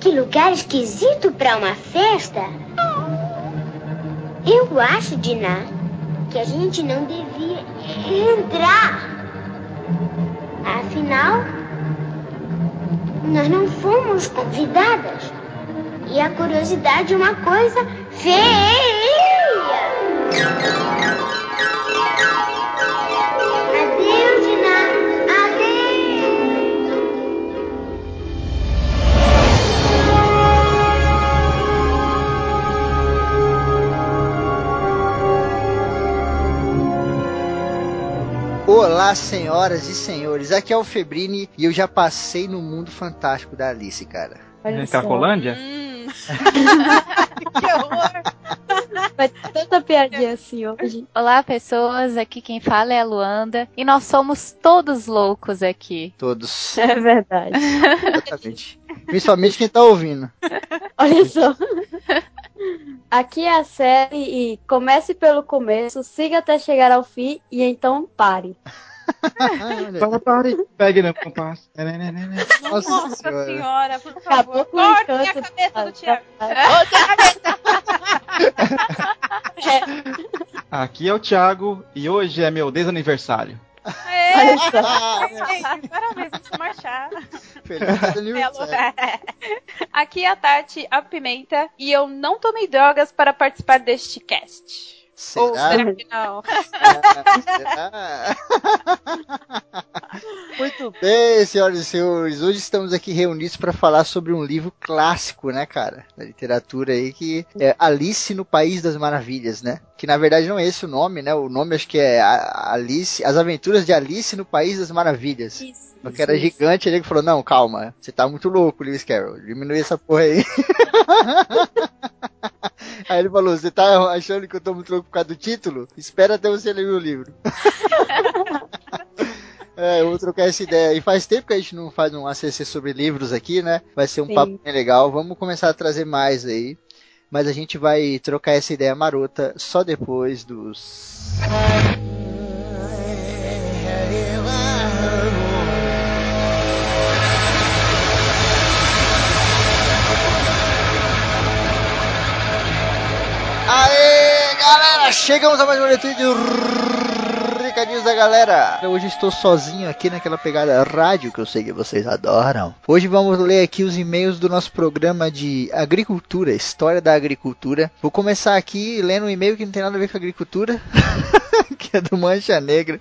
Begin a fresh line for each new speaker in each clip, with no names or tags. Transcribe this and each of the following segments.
Que lugar esquisito para uma festa. Eu acho, Diná, que a gente não devia entrar. Afinal, nós não fomos convidadas. E a curiosidade é uma coisa feia.
Olá, senhoras e senhores. Aqui é o Febrini e eu já passei no mundo fantástico da Alice, cara.
Em Cracolândia?
Hum.
Que horror!
Vai ter tanta piadinha assim hoje.
Olá, pessoas. Aqui quem fala é a Luanda. E nós somos todos loucos aqui.
Todos.
É verdade.
Exatamente. Principalmente quem tá ouvindo.
Olha só. Aqui é a série e comece pelo começo, siga até chegar ao fim e então pare.
Para, pare. Pegue no compasso. É, né, né, né, né.
Nossa
Nossa
senhora.
senhora, por favor. Corte a cabeça do Thiago.
Aqui é o Thiago e hoje é meu desaniversário.
Só.
Parabéns, vamos marchar. Aqui é a Tati, a Pimenta, e eu não tomei drogas para participar deste cast. Ou
Será?
será que não?
Será? Muito bem, senhoras e senhores. Hoje estamos aqui reunidos para falar sobre um livro clássico, né, cara? Da literatura aí, que é Alice no País das Maravilhas, né? Que na verdade não é esse o nome, né? O nome acho que é Alice, As Aventuras de Alice no País das Maravilhas.
Isso.
Porque era gigante ele que falou, não, calma, você tá muito louco, Lewis Carroll, diminui essa porra aí. aí ele falou, você tá achando que eu tô muito louco por causa do título? Espera até você ler meu livro. É, eu vou trocar essa ideia. E faz tempo que a gente não faz um ACC sobre livros aqui, né? Vai ser um
Sim.
papo bem legal. Vamos começar a trazer mais aí. Mas a gente vai trocar essa ideia marota só depois dos. Aê, galera! Chegamos a mais leitura de recadinhos da galera. Hoje estou sozinho aqui naquela pegada rádio que eu sei que vocês adoram. Hoje vamos ler aqui os e-mails do nosso programa de agricultura, história da agricultura. Vou começar aqui lendo um e-mail que não tem nada a ver com agricultura, que é do Mancha Negra.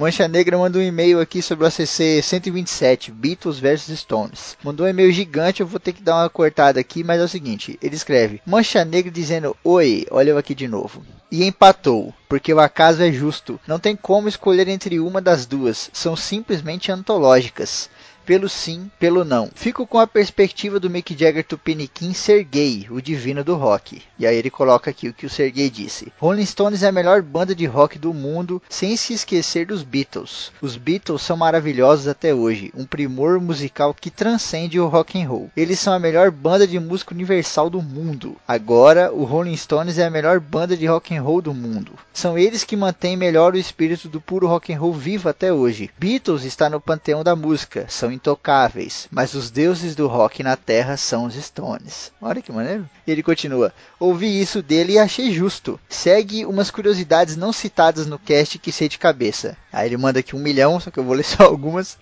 Mancha Negra mandou um e-mail aqui sobre o ACC 127, Beatles vs Stones. Mandou um e-mail gigante, eu vou ter que dar uma cortada aqui, mas é o seguinte, ele escreve: Mancha Negra dizendo: "Oi, olha eu aqui de novo". E empatou, porque o acaso é justo. Não tem como escolher entre uma das duas, são simplesmente antológicas pelo sim, pelo não. Fico com a perspectiva do Mick Jagger Tupiniquim ser gay, o divino do rock. E aí ele coloca aqui o que o Sergei disse. Rolling Stones é a melhor banda de rock do mundo, sem se esquecer dos Beatles. Os Beatles são maravilhosos até hoje, um primor musical que transcende o rock and roll. Eles são a melhor banda de música universal do mundo. Agora, o Rolling Stones é a melhor banda de rock and roll do mundo. São eles que mantêm melhor o espírito do puro rock and roll vivo até hoje. Beatles está no panteão da música, são intocáveis, mas os deuses do rock na Terra são os Stones. Olha que maneiro. E ele continua: Ouvi isso dele e achei justo. Segue umas curiosidades não citadas no cast que sei de cabeça. Aí ele manda aqui um milhão, só que eu vou ler só algumas.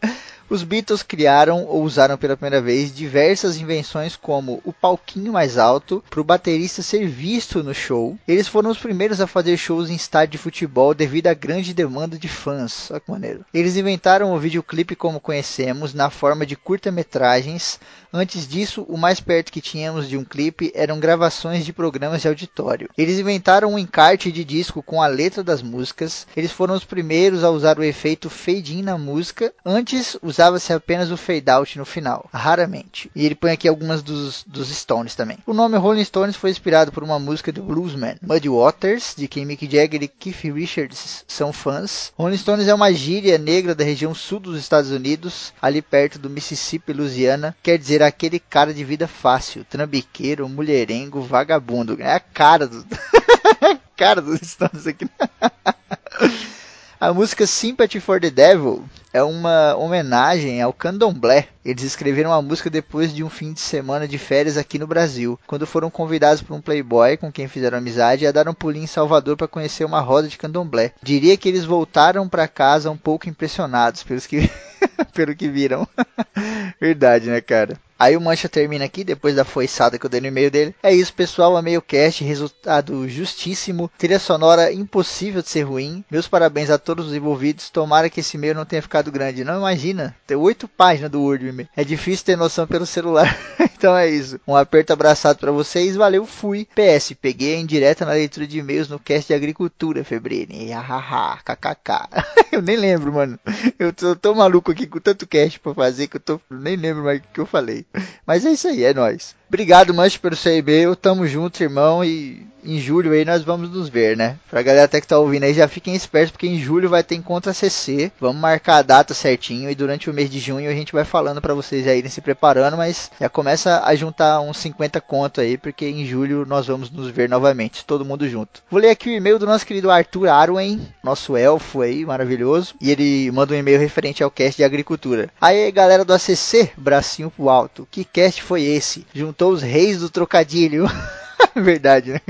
Os Beatles criaram ou usaram pela primeira vez diversas invenções como o palquinho mais alto para o baterista ser visto no show. Eles foram os primeiros a fazer shows em estádio de futebol devido à grande demanda de fãs. Olha que maneiro. Eles inventaram o videoclipe como conhecemos na forma de curta-metragens. Antes disso, o mais perto que tínhamos de um clipe eram gravações de programas de auditório. Eles inventaram um encarte de disco com a letra das músicas. Eles foram os primeiros a usar o efeito fade-in na música. Antes, usava-se apenas o fade-out no final, raramente. E ele põe aqui algumas dos, dos Stones também. O nome Rolling Stones foi inspirado por uma música do bluesman Muddy Waters, de quem Mick Jagger e Keith Richards são fãs. Rolling Stones é uma gíria negra da região sul dos Estados Unidos, ali perto do Mississippi, Louisiana. Quer dizer aquele cara de vida fácil, trambiqueiro, mulherengo, vagabundo. É a cara do... a cara dos Stones aqui. A música Sympathy for the Devil é uma homenagem ao candomblé. Eles escreveram a música depois de um fim de semana de férias aqui no Brasil, quando foram convidados por um playboy com quem fizeram amizade a dar um pulinho em Salvador para conhecer uma roda de candomblé. Diria que eles voltaram para casa um pouco impressionados pelos que pelo que viram. Verdade, né, cara? Aí o Mancha termina aqui, depois da foiçada que eu dei no e-mail dele. É isso, pessoal. Amei o cast. Resultado justíssimo. Trilha sonora impossível de ser ruim. Meus parabéns a todos os envolvidos. Tomara que esse e-mail não tenha ficado grande. Não imagina. Tem oito páginas do Word. É difícil ter noção pelo celular. então é isso. Um aperto abraçado para vocês. Valeu, fui. PS, peguei a indireta na leitura de e-mails no cast de agricultura, Febrini. Hahaha, kkk. eu nem lembro, mano. Eu tô, tô maluco aqui com tanto cast pra fazer que eu tô, nem lembro mais o que eu falei. Mas é isso aí, é nóis. Obrigado, Mancho, pelo seu e-mail. Tamo junto, irmão. E em julho aí nós vamos nos ver, né? Pra galera até que tá ouvindo aí, já fiquem espertos, porque em julho vai ter encontro CC. Vamos marcar a data certinho e durante o mês de junho a gente vai falando para vocês aí irem se preparando, mas já começa a juntar uns 50 conto aí, porque em julho nós vamos nos ver novamente, todo mundo junto. Vou ler aqui o e-mail do nosso querido Arthur Arwen, nosso elfo aí, maravilhoso, e ele manda um e-mail referente ao cast de agricultura. Aí, galera do ACC, bracinho pro alto. Que cast foi esse? Juntou os reis do trocadilho. Verdade, né?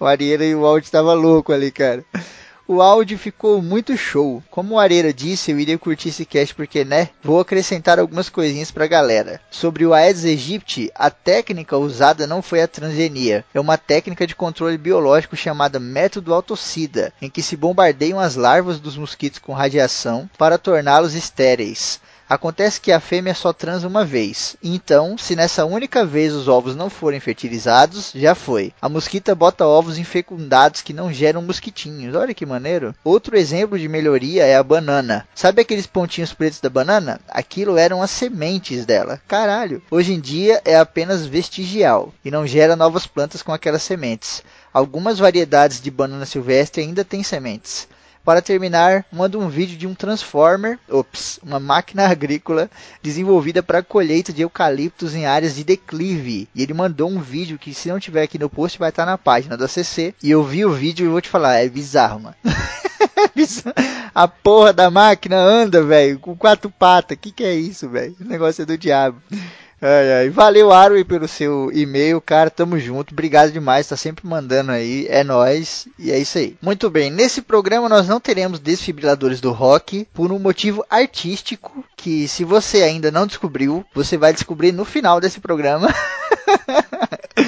O Arieira e o Audi estavam louco ali, cara. O áudio ficou muito show. Como o Areira disse, eu iria curtir esse cast porque, né? Vou acrescentar algumas coisinhas pra galera. Sobre o Aedes aegypti, a técnica usada não foi a transgenia. É uma técnica de controle biológico chamada método autocida, em que se bombardeiam as larvas dos mosquitos com radiação para torná-los estéreis. Acontece que a fêmea só transa uma vez. Então, se nessa única vez os ovos não forem fertilizados, já foi. A mosquita bota ovos infecundados que não geram mosquitinhos. Olha que maneiro. Outro exemplo de melhoria é a banana. Sabe aqueles pontinhos pretos da banana? Aquilo eram as sementes dela. Caralho. Hoje em dia é apenas vestigial e não gera novas plantas com aquelas sementes. Algumas variedades de banana silvestre ainda têm sementes. Para terminar, manda um vídeo de um transformer, ops, uma máquina agrícola desenvolvida para colheita de eucaliptos em áreas de declive. E ele mandou um vídeo que se não tiver aqui no post vai estar na página da CC. E eu vi o vídeo e vou te falar, é bizarro, mano. A porra da máquina anda, velho, com quatro patas. Que que é isso, velho? O negócio é do diabo. Ai, ai. Valeu, Arwin, pelo seu e-mail, cara. Tamo junto. Obrigado demais. Tá sempre mandando aí. É nós E é isso aí. Muito bem. Nesse programa nós não teremos desfibriladores do rock por um motivo artístico que se você ainda não descobriu, você vai descobrir no final desse programa.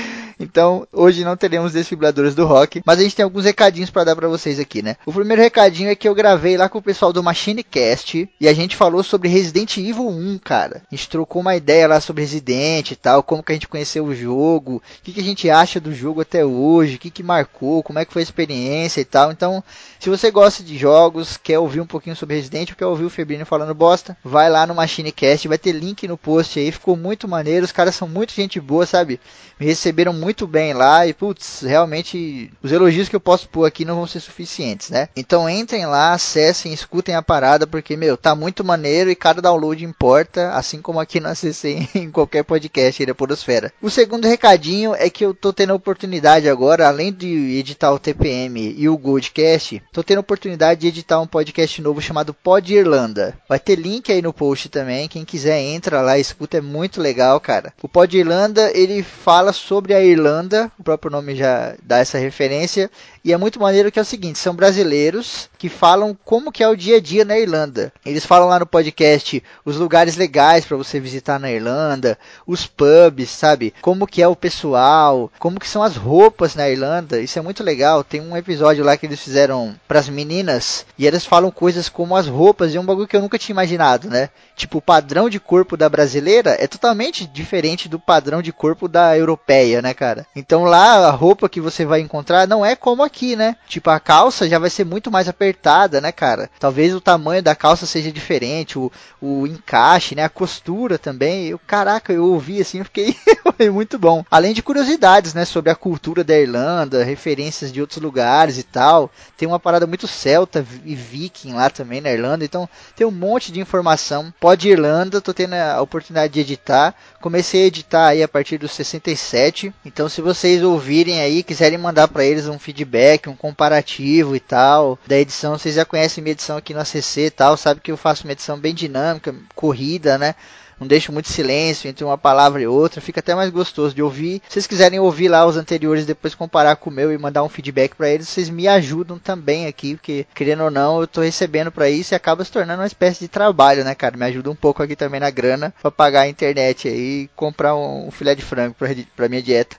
Então, hoje não teremos desfibriladores do rock, mas a gente tem alguns recadinhos para dar para vocês aqui, né? O primeiro recadinho é que eu gravei lá com o pessoal do Machinecast e a gente falou sobre Resident Evil 1, cara. A gente trocou uma ideia lá sobre Resident e tal, como que a gente conheceu o jogo, o que, que a gente acha do jogo até hoje, o que, que marcou, como é que foi a experiência e tal. Então, se você gosta de jogos, quer ouvir um pouquinho sobre Resident ou quer ouvir o Febrino falando bosta, vai lá no Machinecast, vai ter link no post aí, ficou muito maneiro, os caras são muito gente boa, sabe? Me receberam muito bem lá e, putz, realmente os elogios que eu posso pôr aqui não vão ser suficientes, né? Então entrem lá, acessem, escutem a parada, porque, meu, tá muito maneiro e cada download importa, assim como aqui na CC em qualquer podcast aí da Podosfera. O segundo recadinho é que eu tô tendo a oportunidade agora, além de editar o TPM e o Goldcast, tô tendo a oportunidade de editar um podcast novo chamado Pod Irlanda. Vai ter link aí no post também, quem quiser entra lá, escuta, é muito legal, cara. O Pod Irlanda, ele fala sobre a Irlanda, o próprio nome já dá essa referência, e é muito maneiro que é o seguinte, são brasileiros que falam como que é o dia a dia na Irlanda. Eles falam lá no podcast os lugares legais para você visitar na Irlanda, os pubs, sabe? Como que é o pessoal, como que são as roupas na Irlanda. Isso é muito legal. Tem um episódio lá que eles fizeram para as meninas e eles falam coisas como as roupas, e é um bagulho que eu nunca tinha imaginado, né? Tipo, o padrão de corpo da brasileira é totalmente diferente do padrão de corpo da europeia, né, cara? Então lá a roupa que você vai encontrar não é como aqui, né? Tipo, a calça já vai ser muito mais apertada, né, cara? Talvez o tamanho da calça seja diferente, o, o encaixe, né? A costura também. Eu, caraca, eu ouvi assim, eu fiquei muito bom. Além de curiosidades, né, sobre a cultura da Irlanda, referências de outros lugares e tal. Tem uma parada muito celta e viking lá também na Irlanda, então tem um monte de informação. Pode Irlanda, tô tendo a oportunidade de editar. Comecei a editar aí a partir dos 67. Então se vocês ouvirem aí, quiserem mandar para eles um feedback, um comparativo e tal da edição, vocês já conhecem minha edição aqui no ACC e tal, sabe que eu faço uma edição bem dinâmica, corrida, né? não deixo muito silêncio entre uma palavra e outra, fica até mais gostoso de ouvir. Se vocês quiserem ouvir lá os anteriores, depois comparar com o meu e mandar um feedback para eles, vocês me ajudam também aqui, porque querendo ou não, eu tô recebendo para isso e acaba se tornando uma espécie de trabalho, né, cara? Me ajuda um pouco aqui também na grana para pagar a internet aí e comprar um, filé de frango pra minha dieta.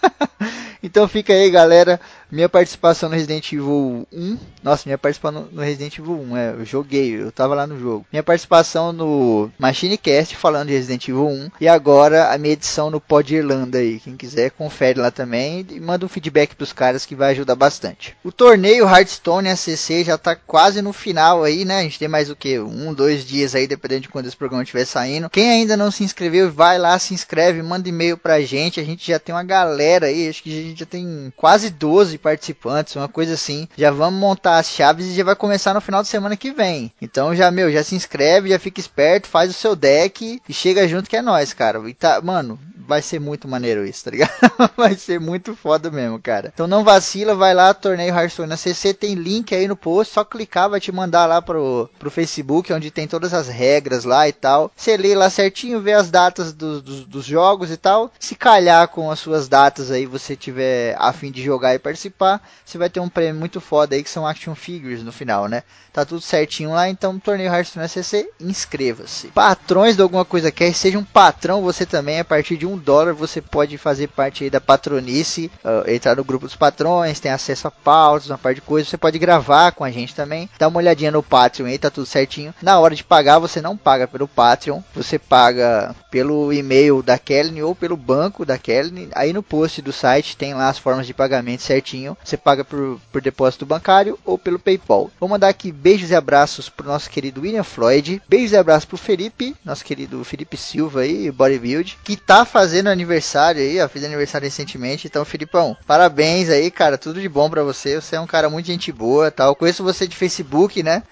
então fica aí, galera. Minha participação no Resident Evil 1. Nossa, minha participação no Resident Evil 1. É, eu joguei, eu tava lá no jogo. Minha participação no Machinecast falando de Resident Evil 1. E agora a minha edição no Pod Irlanda aí. Quem quiser, confere lá também. E manda um feedback pros caras que vai ajudar bastante. O torneio Hearthstone ACC já tá quase no final aí, né? A gente tem mais o que? Um, dois dias aí, dependendo de quando esse programa estiver saindo. Quem ainda não se inscreveu, vai lá, se inscreve, manda e-mail pra gente. A gente já tem uma galera aí. Acho que a gente já tem quase 12 participantes, uma coisa assim. Já vamos montar as chaves e já vai começar no final de semana que vem. Então já, meu, já se inscreve, já fica esperto, faz o seu deck e chega junto que é nós, cara. E tá, mano, vai ser muito maneiro isso, tá ligado? vai ser muito foda mesmo, cara. Então não vacila, vai lá, torneio Hearthstone na CC, tem link aí no post, só clicar, vai te mandar lá pro, pro Facebook, onde tem todas as regras lá e tal. Você lê lá certinho, vê as datas do, do, dos jogos e tal. Se calhar com as suas datas aí, você tiver a fim de jogar e participar, você vai ter um prêmio muito foda aí, que são action figures no final, né? Tá tudo certinho lá, então torneio Hearthstone CC, inscreva-se. Patrões de alguma coisa quer, seja um patrão você também, a partir de um dólar você pode fazer parte da patronice, uh, entrar no grupo dos patrões, tem acesso a pautas, uma parte de coisas, você pode gravar com a gente também, dá uma olhadinha no Patreon aí, tá tudo certinho. Na hora de pagar, você não paga pelo Patreon, você paga pelo e-mail da Kelly ou pelo banco da Kelly. Aí no post do site tem lá as formas de pagamento certinho, você paga por, por depósito bancário ou pelo PayPal. Vou mandar aqui beijos e abraços pro nosso querido William Floyd. Beijos e abraços pro Felipe, nosso querido Felipe Silva aí, bodybuild, que tá fazendo aniversário aí, ó, fez aniversário recentemente. Então, Filipão, parabéns aí, cara, tudo de bom para você. Você é um cara muito gente boa, tal. Conheço você de Facebook, né?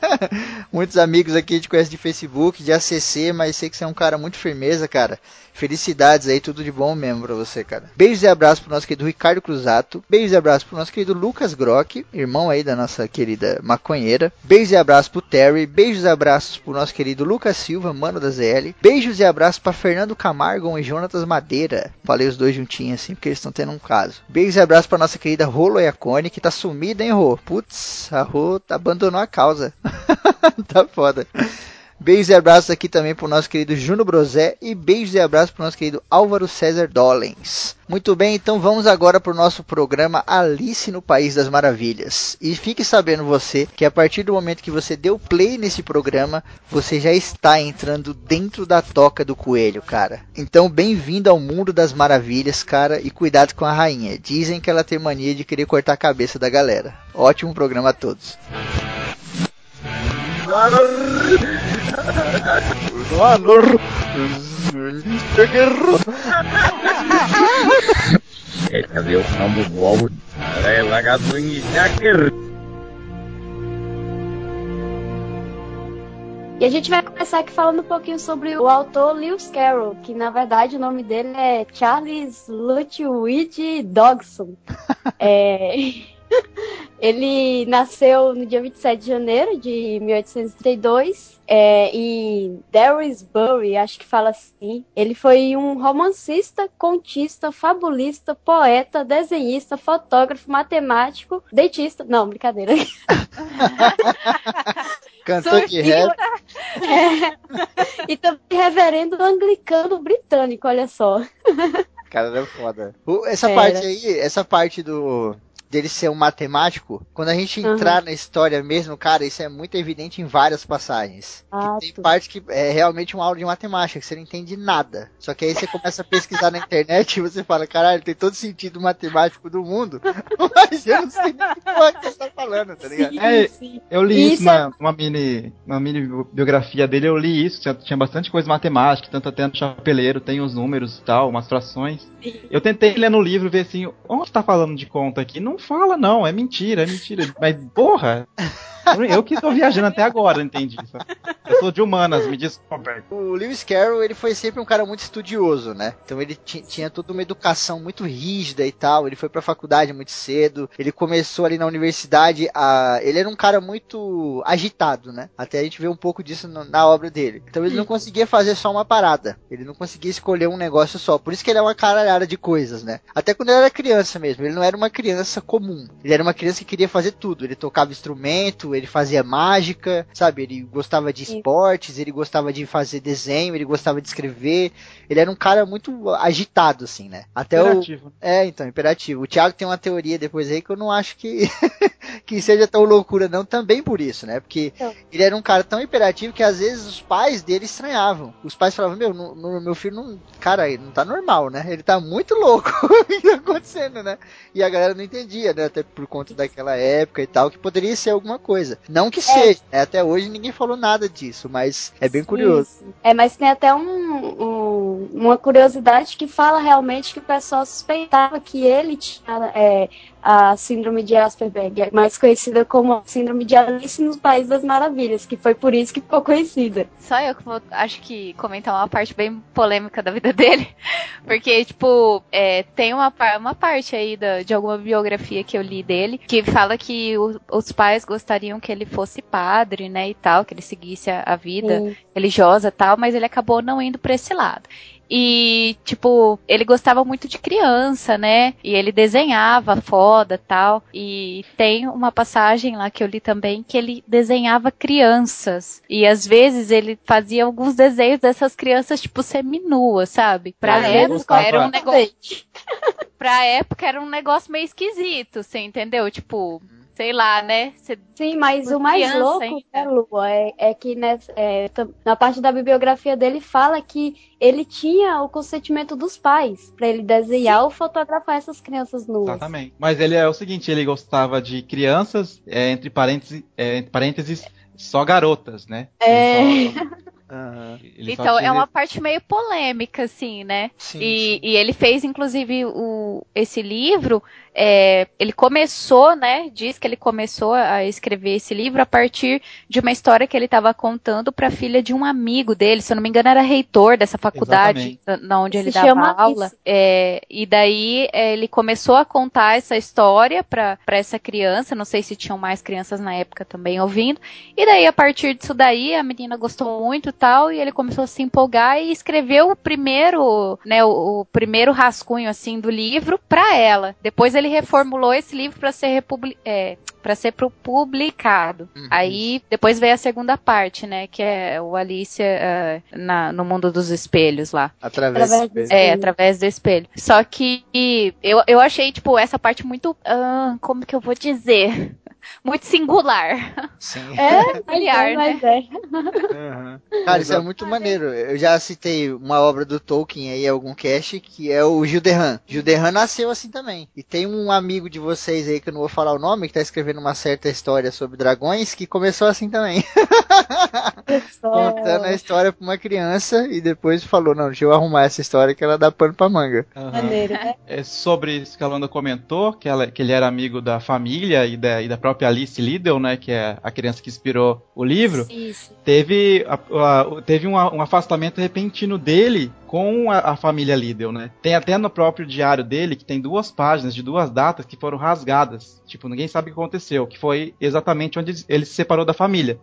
Muitos amigos aqui te conhecem de Facebook, de ACC, mas sei que você é um cara muito firmeza, cara. Felicidades aí, tudo de bom mesmo pra você, cara. Beijos e abraços pro nosso querido Ricardo Cruzato. Beijos e abraços pro nosso querido Lucas Grock, irmão aí da nossa querida maconheira. Beijos e abraços pro Terry. Beijos e abraços pro nosso querido Lucas Silva, mano da ZL. Beijos e abraços pra Fernando Camargo e Jonatas Madeira. Falei os dois juntinhos assim, porque eles estão tendo um caso. Beijos e abraços pra nossa querida Rolo Iacone, que tá sumida, hein, Rô? Putz, a Rô abandonou a causa. tá foda. Beijos e abraços aqui também pro nosso querido Juno Brosé e beijos e abraços pro nosso querido Álvaro César Dollens. Muito bem, então vamos agora pro nosso programa Alice no País das Maravilhas. E fique sabendo você que a partir do momento que você deu play nesse programa, você já está entrando dentro da toca do coelho, cara. Então, bem-vindo ao mundo das maravilhas, cara, e cuidado com a rainha. Dizem que ela tem mania de querer cortar a cabeça da galera. Ótimo programa a todos.
Cadê o vagabundo
E a gente vai começar aqui falando um pouquinho sobre o autor Lewis Carroll, que na verdade o nome dele é Charles Lutwidge Dodgson. é... Ele nasceu no dia 27 de janeiro de 1832 é, em Darrysbury, acho que fala assim. Ele foi um romancista, contista, fabulista, poeta, desenhista, fotógrafo, matemático, dentista. Não, brincadeira.
Cantor de rap.
É, e também reverendo anglicano britânico, olha só.
Cara, é foda. Essa
Era.
parte aí, essa parte do dele ser um matemático, quando a gente
Uhum.
entrar na história mesmo, cara, isso é muito evidente em várias passagens.
Ah,
que tem parte que é realmente uma aula de matemática, que você não entende nada. Só que aí você começa a pesquisar na internet e você fala, caralho, tem todo sentido matemático do mundo, mas eu não sei nem que porra que você tá falando, tá ligado?
Sim,
É,
sim.
Eu li isso,
Isso é-
na uma mini, uma mini biografia dele, eu li isso, tinha, tinha bastante coisa matemática, tanto até no chapeleiro, tem os números e tal, umas frações. Eu tentei ler no livro ver assim, onde tá falando de conta aqui? Não fala não, é mentira, é mentira. Mas, porra, eu- que tô viajando até agora, entendi. Eu sou de humanas, me desculpa.
O Lewis Carroll, ele foi sempre um cara muito estudioso, né? Então ele ti- tinha toda uma educação muito rígida e tal. Ele foi pra faculdade muito cedo. Ele começou ali na universidade a. Ele era um cara muito agitado, né? Até a gente vê um pouco disso no- na obra dele. Então ele não conseguia fazer só uma parada. Ele não conseguia escolher um negócio só. Por isso que ele é uma caralhada de coisas, né? Até quando ele era criança mesmo. Ele não era uma criança comum. Ele era uma criança que queria fazer tudo. Ele tocava instrumento, ele fazia mágica, sabe? Ele gostava de esportes, ele gostava de fazer desenho, ele gostava de escrever. Ele era um cara muito agitado, assim, né? Até o.
Imperativo.
É, então, imperativo. O Thiago tem uma teoria depois aí que eu não acho que, que seja tão loucura, não, também por isso, né? Porque
Então.
ele era um cara tão imperativo que às vezes os pais dele estranhavam. Os pais falavam, meu, no, no- meu filho não. Cara, ele não tá normal, né? Ele tá muito louco. o que tá acontecendo, né? E a galera não entendia, né? Até por conta daquela época e tal, que poderia ser alguma coisa. Não que seja, né? Até hoje ninguém falou nada disso, mas é bem curioso.
É, mas tem até um- um- uma curiosidade que fala realmente que o pessoal suspeitava que ele tinha é, a síndrome de Asperger, mais conhecida como a síndrome de Alice no País das Maravilhas, que foi por isso que ficou conhecida.
Só eu que vou, acho que comentar uma parte bem polêmica da vida dele. Porque, tipo, é, tem uma, uma parte aí da- de alguma biografia que eu li dele que fala que o- os pais gostariam que ele fosse padre, né, e tal, que ele seguisse a, a vida
Sim.
religiosa e tal, mas ele acabou não indo pra esse lado. E, tipo, ele gostava muito de criança, né? E ele desenhava foda tal. E tem uma passagem lá que eu li também que ele desenhava crianças. E às vezes ele fazia alguns desenhos dessas crianças, tipo, seminuas, sabe? Pra época
gostava-
era um negócio. Pra época era um negócio meio esquisito, você entendeu? Tipo, sei lá, né? Você
Sim, mas o mais
criança
louco, né, Lua, é, é que nessa- é, na parte da bibliografia dele fala que ele tinha o consentimento dos pais pra ele desenhar ou fotografar essas crianças nuas.
Exatamente. Mas ele é o seguinte, ele gostava de crianças, é, entre parênteses, é, entre parênteses, só garotas, né?
É.
Ele só- Só
Então, é uma parte meio polêmica, assim, né?
Sim,
E,
sim.
e ele fez, inclusive, o, esse livro. é, ele começou, né? Diz que ele começou a escrever esse livro a partir de uma história que ele estava contando para a filha de um amigo dele. Se eu não me engano, era reitor dessa faculdade na, na onde
Se
ele dava
chama
aula.
isso.
É, e daí é, ele começou a contar essa história para essa criança. Não sei se tinham mais crianças na época também ouvindo. E daí, a partir disso daí, a menina gostou muito tal, e ele começou a se empolgar e escreveu o primeiro, né, o, o primeiro rascunho, assim, do livro pra ela. Depois ele reformulou esse livro pra ser republi é, para ser pro publicado.
Uhum.
Aí, depois veio a segunda parte, né, que é o Alicia eh, na, no mundo dos espelhos lá.
Através,
Através
do
do-
É, através do espelho. Só que eu, eu achei, tipo, essa parte muito. ah, como que eu vou dizer? Muito singular.
Sim.
É,
Familiar,
mas é.
Aham. Cara, isso é muito maneiro. Eu já citei uma obra do Tolkien aí, algum cast, que é o Gilderran. Gilderran nasceu assim também. E tem um amigo de vocês aí, que eu não vou falar o nome, que tá escrevendo uma certa história sobre dragões, que começou assim também. Contando a história pra uma criança e depois falou, não, deixa eu arrumar essa história que ela dá pano pra manga.
Aham.
Maneiro, né?
É sobre isso que a Luanda comentou, que, ela- que ele era amigo da família e da, e da própria Alice Liddell, né? Que é a criança que inspirou o livro.
Isso.
Teve, a- a- teve um, um afastamento repentino dele com a, a família Liddell, né? Tem até no próprio diário dele que tem duas páginas de duas datas que foram rasgadas. Tipo, ninguém sabe o que aconteceu, que foi exatamente onde ele se separou da família.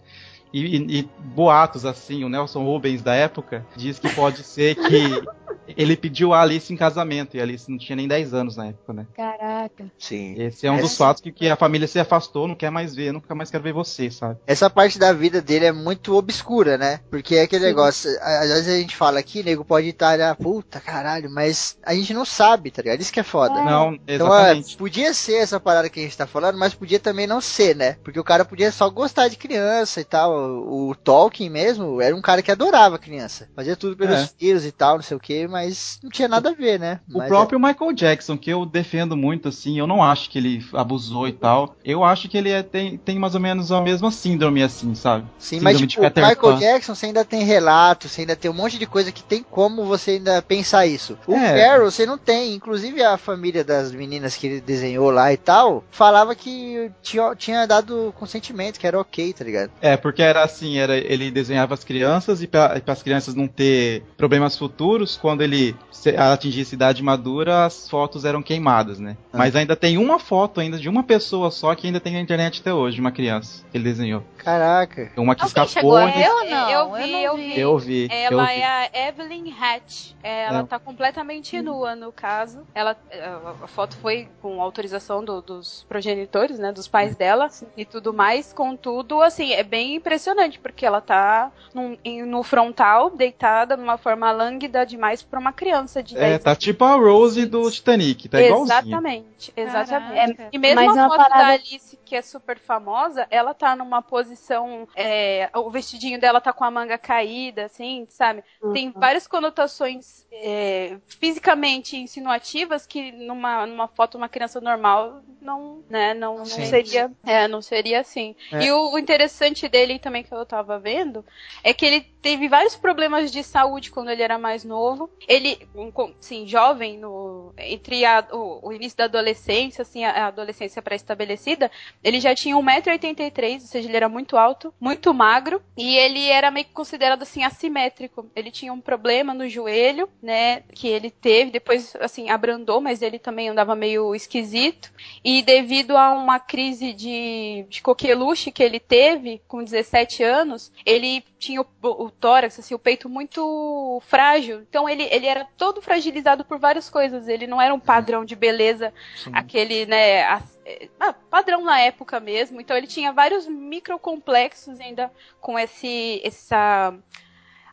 E, e- e boatos assim, o Nelson Rubens da época diz que pode ser que ele pediu a Alice em casamento, e a Alice não tinha nem 10 anos na época, né?
Caraca.
Sim.
Esse é um dos fatos que, que a família se afastou, não quer mais ver, nunca mais quero ver você, sabe?
Essa parte da vida dele é muito obscura, né? Porque é aquele
Sim.
negócio, a- às vezes a gente fala aqui, nego pode estar, ah, puta caralho, mas a gente não sabe, tá ligado? Isso que é foda.
É.
Não,
Então, é,
exatamente.
podia ser essa parada que a gente tá falando, mas podia também não ser, né? Porque o cara podia só gostar de criança e tal. O, o Tolkien mesmo era um cara que adorava criança. Fazia tudo pelos
É.
filhos e tal, não sei o que, mas não tinha nada a ver, né?
O
Mas
próprio Michael Jackson, que eu defendo muito, assim, eu não acho que ele abusou e tal. Eu acho que ele é- tem, tem mais ou menos a mesma síndrome, assim, sabe?
é, sim,
síndrome
mas tipo, o Michael
Pan.
Jackson, você ainda tem relatos, você ainda tem um monte de coisa que tem como você ainda pensar isso. O
É.
Carol, você não tem. Inclusive a família das meninas que ele desenhou lá e tal, falava que tinha, tinha dado consentimento, que era ok, tá ligado?
É, porque era assim, era ele desenhava as crianças e para as crianças não ter problemas futuros, quando ele se- atingisse idade madura, as fotos eram queimadas, né?
Ah.
Mas ainda tem uma foto ainda de uma pessoa só que ainda tem na internet até hoje, de uma criança que ele desenhou.
Caraca.
Uma que
Alguém
escapou.
chegou a
e-
ou não?
Eu vi,
não
eu vi.
Eu vi. eu
Ela
vi.
é a Evelyn Hatch. É, Ela
É.
tá completamente nua no caso. Ela, a a foto foi com autorização do- dos progenitores, né? Dos pais dela e tudo mais. Contudo, assim, é bem impressionante, porque ela tá num- em- no frontal, deitada, numa forma lânguida demais pra uma criança de 10
É, tá tipo a Rose do Titanic, tá igualzinho.
Exatamente, exatamente.
Caraca.
É, e mesmo
Mas
a
uma
foto
parada-
da Alice, que é super famosa, ela tá numa posição. é, o vestidinho dela tá com a manga caída, assim, sabe? Tem
Uhum.
várias conotações é, fisicamente insinuativas que numa, numa foto de uma criança normal não, né, não, não seria. É, não seria assim.
É.
E o, o interessante dele também que eu tava vendo é que ele teve vários problemas de saúde quando ele era mais novo. Ele, um, com- sim, jovem, no, entre a- o, o início da adolescência, assim, a, a adolescência pré-estabelecida, ele já tinha 1,83m, ou seja, ele era muito alto, muito magro, e ele era meio que considerado, assim, assimétrico. Ele tinha um problema no joelho, né, que ele teve, depois, assim, abrandou, mas ele também andava meio esquisito, e devido a uma crise de, de coqueluche que ele teve com 17 anos, ele tinha o, o tórax, assim, o peito muito frágil. Então ele, ele era todo fragilizado por várias coisas. Ele não era um padrão de beleza,
Sim.
aquele, né, as- é, ah, padrão na época mesmo. Então ele tinha vários microcomplexos ainda com esse, essa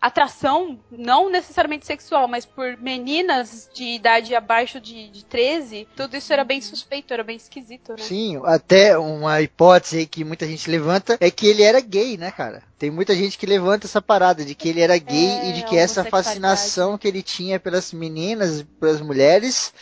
atração, não necessariamente sexual, mas por meninas de idade abaixo de, de 13, tudo isso era bem suspeito, era bem esquisito, né?
Sim, até uma hipótese aí que muita gente levanta é que ele era gay, né, cara? Tem muita gente que levanta essa parada de que ele era gay
É,
e de que essa fascinação que ele tinha pelas meninas, pelas mulheres,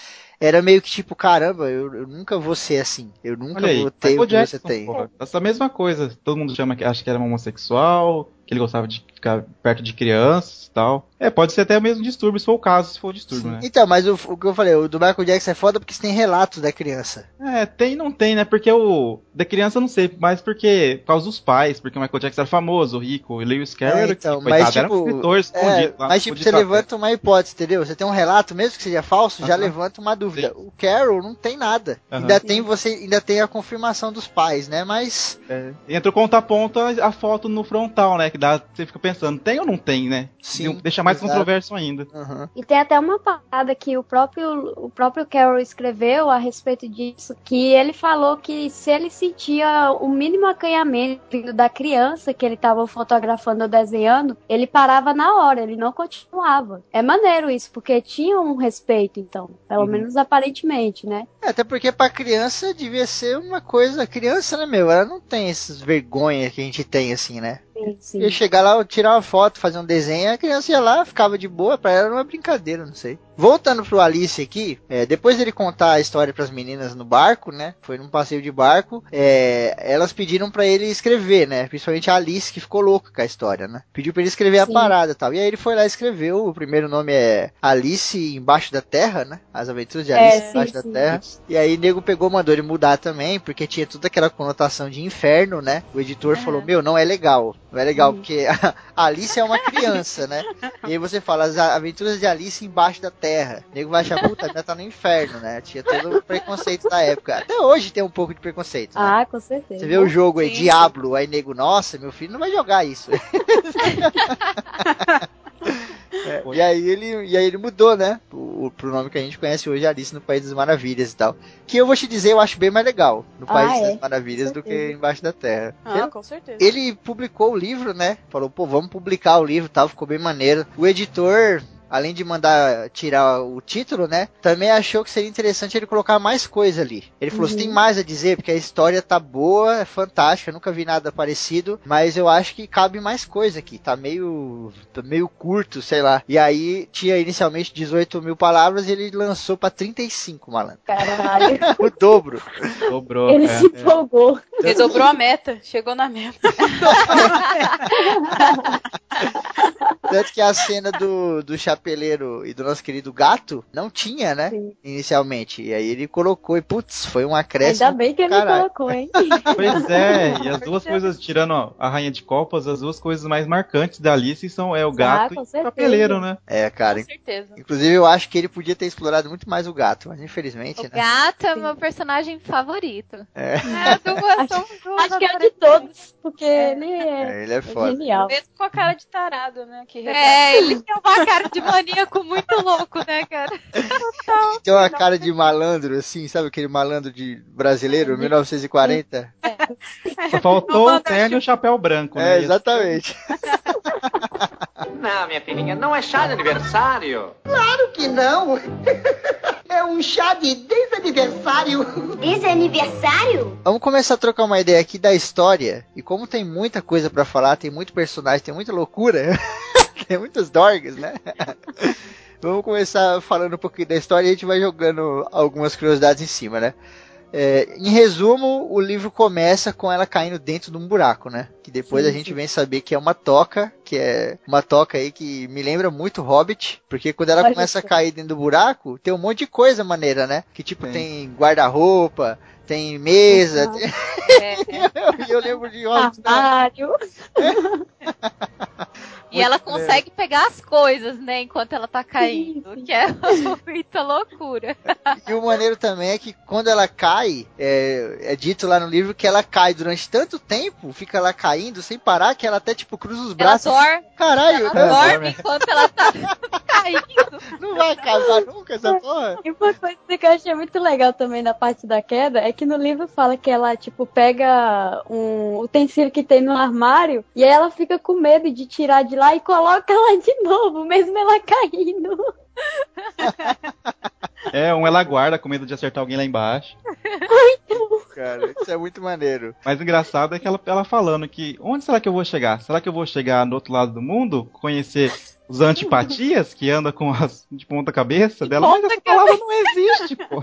era meio que tipo, caramba, eu, eu nunca vou ser assim. Eu nunca
aí,
vou ter o que você
Jackson,
tem.
porra. Essa mesma coisa. Todo mundo chama que acha que era homossexual, que ele gostava de ficar perto de crianças e tal. É, pode ser até o mesmo distúrbio, se for o caso, se for o distúrbio, né?
Então, mas o, o que eu falei, o do Michael Jackson é foda porque você tem relatos da criança.
É, tem e não tem, né? Porque o. Da criança eu não sei, mas porque. Por causa dos pais, porque o Michael Jackson era famoso, rico, o Lewis Carroll
É, então,
coitado,
mas,
era um
tipo,
escritor
É,
escondido lá.
mas tipo, você
até.
levanta uma hipótese, entendeu? Você tem um relato, mesmo que seja falso, já levanta uma dúvida. O Carol não tem nada. Ainda tem você, ainda tem a confirmação dos pais, né? Mas
É. Entra o conta-ponto a, a foto no frontal, né? Que dá, você fica pensando, tem ou não tem, né?
Sim,
Deixa mais
exato.
controverso ainda.
aham.
E tem até uma parada que o próprio, o próprio Carroll escreveu a respeito disso, que ele falou que se ele sentia o mínimo acanhamento da criança que ele estava fotografando ou desenhando, ele parava na hora, ele não continuava. É maneiro isso, porque tinha um respeito, então, pelo
Uhum.
menos aparentemente, né?
É, até porque pra criança devia ser uma coisa. Criança, né, meu? Ela não tem essas vergonhas que a gente tem, assim, né?
Sim, sim.
Ia chegar lá, tirar uma foto, fazer um desenho, a criança ia lá, ficava de boa, pra ela era uma brincadeira, não sei. Voltando pro Alice aqui, é, depois dele contar a história pras meninas no barco, né? Foi num passeio de barco, é, elas pediram pra ele escrever, né? Principalmente a Alice, que ficou louca com a história, né? Pediu pra ele escrever a
Sim.
parada e tal. E aí ele foi lá e escreveu. O primeiro nome é Alice Embaixo da Terra, né? As Aventuras de
É,
Alice
sim,
Embaixo da
sim.
Terra. E aí o nego pegou, mandou ele mudar também, porque tinha toda aquela conotação de inferno, né? O editor
Aham.
falou, meu, não é legal. Não é legal,
Uhum.
porque a Alice é uma criança, né? E aí você fala, as aventuras de Alice embaixo da terra. O nego vai achar, puta, ainda tá no inferno, né? Tinha todo o preconceito da época. Até hoje tem um pouco de preconceito, né?
Ah, com certeza.
Você vê o jogo aí,
Sim, sim.
Diablo, aí nego, nossa, meu filho não vai jogar isso. É, e, aí ele, e aí ele mudou, né? Pro, pro nome que a gente conhece hoje, Alice no País das Maravilhas e tal. Que eu vou te dizer, eu acho bem mais legal no
Ah,
País
é?
das Maravilhas do que. Embaixo da Terra.
Ah,
Ele-
com certeza.
ele publicou o livro, né? Falou, pô, vamos publicar o livro e tal, ficou bem maneiro. O editor, além de mandar tirar o título, né? Também achou que seria interessante ele colocar mais coisa ali. Ele falou, você tem mais a dizer, porque a história tá boa, é fantástica, nunca vi nada parecido, mas eu acho que cabe mais coisa aqui, tá meio, tá meio curto, sei lá. E aí tinha inicialmente 18 mil palavras e ele lançou pra 35, malandro.
Caralho.
O dobro.
Dobrou.
Ele
é.
se empolgou.
Ele dobrou a meta, chegou na meta.
Tanto que a cena do, do chapeleiro e do nosso querido gato não tinha, né?
Sim.
Inicialmente. E aí ele colocou e, putz, foi um acréscimo.
Ainda bem que ele
caralho.
colocou, hein?
Pois é, e as duas coisas, tirando ó, a Rainha de Copas, as duas coisas mais marcantes da Alice são é o gato
Ah,
e o chapeleiro, né?
É, cara.
Com certeza.
Inclusive eu acho que ele podia ter explorado muito mais o gato, mas infelizmente,
O
né?
gato é meu personagem favorito.
É,
É, duas, duas
Acho que é o de todos, porque ele é,
é, ele é
é
foda.
genial.
Mesmo com a cara de tarado, né? Que
É, ele tem uma cara de maníaco muito louco, né, cara?
Tem uma cara de malandro, assim, sabe aquele malandro de brasileiro, 1940?
Só faltou o terno e o chapéu branco, né?
É, exatamente.
Não, minha filhinha, não é chá de aniversário.
Claro que não! É um chá de desaniversário!
Desde aniversário?
Vamos começar a trocar uma ideia aqui da história. E como tem muita coisa pra falar, tem muito personagem, tem muita loucura, tem muitos dorgs, né? Vamos começar falando um pouquinho da história e a gente vai jogando algumas curiosidades em cima, né? É, em resumo, o livro começa com ela caindo dentro de um buraco, né? Que depois
Sim,
a gente
sim.
vem saber que é uma toca, que é uma toca aí que me lembra muito Hobbit, porque quando ela
Olha
começa a
só.
cair dentro do buraco, tem um monte de coisa maneira, né? Que tipo,
Tem.
tem guarda-roupa, tem mesa,
Uhum.
tem-
É,
eu, eu lembro de Hobbit. né?
Armário.
E ela consegue pegar as coisas, né, enquanto ela tá caindo, que é muita loucura.
E o maneiro também é que quando ela cai, é, é dito lá no livro que ela cai durante tanto tempo, fica lá caindo sem parar, que ela até tipo cruza os
Ela
braços.
dorme,
Caralho,
ela
né?
dorme enquanto ela tá caindo.
não vai acabar nunca essa porra.
E uma coisa que eu achei muito legal também na parte da queda é que no livro fala que ela, tipo, pega um utensílio que tem no armário e aí ela fica com medo de tirar de lá e coloca lá de novo, mesmo ela caindo.
É, um ela guarda com medo de acertar alguém lá embaixo.
Cara, isso é muito maneiro.
Mas o engraçado é que ela, ela falando que onde será que eu vou chegar? Será que eu vou chegar no outro lado do mundo? Conhecer os antipatias que anda com as de ponta cabeça dela? Mas essa palavra não existe, pô.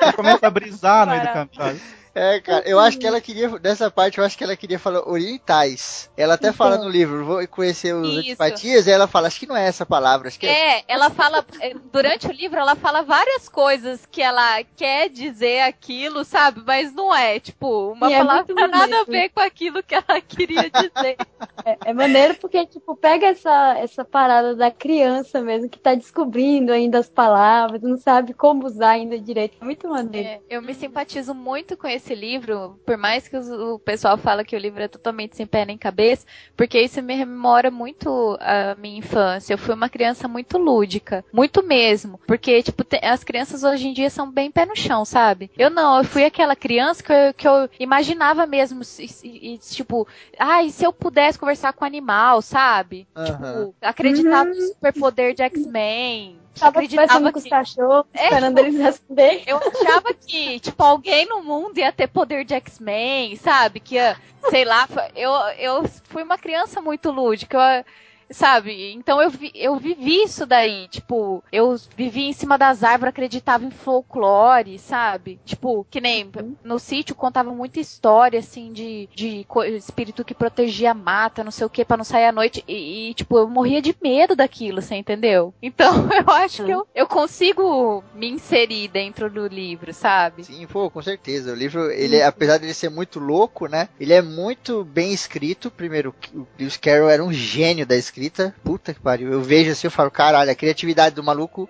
Ela começa a brisar no meio do caminho.
É, cara, eu acho que ela queria, dessa parte, eu acho que ela queria falar orientais. Ela até fala no livro, vou conhecer os antipatias, e ela fala, acho que não é essa palavra, acho que é.
É, ela fala, é, durante o livro, ela fala várias coisas que ela quer dizer aquilo, sabe? Mas não é, tipo, uma
E é
palavra
muito
nada a ver com aquilo que ela queria dizer.
É, é maneiro porque, tipo, pega essa, essa parada da criança mesmo, que tá descobrindo ainda as palavras, não sabe como usar ainda direito. É muito maneiro.
É, eu me simpatizo muito com esse livro, por mais que o pessoal fala que o livro é totalmente sem pé nem cabeça, porque isso me rememora muito a minha infância. Eu fui uma criança muito lúdica, muito mesmo, porque tipo te- as crianças hoje em dia são bem pé no chão, sabe? Eu não, eu fui aquela criança que eu, que eu imaginava mesmo, e- e- e, tipo, ai, se eu pudesse conversar com animal, sabe?
Aham.
Tipo, acreditava no superpoder de X-Men.
Tava conversando com os
que-
cachorros,
É,
esperando
tipo,
eles responder.
eu achava que, tipo, alguém no mundo ia ter poder de X-Men, sabe? Que ia, sei lá, eu, eu fui uma criança muito lúdica, eu, sabe? Então eu, vi, eu vivi isso daí, tipo, eu vivi em cima das árvores, acreditava em folclore, sabe? Tipo, que nem no sítio contava muita história, assim, de, de espírito que protegia a mata, não sei o que, pra não sair à noite, e, e, tipo, eu morria de medo daquilo, você entendeu? Então eu acho que eu, eu consigo me inserir dentro do livro, sabe?
Sim, pô, com certeza. O livro, ele, é- apesar de ele ser muito louco, né? Ele é muito bem escrito. Primeiro, o Lewis Carroll era um gênio da escrita. Puta que pariu. Eu vejo assim, eu falo, caralho, a criatividade do maluco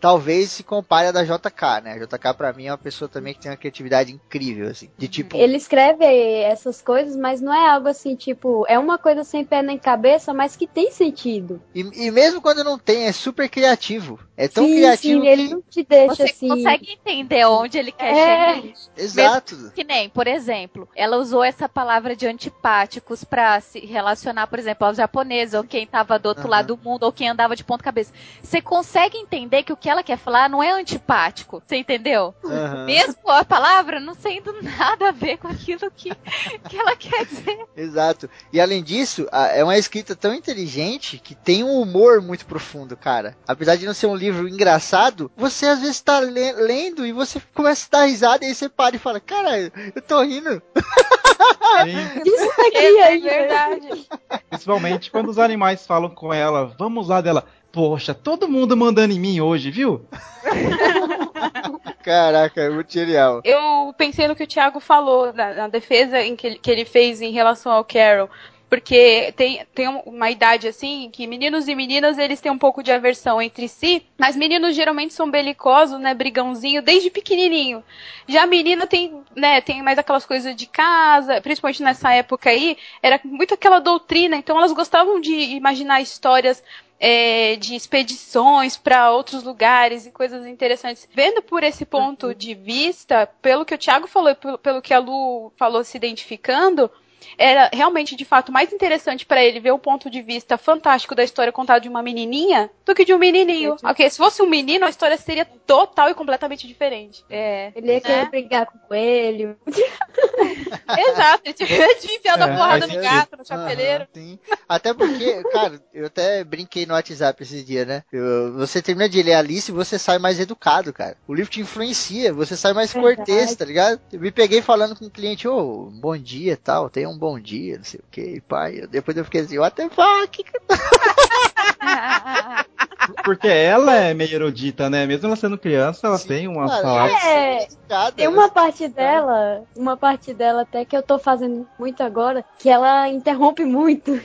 talvez se compare a da JK, né? A JK pra mim é uma pessoa também que tem uma criatividade incrível, assim. De tipo.
Ele escreve essas coisas, mas não é algo assim, tipo, é uma coisa sem pé nem cabeça, mas que tem sentido.
E, e mesmo quando não tem, é super criativo. É tão
sim,
criativo
sim,
que.
ele não te deixa
Você
assim.
consegue entender onde ele quer
É.
chegar.
Exato.
Que nem, por exemplo, ela usou essa palavra de antipáticos pra se relacionar, por exemplo, aos japoneses, ou quem tava do outro
Aham.
lado do mundo, ou quem andava de ponta cabeça. Você consegue entender que o que ela quer falar não é antipático, você entendeu?
Aham.
Mesmo a palavra não sendo nada a ver com aquilo que, que ela quer dizer.
Exato. E além disso, é uma escrita tão inteligente que tem um humor muito profundo, cara. Apesar de não ser um livro engraçado, você às vezes tá le- lendo e você começa a dar risada e aí você para e fala, cara, eu tô rindo.
Sim,
Isso aqui
É,
aí,
verdade.
principalmente quando os animais falam com ela, vamos lá dela. Poxa, todo mundo mandando em mim hoje, viu?
Caraca, é muito genial.
Eu pensei no que o Thiago falou, na, na defesa em que, ele, que ele fez em relação ao Carol. Porque tem, tem um- uma idade assim que meninos e meninas eles têm um pouco de aversão entre si, mas meninos geralmente são belicosos, né, brigãozinho desde pequenininho. Já a menina tem, né, tem mais aquelas coisas de casa, principalmente nessa época aí, era muito aquela doutrina, então elas gostavam de imaginar histórias é, de expedições para outros lugares e coisas interessantes. Vendo por esse ponto de vista, pelo que o Thiago falou pelo, pelo que a Lu falou se identificando, era realmente de fato mais interessante para ele ver o ponto de vista fantástico da história contada de uma menininha do que de um menininho. Ok, se fosse um menino, a história seria total e completamente diferente.
É.
Ele ia querer
Né?
brigar com o coelho.
Exato, ele tinha de enfiar a
É,
porrada
faz
no gato, no chapeleiro.
Sim. Até porque, cara, eu até brinquei no WhatsApp esses dias, né? Eu- você termina de ler Alice e você sai mais educado, cara. O livro te influencia, você sai mais
Verdade.
cortês, tá ligado? Eu me peguei falando com o cliente, ô, bom dia e tal, tenha um bom dia, não sei o que, pai. Eu- Depois eu fiquei assim, what the fuck?
Porque ela é meio erudita, né? Mesmo ela sendo criança, ela
Sim,
tem umas
cara,
palavras.
É,
Nada,
tem
né?
uma parte dela, uma parte dela até que eu tô fazendo muito agora, que ela interrompe muito.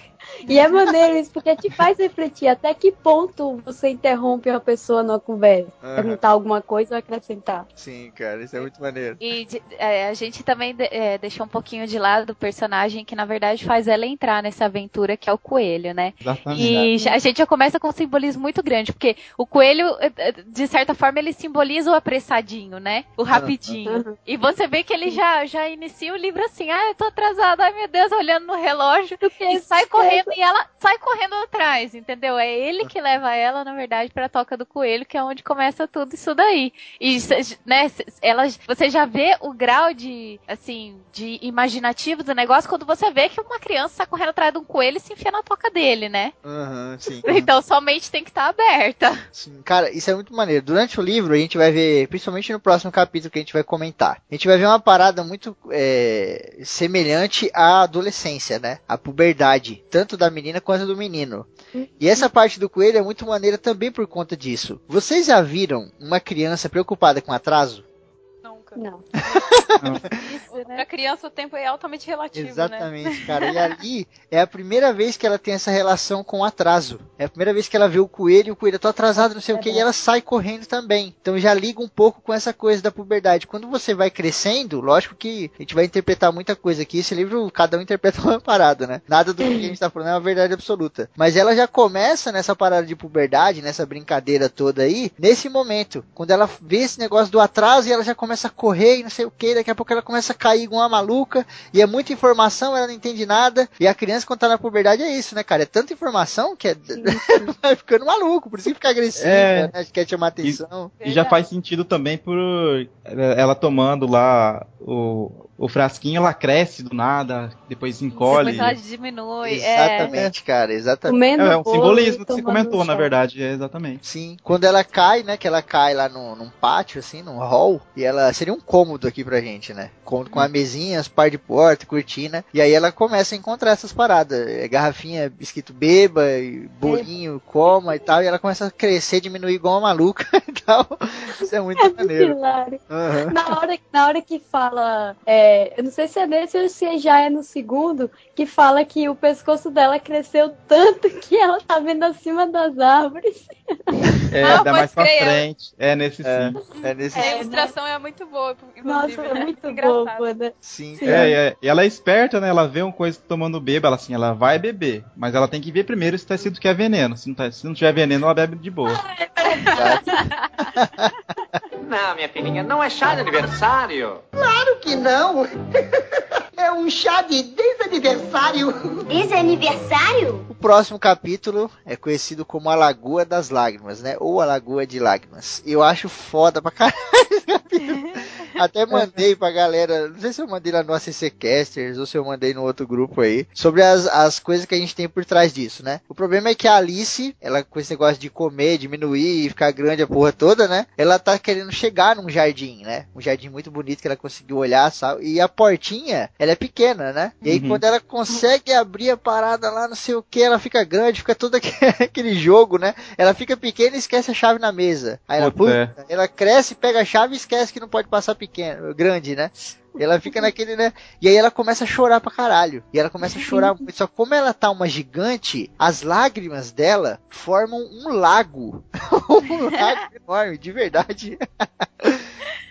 E é maneiro isso, porque te faz refletir até que ponto você interrompe uma pessoa numa conversa.
Aham.
Perguntar alguma coisa ou acrescentar.
Sim, cara, isso é muito maneiro.
E de- é, a gente também de- é, deixou um pouquinho de lado o personagem que, na verdade, faz ela entrar nessa aventura, que é o coelho, né?
Exatamente.
E já- a gente já começa com um simbolismo muito grande, porque o coelho, eh, eh, de certa forma, ele simboliza o apressadinho, né? O rapidinho.
Uhum.
E você vê que ele já, já inicia o livro assim, ah, eu tô atrasado, ai meu Deus, olhando no relógio, e sai correndo, e ela sai correndo atrás, entendeu? É ele que leva ela, na verdade, pra toca do coelho, que é onde começa tudo isso daí. E, né, ela, você já vê o grau de, assim, de imaginativo do negócio quando você vê que uma criança tá correndo atrás de um coelho e se enfia na toca dele, né?
Aham, sim.
Então sua mente tem que estar aberta.
Sim, cara, isso é muito maneiro. Durante o livro, a gente vai ver, principalmente no próximo capítulo que a gente vai comentar, a gente vai ver uma parada muito é, semelhante à adolescência, né? A puberdade, tanto da menina quanto do menino. E essa parte do coelho é muito maneira também por conta disso. Vocês já viram uma criança preocupada com atraso?
Nunca.
Não.
Isso,
Pra criança o tempo é altamente relativo, né?
Exatamente, cara. E ali é a primeira vez que ela tem essa relação com o atraso. É a primeira vez que ela vê o coelho e o coelho, eu tô atrasado, não sei o que, e ela sai correndo também. Então já liga um pouco com essa coisa da puberdade. Quando você vai crescendo, lógico que a gente vai interpretar muita coisa aqui. Esse livro, cada um interpreta uma parada, né? Nada do que a gente tá falando é uma verdade absoluta. Mas ela já começa nessa parada de puberdade, nessa brincadeira toda aí, nesse momento. Quando ela vê esse negócio do atraso e ela já começa a correr e não sei o que, daqui a pouco ela começa a cair igual uma maluca, e é muita informação, ela não entende nada. E a criança, quando tá na puberdade, é isso, né, cara? É tanta informação que é... vai ficando maluco, por isso que fica agressiva,
É.
né? Quer chamar atenção.
E já faz sentido também por ela tomando lá o, o frasquinho, ela cresce do nada, depois encolhe.
Depois ela diminui. É.
Exatamente, cara, exatamente.
Comendo
É, é um simbolismo
e
que você comentou, na verdade, é exatamente.
Sim. Quando ela cai, né? Que ela cai lá no, num pátio, assim, num hall. E ela seria um cômodo aqui pra gente, né? Com, com a mesinha, as par de porta, cortina. E aí ela começa a encontrar essas paradas. É, garrafinha escrito beba, e bolinho, coma e tal. E ela começa a crescer, diminuir igual uma maluca. tal. Isso é muito
É
maneiro. Aham.
Na hora, na hora que fala, é, eu não sei se é nesse ou se já é no segundo, que fala que o pescoço dela cresceu tanto que ela tá vendo acima das árvores.
É,
Ah,
dá mais pra
pode crer.
frente. É nesse
É,
sim.
é nesse
A
É,
ilustração é muito boa.
Nossa,
inclusive,
é
né?
muito boa, né?
sim,
Sim.
É, é, e ela é esperta, né? Ela vê uma coisa tomando beba, ela assim, ela vai beber. Mas ela tem que ver primeiro se tá escrito que é veneno. Se não, tá, se não tiver veneno, ela bebe de boa.
Não, minha filhinha, não é chá de aniversário.
Claro que não. É um chá de desaniversário.
Desaniversário?
O próximo capítulo é conhecido como a Lagoa das Lágrimas, né? Ou a Lagoa de Lágrimas. Eu acho foda pra caralho esse capítulo. Até mandei pra galera, não sei se eu mandei lá no ACC Casters ou se eu mandei no outro grupo aí, sobre as, as coisas que a gente tem por trás disso, né? O problema é que a Alice, ela com esse negócio de comer, diminuir e ficar grande a porra toda, né? Ela tá querendo chegar num jardim, né? Um jardim muito bonito que ela conseguiu olhar, sabe? E a portinha, ela é pequena, né? E aí
Uhum.
quando ela consegue abrir a parada lá, não sei o que, ela fica grande, fica todo aquele, jogo, né? Ela fica pequena e esquece a chave na mesa. Aí ela,
Puta,
puta, ela cresce, pega a chave e esquece que não pode passar pequeno, grande, né? Ela fica naquele, né? E aí ela começa a chorar pra caralho. E ela começa a chorar muito. Só que como ela tá uma gigante, as lágrimas dela formam um lago. um lago enorme, de verdade.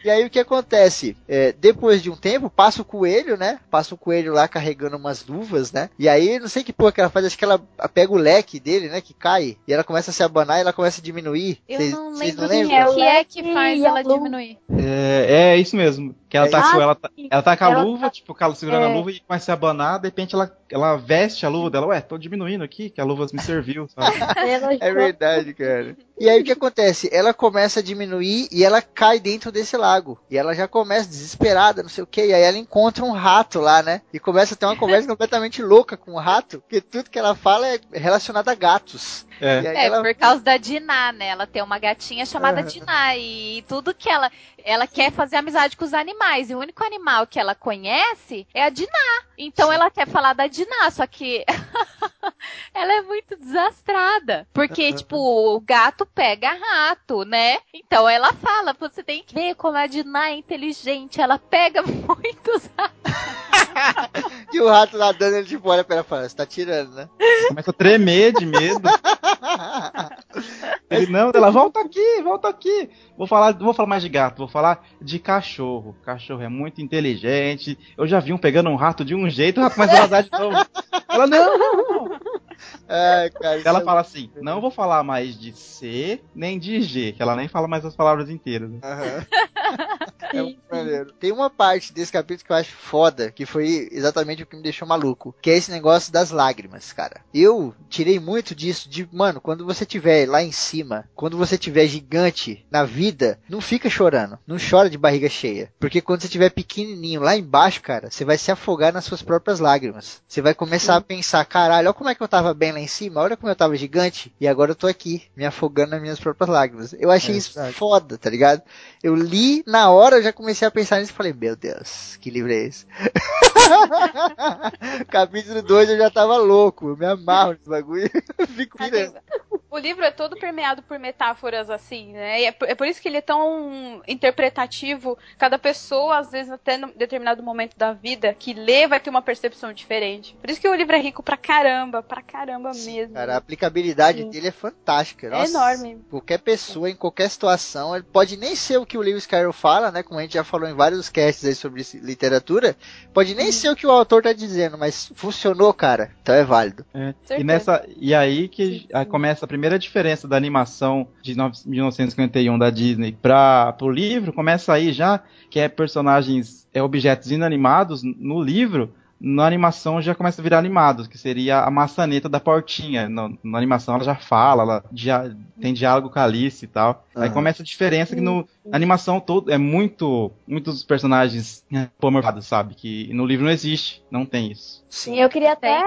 E aí o que acontece? É, depois de um tempo, passa o coelho, né? Passa o coelho lá carregando umas luvas, né? E aí, não sei que porra que ela faz, acho que ela pega o leque dele, né? Que cai. E ela começa a se abanar e ela começa a diminuir.
Eu
Vocês-
não lembro
não
o que é que faz ela diminuir.
É, é isso mesmo. Que ela tá
Ah,
com ela, tá, ela tá com a
Ela
luva, tipo, com ela segurando
é.
a luva e começa a abanar, de repente ela, ela veste a luva dela, ué, tô diminuindo aqui, que a luva me serviu, sabe?
É verdade, cara. E aí o que acontece? Ela começa a diminuir e ela cai dentro desse lago. E ela já começa desesperada, não sei o que. E aí ela encontra um rato lá, né? E começa a ter uma conversa completamente louca com o rato, porque tudo que ela fala é relacionado a gatos.
É.
É,
ela
por causa da Diná, né? Ela tem uma gatinha chamada
Aham.
Diná. E tudo que ela. Ela quer fazer amizade com os animais. E o único animal que ela conhece é a Diná. Então ela quer falar da Diná, só que. ela é muito desastrada. Porque, tipo, o gato pega rato, né? Então ela fala: você tem que ver como a Diná é inteligente. Ela pega muitos ratos.
E o rato nadando, ele tipo olha pra ela e fala, você tá tirando, né?
Começa a tremer de medo. Ele, não, ela, volta aqui, volta aqui. Vou falar, não vou falar mais de gato, vou falar de cachorro. Cachorro é muito inteligente. Eu já vi um pegando um rato de um jeito, o rato a vazar de novo. Ela, não, não, não.
Ai, cara,
Ela
é-
fala assim, não vou falar mais de C nem de G, que ela nem fala mais as palavras inteiras. né?
Aham. É muito maneiro. Tem uma parte desse capítulo que eu acho foda, que foi exatamente o que me deixou maluco, que é esse negócio das lágrimas, cara. Eu tirei muito disso de, mano, quando você tiver lá em cima, quando você tiver gigante na vida, não fica chorando, não chora de barriga cheia, porque quando você tiver pequenininho lá embaixo, cara, você vai se afogar nas suas próprias lágrimas. Você vai começar a pensar, caralho, olha como é que eu tava bem lá em cima, olha como eu tava gigante, e agora eu tô aqui, me afogando nas minhas próprias lágrimas. Eu achei
É
isso foda, tá ligado? Eu li na hora, eu já comecei a pensar nisso e falei, meu Deus, que livro é esse? Capítulo 2 eu já tava louco, eu me amarro nesse bagulho, fico.
O livro é todo permeado por metáforas assim, né? E é por, é por isso que ele é tão interpretativo. Cada pessoa, às vezes, até em determinado momento da vida, que lê, vai ter uma percepção diferente. Por isso que o livro é rico pra caramba, pra caramba mesmo.
Cara, a aplicabilidade
Sim.
dele é fantástica.
É
Nossa,
enorme.
Qualquer pessoa, em qualquer situação, ele pode nem ser o que o Lewis Carroll fala, né? Como a gente já falou em vários casts aí sobre literatura, pode nem ser o que o autor tá dizendo, mas funcionou, cara. Então é válido.
É. E, nessa, e aí que
Sim,
aí
sim.
começa a primeira diferença da animação de nove- 1951 da Disney para o livro, começa aí já, que é personagens, é, objetos inanimados no livro, na animação já começa a virar animados, que seria a maçaneta da portinha. No- na animação ela já fala, ela já tem diálogo com a Alice e tal. Aí
Aham.
começa a diferença que no, na animação todo é muito, muitos personagens pomorfados, sabe? Que no livro não existe, não tem isso.
Sim, eu queria até,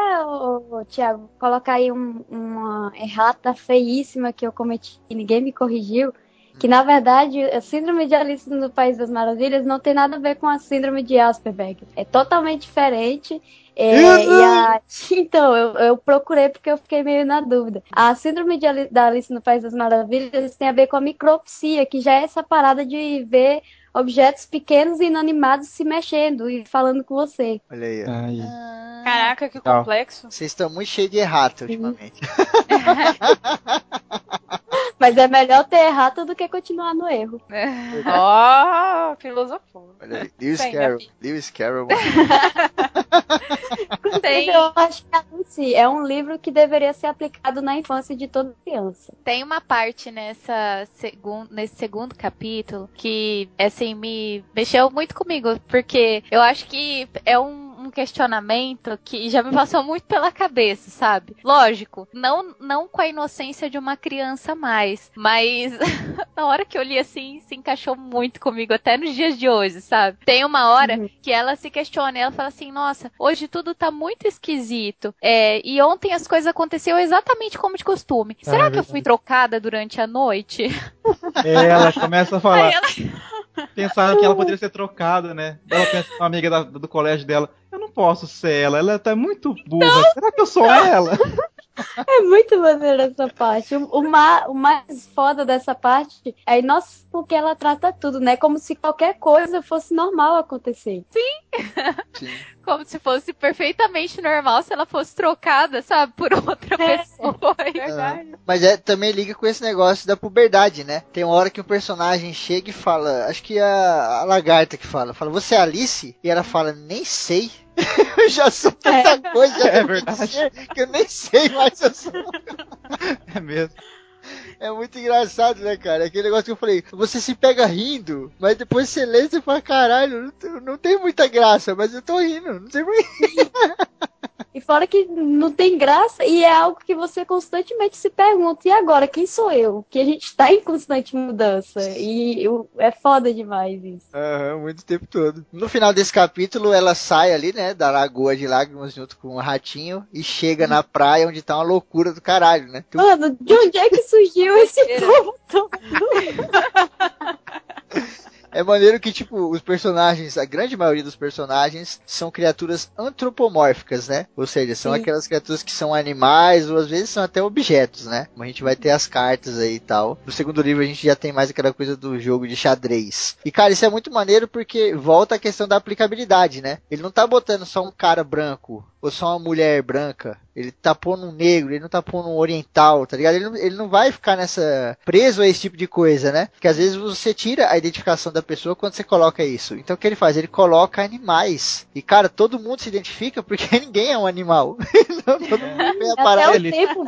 Tiago, colocar aí um- uma errata feíssima que eu cometi e ninguém me corrigiu. Que na verdade a síndrome de Alice no País das Maravilhas não tem nada a ver com a síndrome de Asperger. É totalmente diferente. É, e a... Então, eu, eu, procurei porque eu fiquei meio na dúvida. A síndrome de, da Alice no País das Maravilhas tem a ver com a micropsia, que já é essa parada de ver objetos pequenos e inanimados se mexendo e falando com você.
Olha aí.
Aí.
Caraca, que complexo.
Vocês estão muito cheios de errata ultimamente.
Mas é melhor ter errado do que continuar no erro.
Ó, oh, filosofou.
Olha aí. Lewis Carroll. Lewis Carroll.
Tem.
Eu acho que é um livro que deveria ser aplicado na infância de toda criança.
Tem uma parte nessa segun, nesse segundo capítulo que, assim, me mexeu muito comigo, porque eu acho que é um, um questionamento que já me passou muito pela cabeça, sabe? Lógico, não, não com a inocência de uma criança mais, mas na hora que eu li assim, se encaixou muito comigo, até nos dias de hoje, sabe? Tem uma hora
Uhum.
que ela se questiona, ela fala assim, nossa, hoje tudo tá muito esquisito, é, e ontem as coisas aconteceram exatamente como de costume. Será
é
que eu fui trocada durante a noite?
É, ela começa a falar.
Aí ela-
Pensaram que ela poderia ser trocada, né? Ela pensa com uma amiga da- do colégio dela. Eu não posso ser ela, ela tá muito burra. Será que eu sou ela?
É muito maneiro essa parte. O, o, ma- o mais foda dessa parte é, nossa, porque ela trata tudo, né? Como se qualquer coisa fosse normal acontecer.
Sim.
Como se fosse perfeitamente normal se ela fosse trocada, sabe, por outra
É.
pessoa.
Verdade.
Mas é, também liga com esse negócio da puberdade, né? Tem uma hora que um personagem chega e fala, acho que é a, a lagarta que fala, fala, você é Alice? E ela fala, nem sei. eu já sou tanta coisa
É verdade.
que eu nem sei mais eu sou.
É mesmo.
É muito engraçado, né, cara? Aquele negócio que eu falei, você se pega rindo, mas depois você lê e você fala, caralho, não, tem- não tem muita graça, mas eu tô rindo, não sei por quê.
E fora que não tem graça e é algo que você constantemente se pergunta, e agora, quem sou eu? Que a gente tá em constante mudança. E eu- é foda demais isso.
Aham, muito tempo todo. No final desse capítulo, ela sai ali, né, da lagoa de lágrimas junto com o ratinho e chega na praia onde tá uma loucura do caralho, né? Um-
Mano, de onde é que surgiu esse povo todo?
É maneiro que, tipo, os personagens, a grande maioria dos personagens são criaturas antropomórficas, né? Ou seja, são
Sim.
aquelas criaturas que são animais ou às vezes são até objetos, né? Como a gente vai ter as cartas aí e tal. No segundo livro a gente já tem mais aquela coisa do jogo de xadrez. E, cara, isso é muito maneiro porque volta a questão da aplicabilidade, né? Ele não tá botando só um cara branco ou só uma mulher branca. Ele tá pondo um negro, ele não tá pondo um oriental, tá ligado? Ele não, ele não vai ficar nessa. preso a esse tipo de coisa, né? Porque às vezes você tira a identificação da pessoa quando você coloca isso. Então o que ele faz? Ele coloca animais. E cara, todo mundo se identifica porque ninguém é um animal. Então, todo mundo vem a
Até
parar.
o
ele-
tempo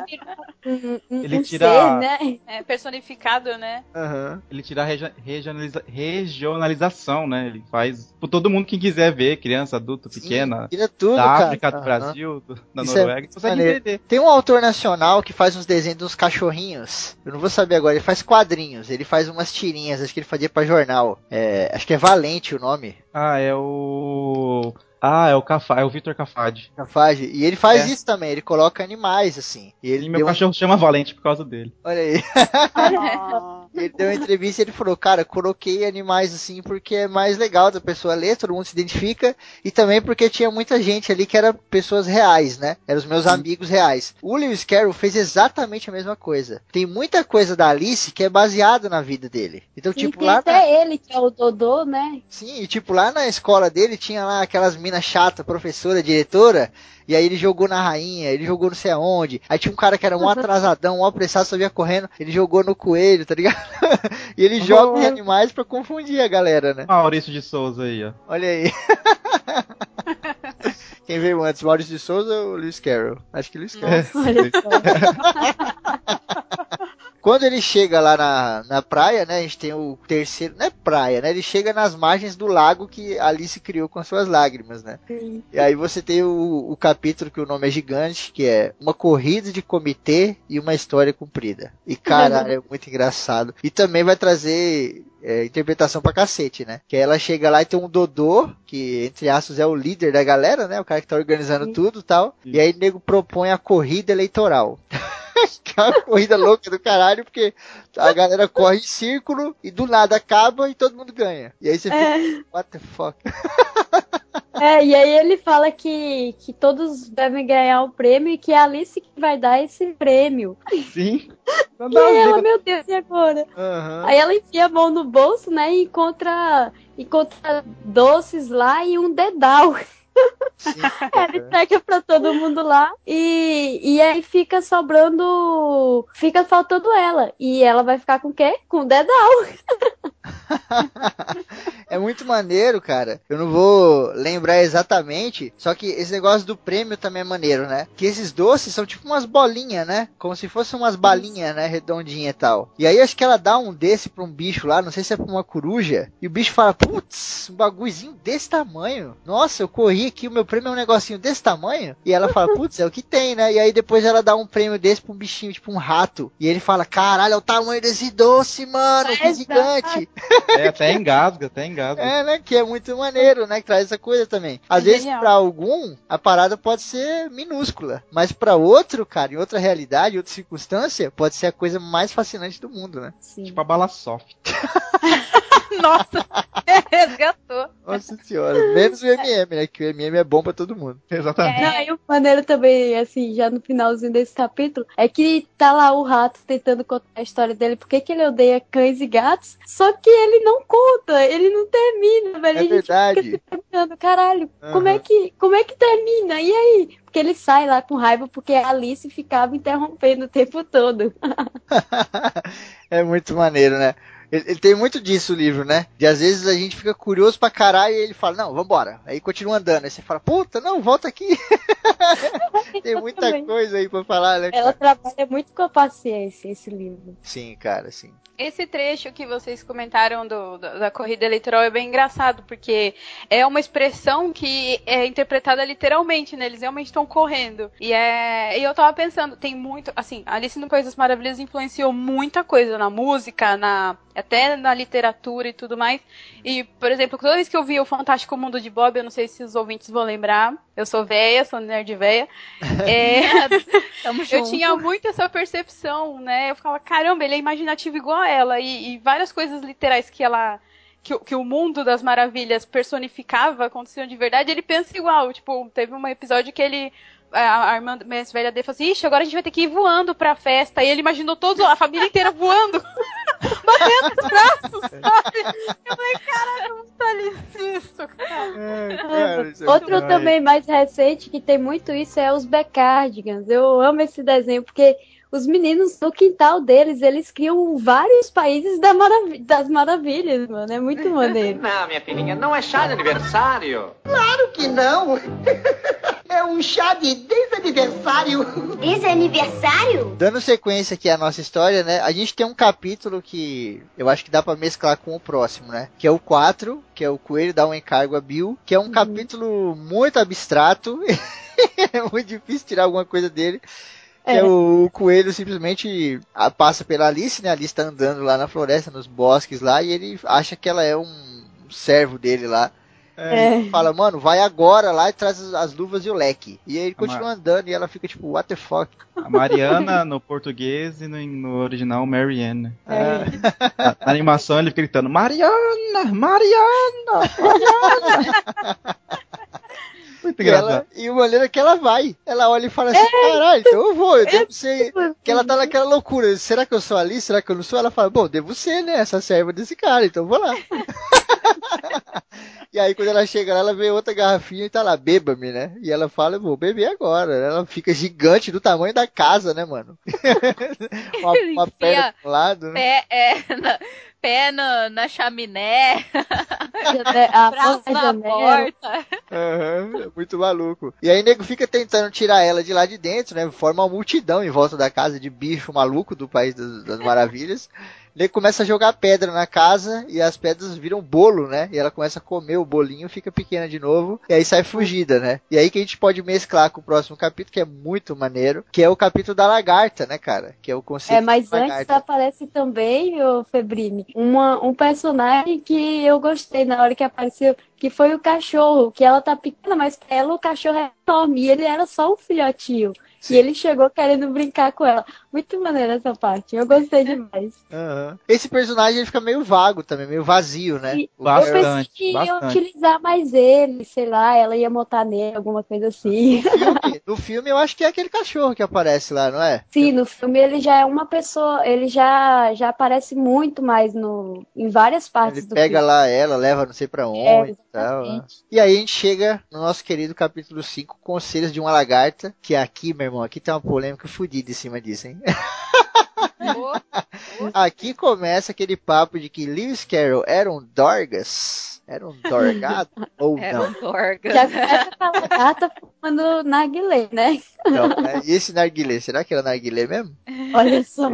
um, um,
ele tira-
ser, né?
É personificado, né?
Aham.
Ele tira a regio- regionaliza- regionalização, né? Ele faz por todo mundo que quiser ver, criança, adulto, pequena,
Tira tudo,
da
cara.
África. Brasil, do- da
Isso é
Noruega,
muito
consegue
maneiro.
entender.
Tem um autor nacional que faz uns desenhos dos cachorrinhos. Eu não vou saber agora. Ele faz quadrinhos. Ele faz umas tirinhas. Acho que ele fazia pra jornal. É, acho que é Valente o nome.
Ah, é o. Ah, é o Cafá, é o Vitor Cafade.
Cafage. E ele faz
É.
isso também. Ele coloca animais assim. E ele
E meu cachorro chama Valente por causa dele.
olha aí. Ele deu uma entrevista e ele falou, cara, coloquei animais assim porque é mais legal da pessoa ler, todo mundo se identifica, e também porque tinha muita gente ali que era pessoas reais, né? Eram os meus amigos reais. O Lewis Carroll fez exatamente a mesma coisa. Tem muita coisa da Alice que é baseada na vida dele. Então,
Sim,
tipo,
tem
lá na...
até ele, que é o Dodô, né?
Sim, e tipo, lá na escola dele tinha lá aquelas minas chatas, professora, diretora, e aí ele jogou na rainha, ele jogou não sei aonde. Aí tinha um cara que era um atrasadão, um apressado, só via correndo, ele jogou no coelho, tá ligado? e ele joga em animais pra confundir a galera, né?
Maurício de Souza aí, ó.
Olha aí. Quem veio antes, Maurício de Souza ou Lewis Carroll? Acho que Lewis Carroll.
Olha.
Quando ele chega lá na, na praia, né? A gente tem o terceiro. Não é praia, né? Ele chega nas margens do lago que Alice criou com as suas lágrimas, né? E aí você tem o, o capítulo que o nome é gigante, que é uma corrida de comitê e uma história cumprida. E caralho, é muito engraçado. E também vai trazer é, interpretação pra cacete, né? Que aí ela chega lá e tem um Dodô, que entre aspas é o líder da galera, né? O cara que tá organizando tudo e tal. E aí o nego propõe a corrida eleitoral. Que é uma corrida louca do caralho, porque a galera corre em círculo e do nada acaba e todo mundo ganha. E aí você fica,
É.
what the fuck?
É, e aí ele fala que, que todos devem ganhar o prêmio e que é a Alice que vai dar esse prêmio.
Sim.
E ela, meu Deus, e agora?
Aham.
Aí ela enfia a mão no bolso, né, e encontra, encontra doces lá e um dedal.
Sim,
Ela entrega pra todo mundo lá e, e aí fica sobrando. Fica faltando ela. E ela vai ficar com o quê? Com o dedal.
É muito maneiro, cara. Eu não vou lembrar exatamente, só que esse negócio do prêmio também é maneiro, né? Que esses doces são tipo umas bolinhas, né? Como se fossem umas balinhas, né? Redondinha e tal. E aí acho que ela dá um desse pra um bicho lá, não sei se é pra uma coruja, e o bicho fala, putz, um bagulhozinho desse tamanho. Nossa, eu corri aqui, o meu prêmio é um negocinho desse tamanho. E ela fala, putz, é o que tem, né? E aí depois ela dá um prêmio desse pra um bichinho, tipo um rato. E ele fala, caralho, é o tamanho desse doce, mano, que gigante.
É, até engasga, até engasga.
É, né? Que é muito maneiro, né? Que traz essa coisa também. Às
É
vezes,
genial.
pra algum, a parada pode ser minúscula. Mas pra outro, cara, em outra realidade, em outra circunstância, pode ser a coisa mais fascinante do mundo, né?
Sim.
Tipo a bala soft.
Nossa, resgatou.
Nossa senhora. Menos o MM, né? Que o MM é bom pra todo mundo.
Exatamente.
Não, e o maneiro também, assim, já no finalzinho desse capítulo, é que tá lá o rato tentando contar a história dele, porque que ele odeia cães e gatos, só que ele não conta, ele não termina, velho.
É verdade.
fica se perguntando, caralho, como, é que, como é que termina? E aí? Porque ele sai lá com raiva porque a Alice ficava interrompendo o tempo todo.
é muito maneiro, né? Ele, ele tem muito disso o livro, né? De às vezes a gente fica curioso pra caralho e ele fala, não, vambora. Aí continua andando. Aí você fala, puta, não, volta aqui. tem muita
Também.
coisa aí pra falar, né?
Ela
Cara?
trabalha muito com a paciência, esse livro.
Sim, cara, sim.
Esse trecho que vocês comentaram do- da, da corrida eleitoral é bem engraçado, porque é uma expressão que é interpretada literalmente, né? Eles realmente estão correndo. E, é, e eu tava pensando, tem muito. Assim, Alice no País das Maravilhas influenciou muita coisa na música, na até na literatura e tudo mais. E, por exemplo, toda vez que eu vi o Fantástico Mundo de Bob, eu não sei se os ouvintes vão lembrar, eu sou véia, sou nerd véia. É, eu tinha muito essa percepção, né? Eu ficava, caramba, ele é imaginativo igual a ela. E, e várias coisas literais que ela. Que, o- que o mundo das maravilhas personificava aconteciam de verdade, ele pensa igual. Tipo, teve um episódio que ele. A, irmã mais velha dele falou assim: Ixi, agora a gente vai ter que ir voando pra festa. E ele imaginou todos, a família inteira voando, batendo os braços, sabe? Eu falei, caraca, muito feliz isso, cara.
É, cara, isso é
Outro também mais recente que tem muito isso é os Beckardigans. Eu amo esse desenho porque os meninos no quintal deles, eles criam vários países da marav- das maravilhas, mano. É muito maneiro.
Não, minha filhinha, não é chá de aniversário.
Claro que não. É um chá de desaniversário.
Desaniversário?
Dando sequência aqui à nossa história, né? A gente tem um capítulo que eu acho que dá pra mesclar com o próximo, né? Que é o 4, que é o Coelho dá um encargo a Bill, que é um capítulo muito abstrato. é muito difícil tirar alguma coisa dele. É.
É.
o, o coelho simplesmente passa pela Alice, né? A Alice tá andando lá na floresta, nos bosques lá, e ele acha que ela é um servo dele lá.
É.
Fala, mano, vai agora lá e traz as, as luvas e o leque. E aí ele continua andando e ela fica tipo, what the fuck?
A Mariana no português e no, no original Marianne.
É.
Na, na animação ele fica gritando Mariana! Mariana! Mariana! Muito
E,
engraçado.
ela, e o maneiro é que ela vai. Ela olha e fala assim, caralho, então eu vou, eu devo ser. Que ela tá naquela loucura. Será que eu sou ali? Será que eu não sou? Ela fala, bom, devo ser, né? Essa serva desse cara, então eu vou lá. e aí quando ela chega lá, ela vê outra garrafinha e tá lá, beba-me, né? E ela fala, eu vou beber agora. Ela fica gigante do tamanho da casa, né, mano? uma, uma perna pro lado, né?
É, na, pé no- na chaminé,
A
braço
porta
na porta.
Aham, é muito maluco. E aí o nego fica tentando tirar ela de lá de dentro, né? Forma uma multidão em volta da casa de bicho maluco do País das, das Maravilhas. Nego começa a jogar pedra na casa e as pedras viram bolo, né? E ela começa a comer o bolinho, fica pequena de novo, e aí sai fugida, né? E aí que a gente pode mesclar com o próximo capítulo, que é muito maneiro, que é o capítulo da lagarta, né, cara? Que é o conceito
É, mas
da
antes aparece também, o Febrini, uma, um personagem que eu gostei na hora que apareceu, que foi o cachorro, que ela tá pequena, mas pra ela o cachorro é enorme, e ele era só um filhotinho. E ele chegou querendo brincar com ela. Muito maneira essa parte. Eu gostei demais.
Aham. Esse personagem ele fica meio vago também, meio vazio, né?
E
O
eu pensei
Bastante,
que ia
bastante.
utilizar mais ele, sei lá, ela ia montar nele, alguma coisa assim.
filme, no filme eu acho que é aquele cachorro que aparece lá, não é?
Sim, no filme ele já é uma pessoa, ele já, já aparece muito mais no, em várias partes
Ele
do
pega
filme.
lá ela, leva não sei pra onde
É,
e tal. né? E aí a gente chega no nosso querido capítulo 5, Conselhos de uma Lagarta, que aqui, meu irmão, aqui tem uma polêmica fodida em cima disso, hein? Aqui começa aquele papo de que Lewis Carroll era um Dorgas, era um Dorgado, ou
Era
não.
um Dorga.
Já começa com a lagarta fumando narguilé, né?
não? E esse narguilé, será que era narguilé mesmo?
Olha só.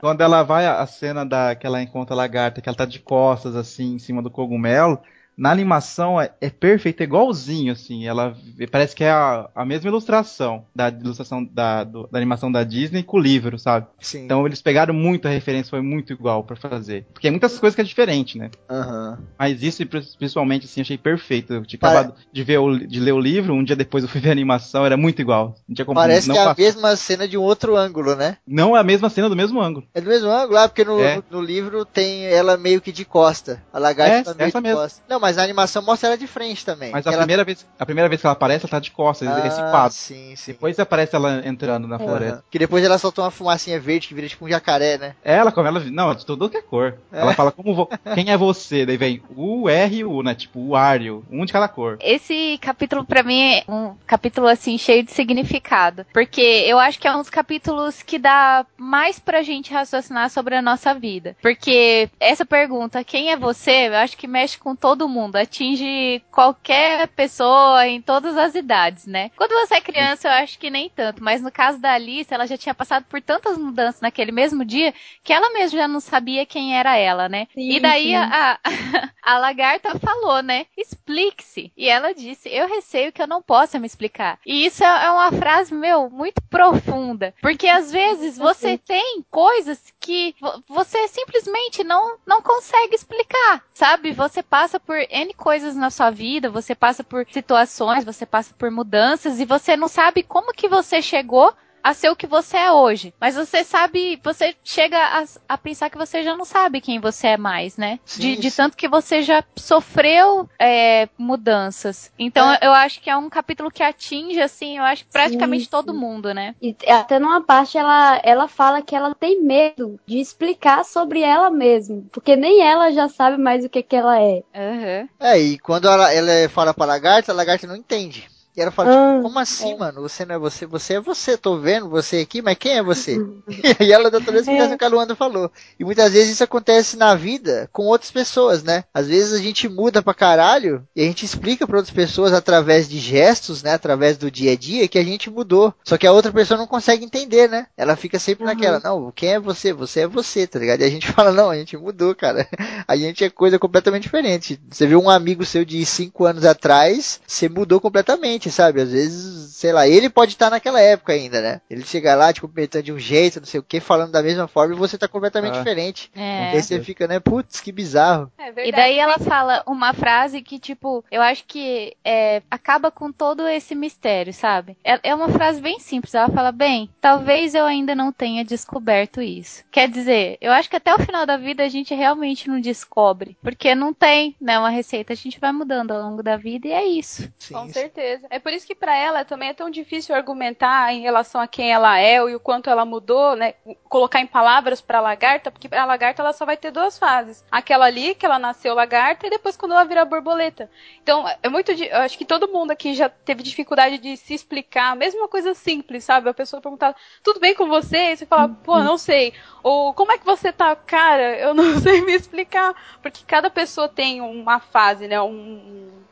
Quando ela vai, a cena da que ela encontra a lagarta, que ela tá de costas, assim, em cima do cogumelo, na animação é, é perfeito, é igualzinho, assim. Ela parece que é a, a mesma ilustração da ilustração da, do- da animação da Disney com o livro, sabe?
Sim.
Então eles pegaram muito a referência, foi muito igual pra fazer. Porque é muitas coisas que é diferente, né?
Aham.
Mas isso, principalmente, assim, achei perfeito. Eu tinha
Pare-
acabado de, ver o, de ler o livro, um dia depois eu fui ver a animação, era muito igual. Não tinha como
Parece
não
que é a mesma cena de um outro ângulo, né?
Não é a mesma cena do mesmo ângulo.
É do mesmo ângulo, ah, porque no,
É.
no, no livro tem ela meio que de costa. A lagarta
É,
tá meio de
mesmo.
costa. Não, mas na animação mostra ela de frente também.
Mas a
ela-
primeira, vez, a primeira vez que ela aparece, ela tá de costas, esse
Ah,
quadro.
Sim, sim.
Depois aparece ela entrando na
É.
floresta.
Que depois ela soltou uma fumacinha verde que vira tipo um jacaré, né?
Ela, como ela. Não, de tudo que é cor.
É.
Ela fala como vo- quem é você? Daí vem o R e o U, né? Tipo, o Ario. Um de cada cor.
Esse capítulo pra mim é um capítulo assim cheio de significado, porque eu acho que é um dos capítulos que dá mais pra gente raciocinar sobre a nossa vida. Porque essa pergunta, quem é você? Eu acho que mexe com todo mundo, atinge qualquer pessoa em todas as idades, né? Quando você é criança, eu acho que nem tanto, mas no caso da Alice, ela já tinha passado por tantas mudanças naquele mesmo dia que ela mesma já não sabia quem era ela, né?
Sim,
e daí a, a lagarta falou, né? Explique-se. E ela disse: Eu receio que eu não possa me explicar. E isso é é uma frase, meu, muito profunda. Porque às vezes você tem coisas que vo- você simplesmente não, não consegue explicar, sabe? Você passa por N coisas na sua vida, você passa por situações, você passa por mudanças e você não sabe como que você chegou a ser o que você é hoje. Mas você sabe, você chega a, a pensar que você já não sabe quem você é mais, né?
Sim,
de, de tanto que você já sofreu é, mudanças. Então
É.
eu acho que é um capítulo que atinge, assim, eu acho praticamente
Sim,
todo
sim.
mundo, né?
E até numa parte ela, ela fala que ela tem medo de explicar sobre ela mesma. Porque nem ela já sabe mais o que, que ela é.
Aham.
É, e quando ela, ela fala pra lagarta, a lagarta não entende. E ela fala,
Ah,
tipo, como assim, mano? Você não é você? Você é você, tô vendo você aqui, mas quem é você? e aí ela dá toda a explicação
É.
que a Luanda falou. E muitas vezes isso acontece na vida com outras pessoas, né? Às vezes a gente muda pra caralho e a gente explica pra outras pessoas através de gestos, né? Através do dia a dia que a gente mudou. Só que a outra pessoa não consegue entender, né? Ela fica sempre
Uhum.
naquela, não, quem é você? Você é você, tá ligado? E a gente fala, não, a gente mudou, cara. A gente é coisa completamente diferente. Você vê um amigo seu de 5 anos atrás, você mudou completamente, sabe? Às vezes, sei lá, ele pode estar naquela época ainda, né? Ele chega lá, te cumprimentando de um jeito, não sei o que, falando da mesma forma e você tá completamente
Ah.
diferente.
É.
E aí você fica, né? Putz, que bizarro.
É
E
verdade.
daí ela fala uma frase que, tipo, eu acho que é, acaba com todo esse mistério, sabe? É, é uma frase bem simples. Ela fala, bem, talvez eu ainda não tenha descoberto isso. Quer dizer, eu acho que até o final da vida a gente realmente não descobre. Porque não tem, né, uma receita. A gente vai mudando ao longo da vida e é isso.
Sim,
Com certeza. É por isso que pra ela também é tão difícil argumentar em relação a quem ela é e o quanto ela mudou, né? Colocar em palavras pra lagarta, porque a lagarta ela só vai ter duas fases. Aquela ali que ela nasceu lagarta e depois quando ela vira borboleta. Então, é muito eu acho que todo mundo aqui já teve dificuldade de se explicar, mesmo uma coisa simples, sabe? A pessoa perguntar: "Tudo bem com você?" E você fala: "Pô, não sei". Ou como é que você tá, cara? Eu não sei me explicar, porque cada pessoa tem uma fase, né? Um,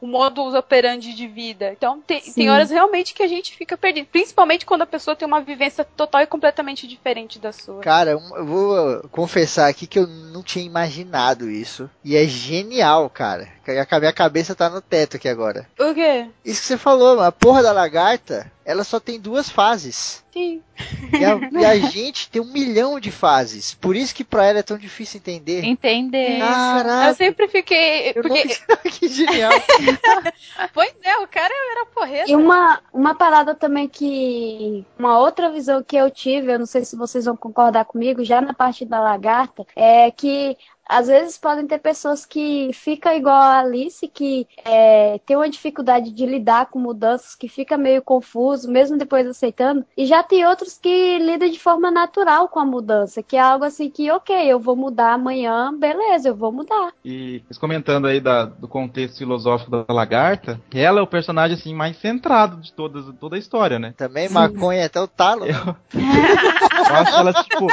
um modus operandi de vida. Então, tem,
Sim.
tem horas realmente que a gente fica perdido. Principalmente quando a pessoa tem uma vivência total e completamente diferente da sua.
Cara, eu vou confessar aqui que eu não tinha imaginado isso. E é genial, cara. A minha cabeça tá no teto aqui agora.
O quê?
Isso que você falou, a porra da lagarta, ela só tem duas fases.
Sim.
E a, e a gente tem um milhão de fases. Por isso que pra ela é tão difícil entender.
Entender.
Caraca.
Eu sempre fiquei.
Eu
Porque...
nunca- que genial.
Pois é, o cara era porreta.
E uma, uma parada também que. Uma outra visão que eu tive, eu não sei se vocês vão concordar comigo, já na parte da lagarta, é que às vezes podem ter pessoas que ficam igual a Alice, que é, tem uma dificuldade de lidar com mudanças, que fica meio confuso, mesmo depois aceitando. E já tem outros que lidam de forma natural com a mudança, que é algo assim que, ok, eu vou mudar amanhã, beleza, eu vou mudar.
E mas comentando aí da- do contexto filosófico da lagarta, ela é o personagem assim mais centrado de todas, toda a história, né?
Também maconha até o talo. né?
Eu acho ela, tipo.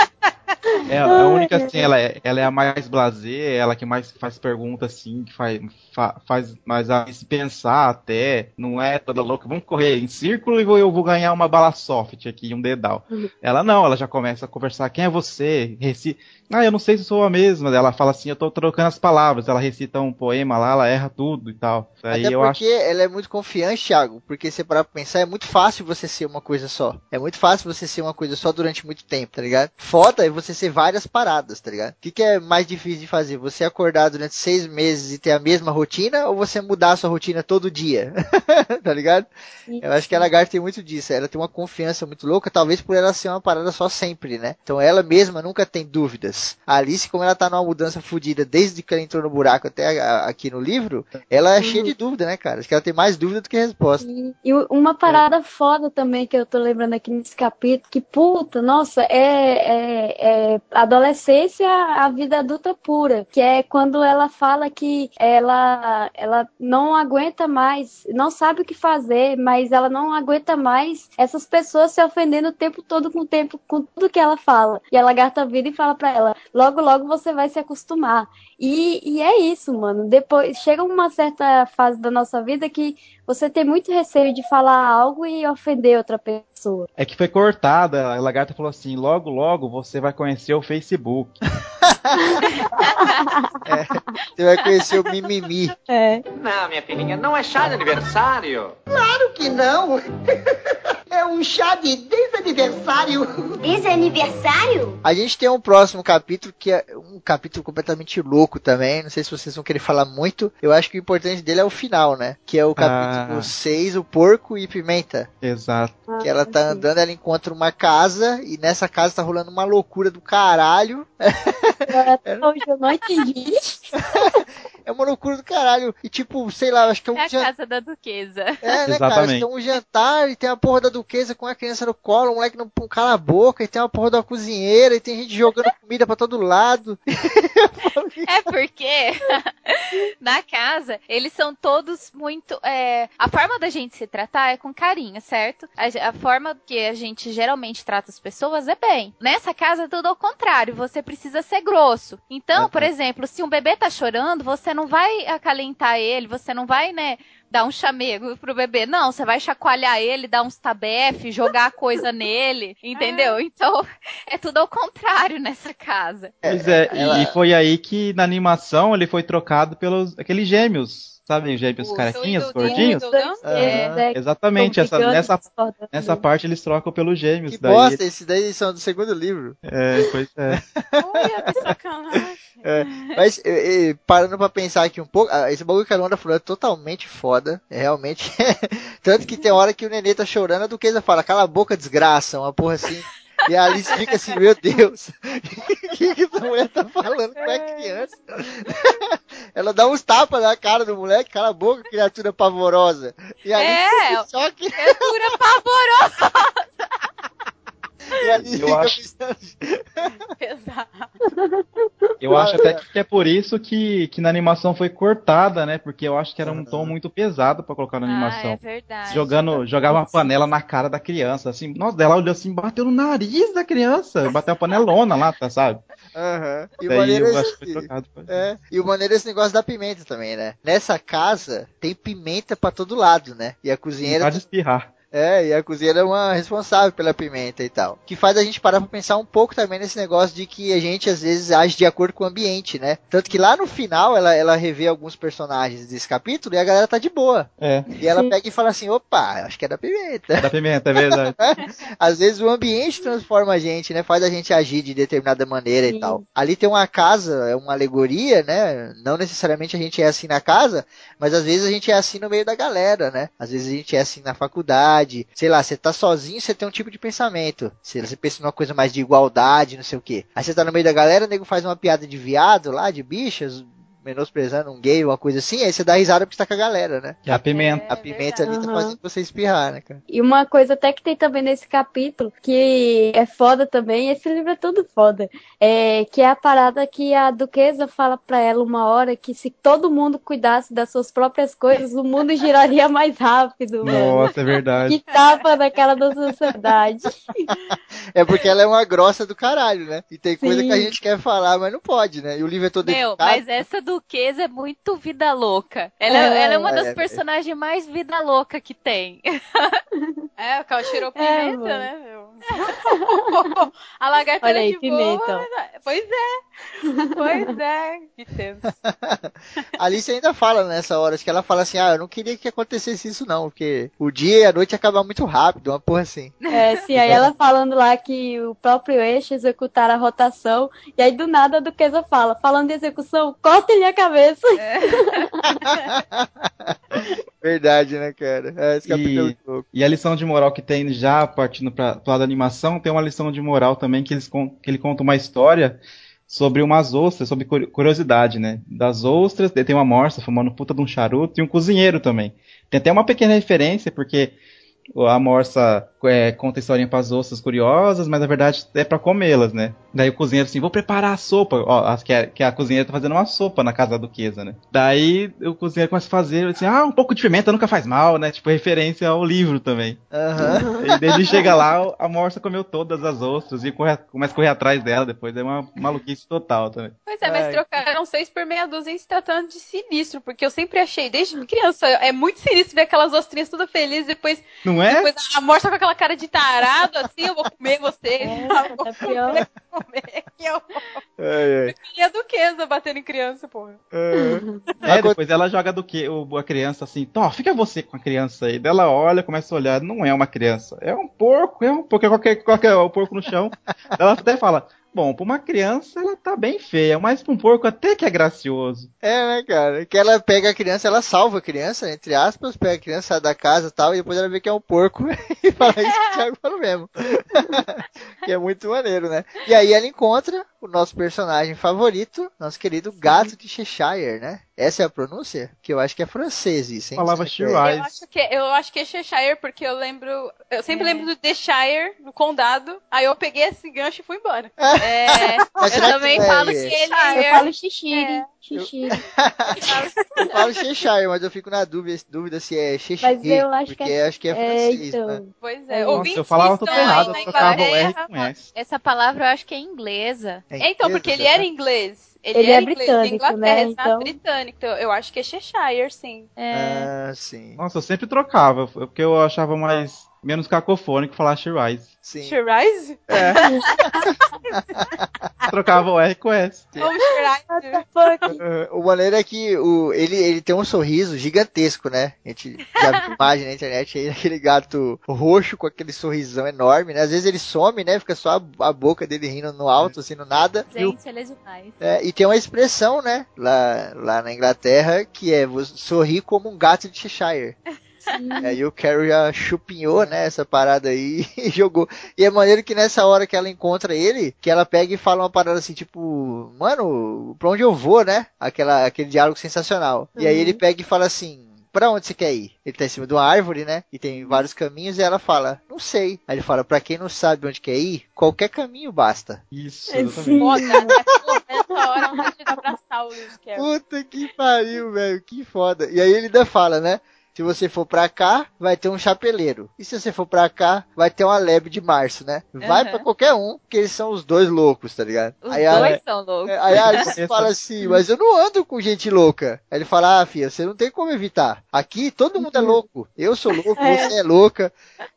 É a única, assim, ela é, ela é a mais blazer, ela que mais faz perguntas, assim, que faz, fa- faz mais a se pensar até, não é toda louca, vamos correr em círculo e eu vou ganhar uma bala soft aqui, um dedal. Ela não, ela já começa a conversar, quem é você? Reci... Ah, eu não sei se sou a mesma. Ela fala assim, eu tô trocando as palavras, ela recita um poema lá, ela erra tudo e tal. Aí
Até
eu acho
porque ela é muito confiante, Thiago. Porque se parar pra pensar, é muito fácil você ser uma coisa só. É muito fácil você ser uma coisa só durante muito tempo, tá ligado? Foda é você ser várias paradas, tá ligado? O que, que é mais difícil de fazer? Você acordar durante seis meses e ter a mesma rotina ou você mudar a sua rotina todo dia? tá ligado? Eu acho que a lagarta tem muito disso. Ela tem uma confiança muito louca, talvez por ela ser uma parada só sempre, né? Então ela mesma nunca tem dúvidas. A Alice, como ela tá numa mudança fodida desde que ela entrou no buraco até a- aqui no livro, ela é cheia de dúvida, né, cara? Acho que ela tem mais dúvida do que resposta.
E, e uma parada foda também que eu tô lembrando aqui nesse capítulo, que puta, nossa, é, é, é adolescência, a vida adulta pura, que é quando ela fala que ela, ela não aguenta mais, não sabe o que fazer, mas ela não aguenta mais essas pessoas se ofendendo o tempo todo com o tempo, com tudo que ela fala. E a lagarta vira e fala pra ela, logo, logo você vai se acostumar. E, e é isso, mano. Depois chega uma certa fase da nossa vida que você tem muito receio de falar algo e ofender outra pessoa.
É que foi cortada, a lagarta falou assim: logo, logo você vai conhecer o Facebook.
Você vai conhecer o mimimi.
É.
Não, minha filhinha, não é chá de aniversário.
Claro que não. É um chá de desaniversário.
Desaniversário?
A gente tem um próximo capítulo que é um capítulo completamente louco também. Não sei se vocês vão querer falar muito. Eu acho que o importante dele é o final, né? Que é o capítulo
Ah.
6, o porco e pimenta.
Exato.
Que ela tá andando, ela encontra uma casa e nessa casa tá rolando uma loucura do caralho.
Hoje eu não entendi.
É uma loucura do caralho. E tipo, sei lá, acho que é um
É a
jan-
casa da duquesa.
É, né, cara? Acho
Exatamente.
que é um jantar e tem a porra da duquesa com a criança no colo, o moleque não cala a boca, e tem uma porra da cozinheira, e tem gente jogando comida pra todo lado.
É porque na casa eles são todos muito. é, a forma da gente se tratar é com carinho, certo? A, a forma que a gente geralmente trata as pessoas é bem. Nessa casa é tudo ao contrário, você precisa ser grosso. Então, por exemplo, se um bebê tá chorando, você não vai acalentar ele, você não vai, né? Dar um chamego pro bebê. Não, você vai chacoalhar ele, dar uns tabef, jogar coisa nele, entendeu? Então, é tudo ao contrário nessa casa.
Pois é, e-
ela-
e foi aí que na animação ele foi trocado pelos aqueles gêmeos. Sabe, os gêmeos
O
carequinhas,
do-
gordinhos?
do-
É, né,
Exatamente, essa, nessa, nessa parte eles trocam pelos gêmeos.
Que
daí,
bosta, esse daí são do segundo livro.
É, pois é.
Olha, que sacanagem.
Mas, eh, eh, parando pra pensar aqui um pouco, ah, esse bagulho que a Luana falou é totalmente foda. É realmente. Tanto que tem hora que o nenê tá chorando, a duquesa fala, cala a boca, desgraça, uma porra assim. E a Alice fica assim, meu Deus, o que, que essa mulher tá falando com a criança? Ela dá uns tapas na cara do moleque, cala a boca, criatura pavorosa. E a
É,
Alice só que
criatura pavorosa.
E a Alice
Eu acho-
Pesado.
Eu acho até que é por isso que, que na animação foi cortada, né? Porque eu acho que era um tom muito pesado pra colocar na
Ah, é
animação.
verdade.
Jogando, jogava uma panela na cara da criança, assim. Nossa, ela olhou assim, bateu no nariz da criança, bateu a panelona lá, tá, sabe?
Aham. E
Daí
maneiro é esse-
trocado.
É, e o maneiro é esse negócio da pimenta também, né? Nessa casa tem pimenta pra todo lado, né? E a cozinheira
Vontade de espirrar.
É, e a cozinheira é uma responsável pela pimenta e tal. Que faz a gente parar pra pensar um pouco também nesse negócio de que a gente às vezes age de acordo com o ambiente, né? Tanto que lá no final ela, ela revê alguns personagens desse capítulo e a galera tá de boa.
É.
E ela pega e fala assim: opa, acho que é da pimenta.
Da pimenta, é verdade.
Às vezes o ambiente transforma a gente, né? Faz a gente agir de determinada maneira
Sim.
e tal. Ali tem uma casa, é uma alegoria, né? Não necessariamente a gente é assim na casa, mas às vezes a gente é assim no meio da galera, né? Às vezes a gente é assim na faculdade. Sei lá, você tá sozinho, você tem um tipo de pensamento. Sei lá, Você pensa numa coisa mais de igualdade, não sei o quê. Aí você tá no meio da galera, o nego faz uma piada de viado lá, de bichas, menosprezando um gay, uma coisa assim, aí você dá risada porque você tá com a galera, né?
É a pimenta.
A pimenta ali tá fazendo você espirrar, né, cara?
E uma coisa até que tem também nesse capítulo, que é foda também, esse livro é todo foda, é que é a parada que a duquesa fala pra ela uma hora que se todo mundo cuidasse das suas próprias coisas, o mundo giraria mais rápido, mano.
Nossa, é verdade.
Que tapa na cara da sociedade.
É porque ela é uma grossa do caralho, né? E tem coisa
Sim.
que a gente quer falar, mas não pode, né? E o livro é todo
Meu,
educado.
mas essa duquesa é muito vida louca. Ela,
É,
ela é uma das
é, é.
personagens mais vida louca que tem.
É, o cara cheirou
É,
pimenta, né, meu? a lagarta
Olha aí,
de
pimenta,
boa. mas- Pois é. Pois é. Que tenso.
A Alice ainda fala nessa hora, acho que ela fala assim, ah, eu não queria que acontecesse isso não, porque o dia e a noite acabam muito rápido, uma porra assim.
É, sim, aí ela falando lá que o próprio eixo executar a rotação, e aí do nada a duquesa fala, falando de execução, corta-lhe a cabeça.
Verdade, né, cara? É, esse capítulo é
E,
louco.
e a lição de moral que tem já partindo para lado da animação, tem uma lição de moral também que, eles, que ele conta uma história sobre umas ostras, sobre curi- curiosidade, né? Das ostras, tem uma morsa fumando puta de um charuto e um cozinheiro também. Tem até uma pequena referência, porque a morsa é, conta historinha para as ostras curiosas, mas na verdade é para comê-las, né? Daí o cozinheiro assim, vou preparar a sopa. Ó, acho que, é, que a cozinheira tá fazendo uma sopa na casa da duquesa, né? Daí o cozinheiro começa a fazer, assim, ah, um pouco de pimenta nunca faz mal, né? Tipo, referência ao livro também.
Aham.
E daí ele chega lá, a morsa comeu todas as ostras e corre, começa a correr atrás dela depois. É uma maluquice total também.
Pois é, mas
Ai.
trocaram seis por meia dúzia em se tratando de sinistro, porque eu sempre achei, desde criança, é muito sinistro ver aquelas ostrinhas todas felizes, depois,
Não é?
depois a com aquela cara de tarado, assim, eu vou comer você.
É,
eu vou
tá pior.
comer, comer. Que eu
Ai, ai.
filha duquesa batendo em criança, porra.
É, depois ela joga do que o, a criança assim, Tó, fica você com a criança aí. Daí ela olha, começa a olhar, não é uma criança, é um porco, é um porco, é qualquer, qualquer o porco no chão. ela até fala, bom, pra uma criança ela tá bem feia, mas pra um porco até que é gracioso.
É, né, cara? Que ela pega a criança, ela salva a criança, entre aspas, pega a criança da casa e tal, e depois ela vê que é um porco e fala isso que o Thiago falou mesmo. que é muito maneiro, né? E aí ela encontra o nosso personagem favorito, nosso querido gato de Cheshire, né? Essa é a pronúncia? Que eu acho que é francês isso, hein?
Falava
que é?
Shirai.
Eu acho, que, eu acho que é Cheshire, porque eu lembro. Eu sempre lembro do The Shire, do condado. Aí eu peguei esse gancho e fui embora.
É,
Mas
eu
que
também
é
falo
esse?
que ele
Eu
é.
falo xixi,
É.
xixi.
Eu falo Cheshire, mas eu fico na dúvida, dúvida se é Cheshire.
Mas eu acho que
porque
é-
acho que é
É,
francês, né?
então.
Pois é.
Nossa,
Ouvintes
eu falava
que
tudo errado, eu
na
trocava o R com S.
Essa palavra eu acho que é inglesa.
É
Então, porque
inglês,
ele era
né?
inglês. Ele,
Ele é
era inglês da
britânico,
Inglaterra,
né?
exato,
Então-
britânico. Então, eu acho que é Cheshire, sim.
É,
Ah, sim.
Nossa, eu sempre trocava, porque eu achava mais menos cacofônico falar Shirai.
Sim.
Shiraz?
Trocava o R com S.
Ou Shiraz?
O maneiro é que o, ele, ele tem um sorriso gigantesco, né? A gente já viu imagem na internet aí, aquele gato roxo com aquele sorrisão enorme, né? Às vezes ele some, né? Fica só a, a boca dele rindo no alto, assim, no nada. E, o-
Gente, eles demais.
é, e tem uma expressão, né? Lá, lá na Inglaterra, que é você sorrir como um gato de Cheshire. E aí o Carrie já chupinhou, né, essa parada aí e jogou. E é maneiro que nessa hora que ela encontra ele, que ela pega e fala uma parada assim, tipo, mano, pra onde eu vou, né? Aquela, aquele diálogo sensacional. E aí ele pega e fala assim, pra onde você quer ir? Ele tá em cima de uma árvore, né? E tem vários caminhos e ela fala, não sei. Aí ele fala, pra quem não sabe onde quer ir, qualquer caminho basta.
Isso,
É,
exatamente.
né? Nessa hora, abraçar o.
Puta que pariu, velho, que foda. E aí ele ainda fala, né? Se você for pra cá, vai ter um chapeleiro. E se você for pra cá, vai ter uma lebre de março, né? Vai
Uhum.
pra qualquer um, porque eles são os dois loucos, tá ligado?
Os
Aí a-
dois são loucos.
é, Aí a Alice fala assim, mas eu não ando com gente louca. Aí ele fala, ah, filha, você não tem como evitar. Aqui todo mundo é louco. Eu sou louco,
É.
você é louca.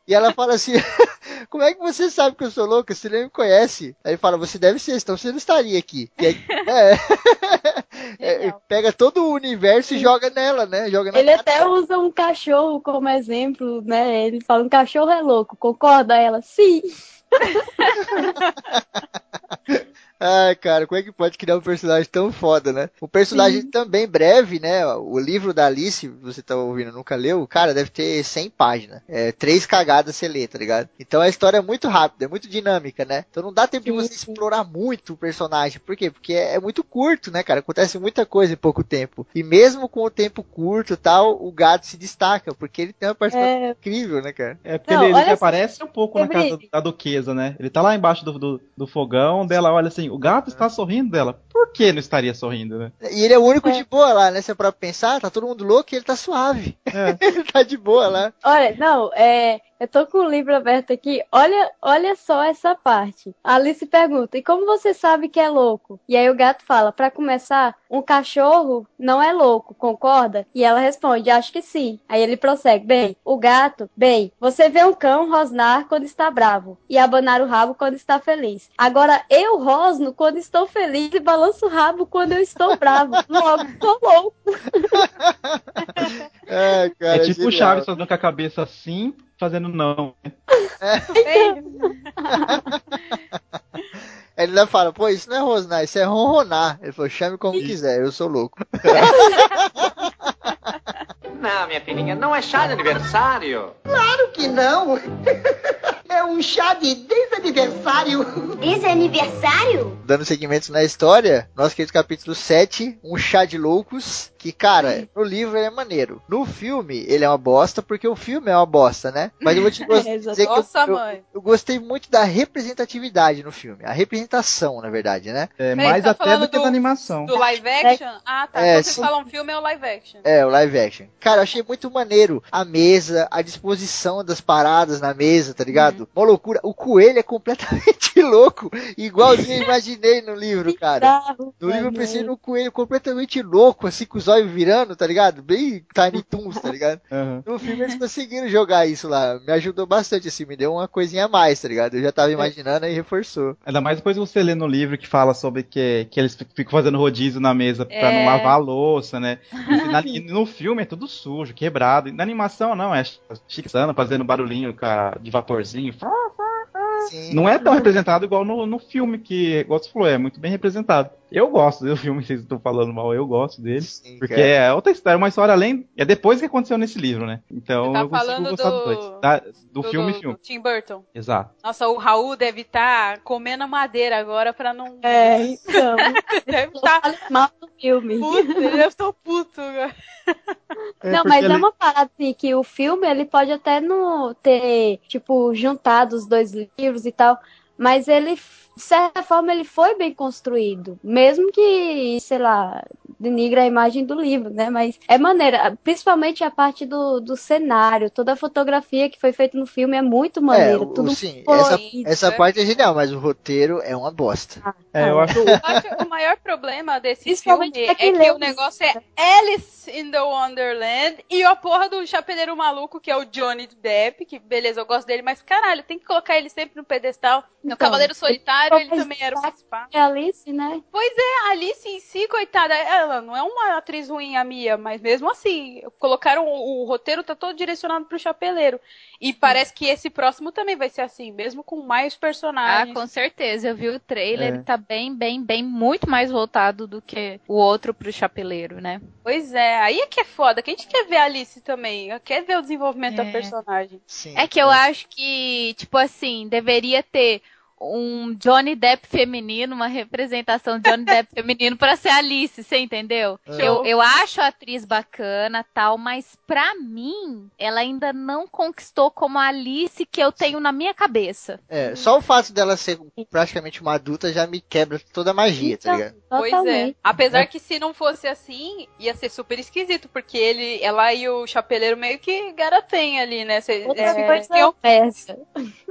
E ela fala assim, como é que você sabe que eu sou louca? Você nem me conhece. Aí ele fala, você deve ser, então você não estaria aqui. E aí, é, é, pega todo o universo e joga nela, né? Joga na
Ele
cara.
até usa um cachorro como exemplo, né? Ele fala, um cachorro é louco, concorda? Ela, sim.
Ai, cara, como é que pode criar um personagem tão foda, né? O personagem também breve, né? O livro da Alice, você tá ouvindo, nunca leu, cara, deve ter 100 páginas. É, três cagadas você lê, tá ligado? Então a história é muito rápida, é muito dinâmica, né? Então não dá tempo de você explorar muito o personagem. Por quê? Porque é, é muito curto, né, cara? Acontece muita coisa em pouco tempo. E mesmo com o tempo curto e tal, o gato se destaca, porque ele tem uma participação
É,
incrível, né, cara?
É porque
Não,
ele, ele
só,
aparece um pouco na
Gabriel.
casa da duquesa, né? Ele tá lá embaixo do, do, do fogão, dela olha assim, o gato está sorrindo dela. Por que não estaria sorrindo, né?
E ele é o único
É.
de boa lá, né? Se é pra pensar, tá todo mundo louco e ele tá suave.
É.
ele tá de boa lá.
Olha, não, é. Eu tô com o livro aberto aqui. Olha, olha só essa parte. A Alice pergunta: "E como você sabe que é louco?" E aí o gato fala: "Pra começar, um cachorro não é louco, concorda?" E ela responde: "Acho que sim." Aí ele prossegue: "Bem, o gato, bem, você vê um cão rosnar quando está bravo e abanar o rabo quando está feliz. Agora eu rosno quando estou feliz e balanço o rabo quando eu estou bravo. Logo, sou louco."
É, cara,
é tipo o
genial.
Chaves fazendo com a cabeça assim, fazendo não.
Ele ainda fala, pô, isso não é rosnar, isso é ronronar. Ele falou, chame como quiser, eu sou louco.
Não, minha filhinha, não é chá de aniversário.
Claro que não. É um chá de desaniversário.
Desaniversário?
Dando segmentos na história, nosso querido capítulo 7, um chá de loucos, que, cara, no livro ele é maneiro. No filme, ele é uma bosta, porque o filme é uma bosta, né? Mas eu vou te
É,
dizer que eu-
Nossa,
eu,
mãe.
eu gostei muito da representatividade no filme. A representação, na verdade, né?
É
Peraí,
mais
tá
até do que
do-
da animação.
Do live action? Ah, tá.
É,
Quando vocês
sim.
falam filme, é o live action.
É, o live action. Cara, eu achei muito maneiro a mesa, a disposição das paradas na mesa, tá ligado? Uma loucura. O coelho é completamente louco, igualzinho eu imaginei no livro, cara.
Bizarro,
No livro eu pensei no coelho completamente louco, assim, com os olhos virando, tá ligado? Bem Tiny Toons, tá ligado?
Aham.
No filme eles conseguiram jogar isso lá. Me ajudou bastante, assim, me deu uma coisinha a mais, tá ligado? Eu já tava imaginando e reforçou.
Ainda mais depois você lê no livro que fala sobre que, que eles ficam fazendo rodízio na mesa pra
É.
não lavar a louça, né? E, na- e no filme é tudo sujo, quebrado. Na animação não, é chiquezando, fazendo barulhinho de vaporzinho.
Sim.
Não é tão representado igual no, no filme, que, igual você falou, é muito bem representado. Eu gosto do filme, vocês estão falando mal, eu gosto dele.
Sim,
Porque
cara.
é outra história, uma história além. É depois que aconteceu nesse livro, né? Então
tá
eu consigo
falando
gostar
do-
dois. Da- do, filme e filme.
Tim Burton.
Exato.
Nossa, o Raul deve estar comendo madeira agora pra não.
É, então.
Deve estar
Fale mal do filme.
puto. Ele deve estar puto agora.
É,
não, mas é
ele-
uma parada assim que o filme ele pode até não ter, tipo, juntado os dois livros e tal, mas ele, de certa forma, ele foi bem construído. Mesmo que, sei lá, denigra a imagem do livro, né? Mas é maneira, principalmente a parte do, do cenário, toda a fotografia que foi feita no filme é muito
É,
maneira.
o,
tudo
sim, essa,
colorido,
essa
né?
parte é genial, mas o roteiro é uma bosta.
É, eu acho.
Eu acho que o maior problema desse filme é que
leu
o negócio é Alice in the Wonderland e a porra do chapeleiro maluco que é o Johnny Depp, que beleza, eu gosto dele, mas caralho, tem que colocar ele sempre no pedestal. No
Então,
Cavaleiro Solitário, ele também era o principal.
É Alice, né?
A Alice em si, coitada, ela não é uma atriz ruim, a Mia, mas mesmo assim, colocaram o, o roteiro tá todo direcionado pro chapeleiro. E parece que esse próximo também vai ser assim, mesmo com mais
Ah,
personagens.
com certeza. Eu vi o trailer,
É.
ele tá bem, bem, bem, muito mais voltado do que o outro pro chapeleiro, né?
Pois é, aí é que é foda, que a gente quer ver a Alice também, quer ver o desenvolvimento
É.
da personagem.
Sim,
É que eu acho que, tipo assim, deveria ter um Johnny Depp feminino, uma representação de Johnny Depp feminino pra ser Alice, você entendeu?
É.
Eu, eu acho a atriz bacana, tal, mas pra mim, ela ainda não conquistou como a Alice que eu tenho na minha cabeça.
É, só o fato dela ser praticamente uma adulta já me quebra toda a magia, tá ligado?
Pois é. Apesar que se não fosse assim, ia ser super esquisito, porque ele, ela e o chapeleiro meio que garatem ali, né? Cê,
Outra
é,
coisa é essa.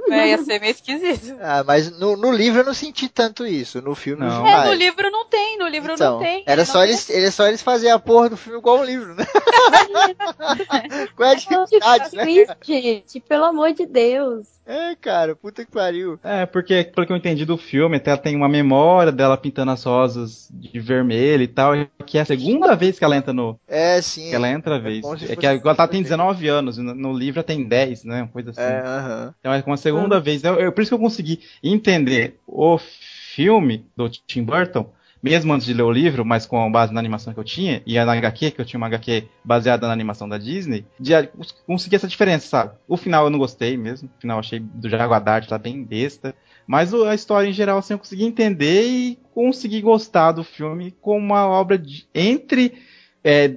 é, ia ser meio esquisito.
Ah, mas no, no livro eu não senti tanto isso. No filme
Não.
É, no livro não tem, no livro
então,
não tem.
Era
Ele
só
não
eles, era só eles fazerem a porra do filme igual o livro, né? Qual é a dificuldade, né?
Twist, gente, pelo amor de Deus.
É, cara, puta que pariu.
É, porque, pelo que eu entendi do filme, até ela tem uma memória dela pintando as rosas de vermelho e tal, que é a segunda vez que ela entra no.
É, sim.
Que ela entra a vez. É
fosse
que ela tá, tem
segunda
19 anos, no, no livro ela tem 10, né? Uma coisa assim.
É, aham.
Então é com a segunda vez. Eu, eu- por isso que eu consegui entender o filme do Tim Burton, mesmo antes de ler o livro, mas com base na animação que eu tinha, e na HQ, que eu tinha uma HQ baseada na animação da Disney, de a- cons- conseguir essa diferença, sabe? O final eu não gostei mesmo, o final eu achei do Jaguar tá bem besta, mas a história em geral assim, eu consegui entender e consegui gostar do filme como uma obra de, entre é,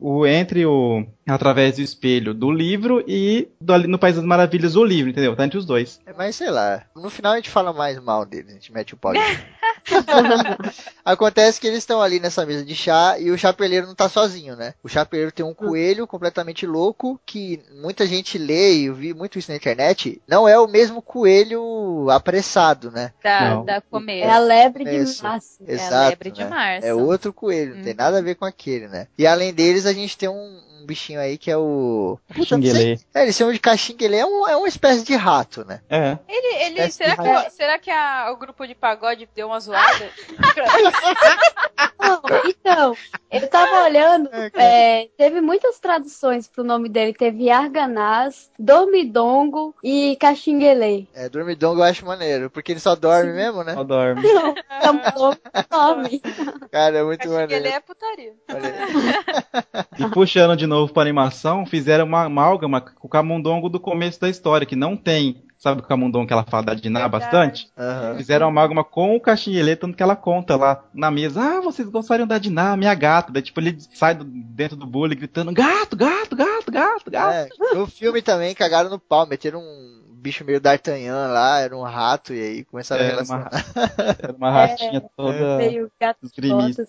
o entre o através do espelho do livro e do, no País das Maravilhas o livro, entendeu? Tá entre os dois.
É, Mas sei lá, no final a gente fala mais mal deles, a gente mete o pau. Acontece que eles estão ali nessa mesa de chá e o chapeleiro não tá sozinho, né? O chapeleiro tem um coelho completamente louco que muita gente lê e eu vi muito isso na internet. Não é o mesmo coelho apressado, né?
Da,
Não.
da começo.
É a lebre de março.
É a
Exato,
lebre de
né?
março.
É outro coelho, não tem
Uhum.
nada a ver com aquele, né? E além deles, a gente tem um, um bichinho aí que é o. Puta, não sei-
Xinguelê.
É, eles chamam de caxinguelê, é, um, é uma espécie de rato, né?
É.
Ele, ele, será
que
será que a- o grupo de pagode deu uma zoada?
Não, então, eu tava olhando,
É,
é, teve muitas traduções pro nome dele. Teve Arganaz, Dormidongo e Caxinguelê.
É, dormidongo eu acho maneiro, porque ele só dorme mesmo, né?
Só dorme.
Não, é um nome.
Cara, é muito maneiro.
é putaria.
E puxando de novo para animação, fizeram uma amálgama com o camundongo do começo da história, que não tem. Sabe o camundongo que ela fala da Diná
Verdade.
bastante?
Aham.
Fizeram uma amálgama com o caxinhelê, tanto que ela conta lá na mesa. Ah, vocês gostariam da Diná, minha gata. Daí, tipo, ele sai do- dentro do bullying gritando: gato, gato, gato, gato, gato.
É, no filme também cagaram no pau, meteram um bicho meio D'Artagnan lá, era um rato, e aí começaram a
Era
relacionar.
uma, era uma ratinha toda
Meio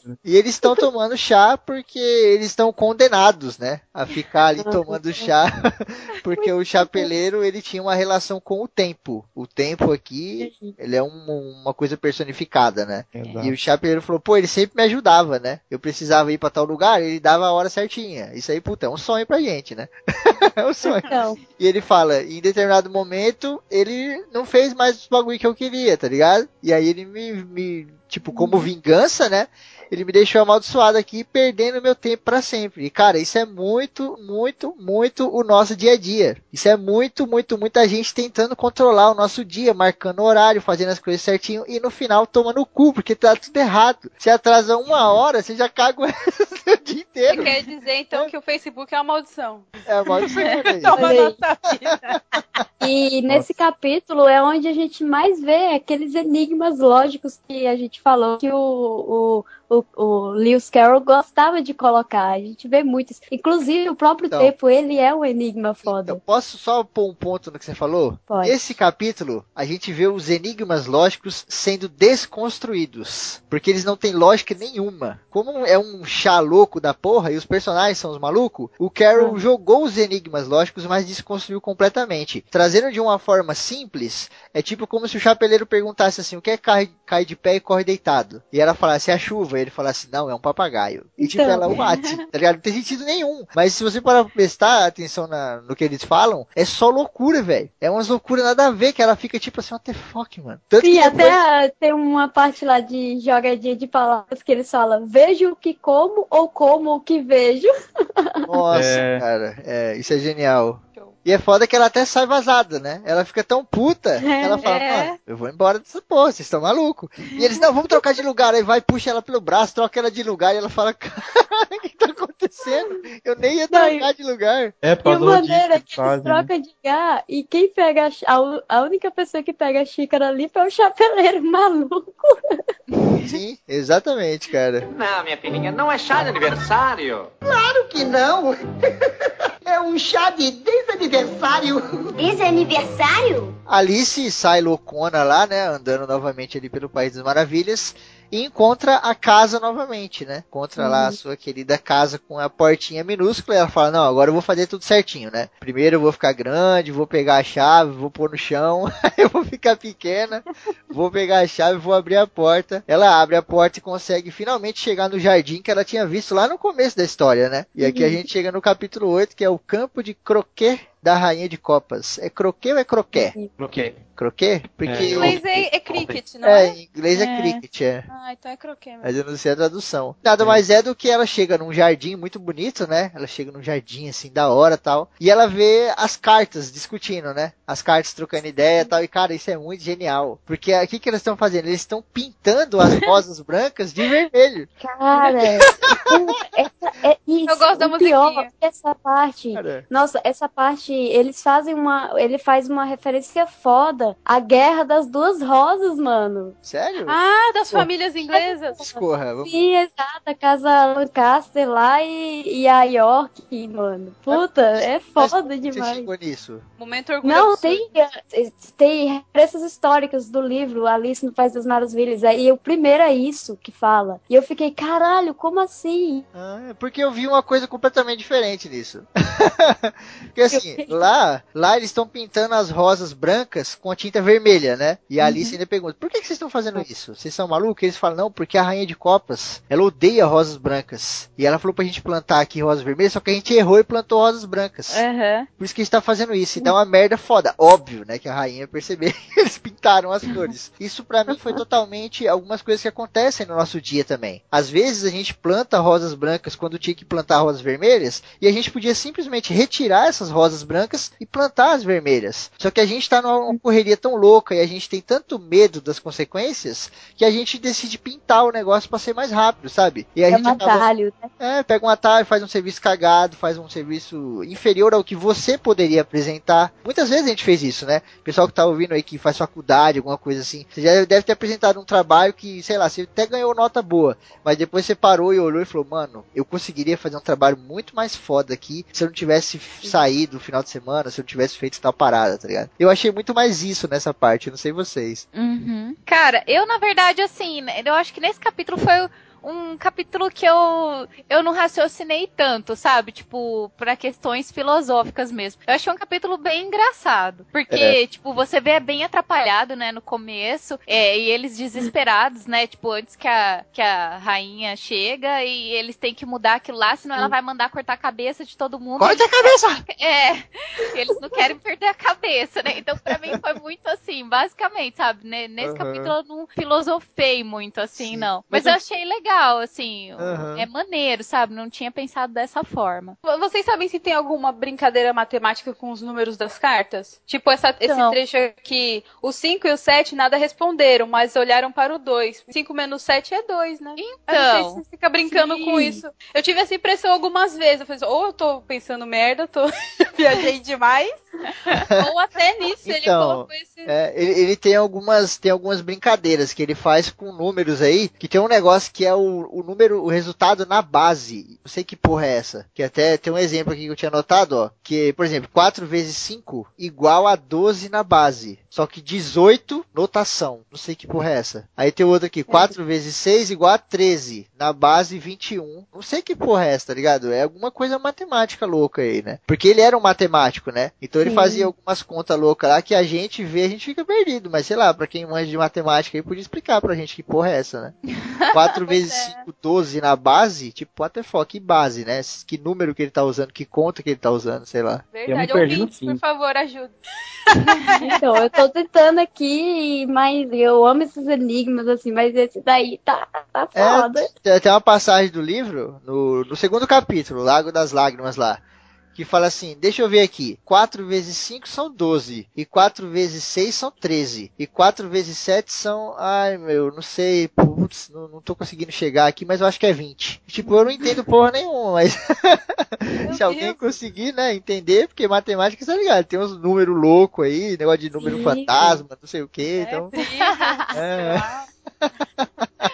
né?
E eles estão tomando chá porque eles estão condenados, né? A ficar ali tomando chá, porque o chapeleiro ele tinha uma relação com o tempo. O tempo aqui, ele é um- uma coisa personificada, né?
Exato.
E o chapeleiro falou, pô, ele sempre me ajudava, né? Eu precisava ir pra tal lugar, ele dava a hora certinha. Isso aí, puta, é um sonho pra gente, né? é um sonho.
Então,
E ele fala, em determinado momento, ele não fez mais os bagulho que eu queria, tá ligado? E aí ele me, me tipo, como vingança, né? Ele me deixou amaldiçoado aqui, perdendo meu tempo pra sempre. E, cara, isso é muito, muito, muito o nosso dia a dia. Isso é muito, muito, muita gente tentando controlar o nosso dia, marcando horário, fazendo as coisas certinho, e no final toma no cu, porque tá tudo errado. Se atrasa uma hora, você já caga o dia
Você
inteiro.
quer dizer então que o Facebook é uma maldição?
É a maldição, né?
Toma nossa vida.
E nesse capítulo é onde a gente mais vê aqueles enigmas lógicos que a gente falou que o, o, o, o Lewis Carroll gostava de colocar. A gente vê muitos. Inclusive, o próprio
Então.
tempo, ele é um enigma foda.
Então, posso só pôr um ponto no que você falou?
Pode.
Esse capítulo, a gente vê os enigmas lógicos sendo desconstruídos. Porque eles não têm lógica nenhuma. Como é um chá louco da porra e os personagens são os malucos, o Carol
Ah.
jogou os enigmas lógicos, mas desconstruiu completamente. Trazendo de uma forma simples, é tipo como se o chapeleiro perguntasse assim: o que é cai, cai de pé e corre deitado? E ela falasse: é a chuva. E ele falasse: não, é um papagaio. E tipo,
Então.
ela, what? Tá ligado? Não tem sentido nenhum. Mas se você parar pra prestar atenção na- no que eles falam, é só loucura, velho. É umas loucuras nada a ver, que ela fica tipo assim, what the fuck, mano. Tanto
Sim,
que
até
depois-
tem uma parte lá de jogadinha de palavras que eles falam: vejo o que como ou como o que vejo.
Nossa,
É.
cara. É, isso é genial. E é foda que ela até sai vazada, né? Ela fica tão puta que ela fala,
É.
mano, eu vou embora dessa porra, vocês estão malucos. E eles, não, vamos trocar de lugar. Aí vai, puxa ela pelo braço, troca ela de lugar e ela fala, o que tá acontecendo? Eu nem ia
Não,
trocar de lugar.
É, por
E
do
maneira
disco
que
que
eles
fazem. né?
trocam de lugar e quem pega a, a única pessoa que pega a xícara limpa é o chapeleiro maluco.
Sim, exatamente, cara.
Não, minha filhinha, não é chá de aniversário.
Claro que não. É um chá de desaniversário.
Desaniversário?
Alice sai loucona lá, né? Andando novamente ali pelo País das Maravilhas. E encontra a casa novamente, né? Encontra lá a sua querida casa com a portinha minúscula. E ela fala: Não, agora eu vou fazer tudo certinho, né? Primeiro eu vou ficar grande, vou pegar a chave, vou pôr no chão. Aí eu vou ficar pequena, vou pegar a chave, vou abrir a porta. Ela abre a porta e consegue finalmente chegar no jardim que ela tinha visto lá no começo da história, né? E aqui a gente chega no capítulo 8, que é o campo de croquet da Rainha de Copas. É croquet ou é croquet?
Bloqueei.
Croquet? Porque.
É,
Em inglês é, é cricket, não
É,
é?
em inglês é,
É.
cricket, é.
Ah, então é croquet mesmo.
Mas eu não sei a tradução. Nada mais é do que ela chega num jardim muito bonito, né? Ela chega num jardim assim, da hora tal. E ela vê as cartas discutindo, né? As cartas trocando ideia e tal. E cara, isso é muito genial. Porque o que, que eles estão fazendo? Eles estão pintando as rosas brancas de vermelho.
Cara, essa, é isso.
Eu gosto da
o pior
musiquinha.
é essa parte.
Cara,
Nossa, essa parte, eles fazem uma. Ele faz uma referência foda à guerra das duas rosas, mano.
sério?
Ah, das
Pô.
famílias inglesas.
Discorra. Vamos...
Sim, exato. A casa Lancaster lá e, e a York, mano. Puta, é
Mas
foda
Você
demais.
chegou nisso?
Momento orgulho
Não, tem, tem referências históricas do livro Alice no País das Maravilhas. E o primeiro é isso que fala. E eu fiquei, caralho, como assim?
Ah, é porque eu vi uma coisa completamente diferente nisso. porque assim, lá, lá eles estão pintando as rosas brancas com tinta vermelha, né? E a Alice ainda pergunta: por que, que vocês estão fazendo isso? Vocês são malucos? Eles falam: não, porque a rainha de copas, ela odeia rosas brancas. E ela falou pra gente plantar aqui rosas vermelhas, só que a gente errou e plantou rosas brancas.
Aham.
Por isso que a gente tá fazendo isso. E dá uma merda foda. Óbvio, né? Que a rainha percebeu que eles pintaram as flores. Isso pra mim foi totalmente algumas coisas que acontecem no nosso dia também. Às vezes a gente planta rosas brancas quando tinha que plantar rosas vermelhas. E a gente podia simplesmente retirar essas rosas brancas e plantar as vermelhas. Só que a gente tá numa correria tão louca e a gente tem tanto medo das consequências que a gente decide pintar o negócio pra ser mais rápido, sabe? E a
É
gente
um
acaba
atalho, né?
é, pega um atalho, faz um serviço cagado, faz um serviço inferior ao que você poderia apresentar. Muitas vezes a gente fez isso, né? Pessoal que tá ouvindo aí que faz faculdade, alguma coisa assim. Você já deve ter apresentado um trabalho que, sei lá, você até ganhou nota boa, mas depois você parou e olhou e falou, mano, eu conseguiria fazer um trabalho muito mais foda aqui se eu não tivesse saído no final de semana, se eu tivesse feito tal parada, tá ligado? Eu achei muito mais isso nessa parte, não sei vocês.
Uhum. Cara, eu na verdade, assim, né, eu acho que nesse capítulo foi um capítulo que eu, eu não raciocinei tanto, sabe? Tipo, pra questões filosóficas mesmo. Eu achei um capítulo bem engraçado. Porque,
É.
tipo, você vê bem atrapalhado, né, no começo. é, e eles desesperados, né? Tipo, antes que a, que a rainha chega e eles têm que mudar aquilo lá, senão ela vai mandar cortar a cabeça de todo mundo.
Corta a cabeça!
É, eles não querem perder a cabeça, né? Então, pra mim, foi muito assim, basicamente, sabe? Ne- Nesse
Aham.
capítulo eu não filosofei muito assim,
Sim.
não.
Mas
Mas, eu- achei legal, assim.
Aham.
É maneiro, sabe? Não tinha pensado dessa forma.
Vocês sabem se tem alguma brincadeira matemática com os números das cartas? Tipo, essa- esse
Não.
trecho aqui. O 5 e o 7 nada responderam, mas olharam para o 2. 5 menos 7 é 2, né? Eu não sei
Então,
se você fica brincando
sim.
com isso. Eu tive essa impressão algumas vezes. Eu falei, assim, ou eu tô pensando merda, tô viajei demais, ou até nisso ele
Então,
colocou esse.
É, ele, ele tem algumas tem algumas brincadeiras que ele faz com números aí, que tem um negócio que é o, o número, o resultado na base. Não sei que porra é essa. Que até tem um exemplo aqui que eu tinha anotado, ó, que, por exemplo, 4 vezes 5 igual a 12 na base. Só que 18 notação. Não sei que porra é essa. Aí tem outro aqui, 4 vezes 6 igual a 13, na base 21. Não sei que porra é essa, tá ligado? É alguma coisa matemática louca aí, né? Porque ele era um matemático, né? Então ele
Sim.
fazia algumas contas loucas lá que a gente vê, a gente fica perdido. Mas sei lá, pra quem manja de matemática aí, podia explicar pra gente que porra é essa, né? 4 vezes 5, 12 na base, tipo, what the fuck, que base, né? Que número que ele tá usando, que conta que ele tá usando, sei lá.
Verdade, ouvintes, por favor, ajuda.
Então, eu tô tentando aqui, mas eu amo esses enigmas, assim, mas esse daí tá, tá foda.
É, tem- tem uma passagem do livro, no, no segundo capítulo, Lago das Lágrimas lá, que fala assim: deixa eu ver aqui, 4 vezes 5 são 12, e 4 vezes 6 são 13, e 4 vezes 7 são. Ai meu, não sei, putz, não, não tô conseguindo chegar aqui, mas eu acho que é 20. Tipo, eu não entendo porra nenhuma, mas. Se alguém
Deus.
conseguir, né, entender, porque matemática, tá ligado? Tem uns números loucos aí, negócio de número
Sim.
fantasma, não sei o que,
É,
então.
trigger,
É.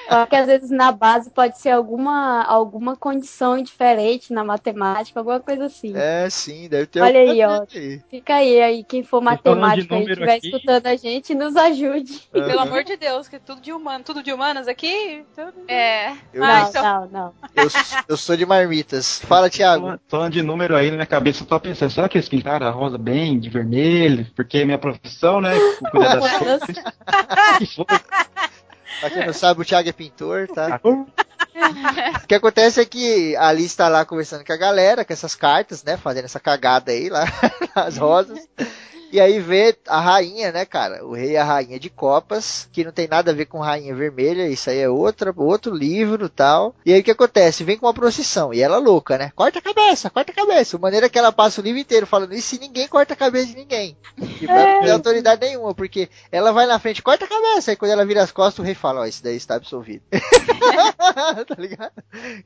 Só que às vezes na base pode ser alguma, alguma condição diferente na matemática, alguma coisa assim.
É, sim, deve ter
Olha aí, ó.
aí.
Fica aí, aí, quem for matemático e estiver
aqui-
escutando a gente, nos ajude.
Pelo
Aham.
amor de Deus, que tudo de humano, tudo de humanas aqui. Tudo...
É.
Eu,
Ah,
não,
então.
não, não.
eu, eu sou de marmitas. Fala, Thiago.
Falando- Falando de número aí na minha cabeça, eu tô pensando, será que eles pintaram a rosa bem, de vermelho? Porque é minha profissão, né? Cuidar das coisas. Que foi?
Pra quem não sabe, o Thiago é pintor, tá?
Ah,
O que acontece é que a Alice tá lá conversando com a galera, com essas cartas, né? Fazendo essa cagada aí lá, nas rosas. E aí vê a rainha, né, cara? O rei e a rainha de copas, que não tem nada a ver com rainha vermelha, isso aí é outra, outro livro tal. E aí o que acontece? Vem com uma procissão, e ela louca, né? Corta a cabeça, corta a cabeça. De maneira que ela passa o livro inteiro falando isso e ninguém corta a cabeça de ninguém. E não tem autoridade nenhuma, porque ela vai na frente, corta a cabeça, aí quando ela vira as costas, o rei fala, ó, isso daí está absolvido. tá ligado?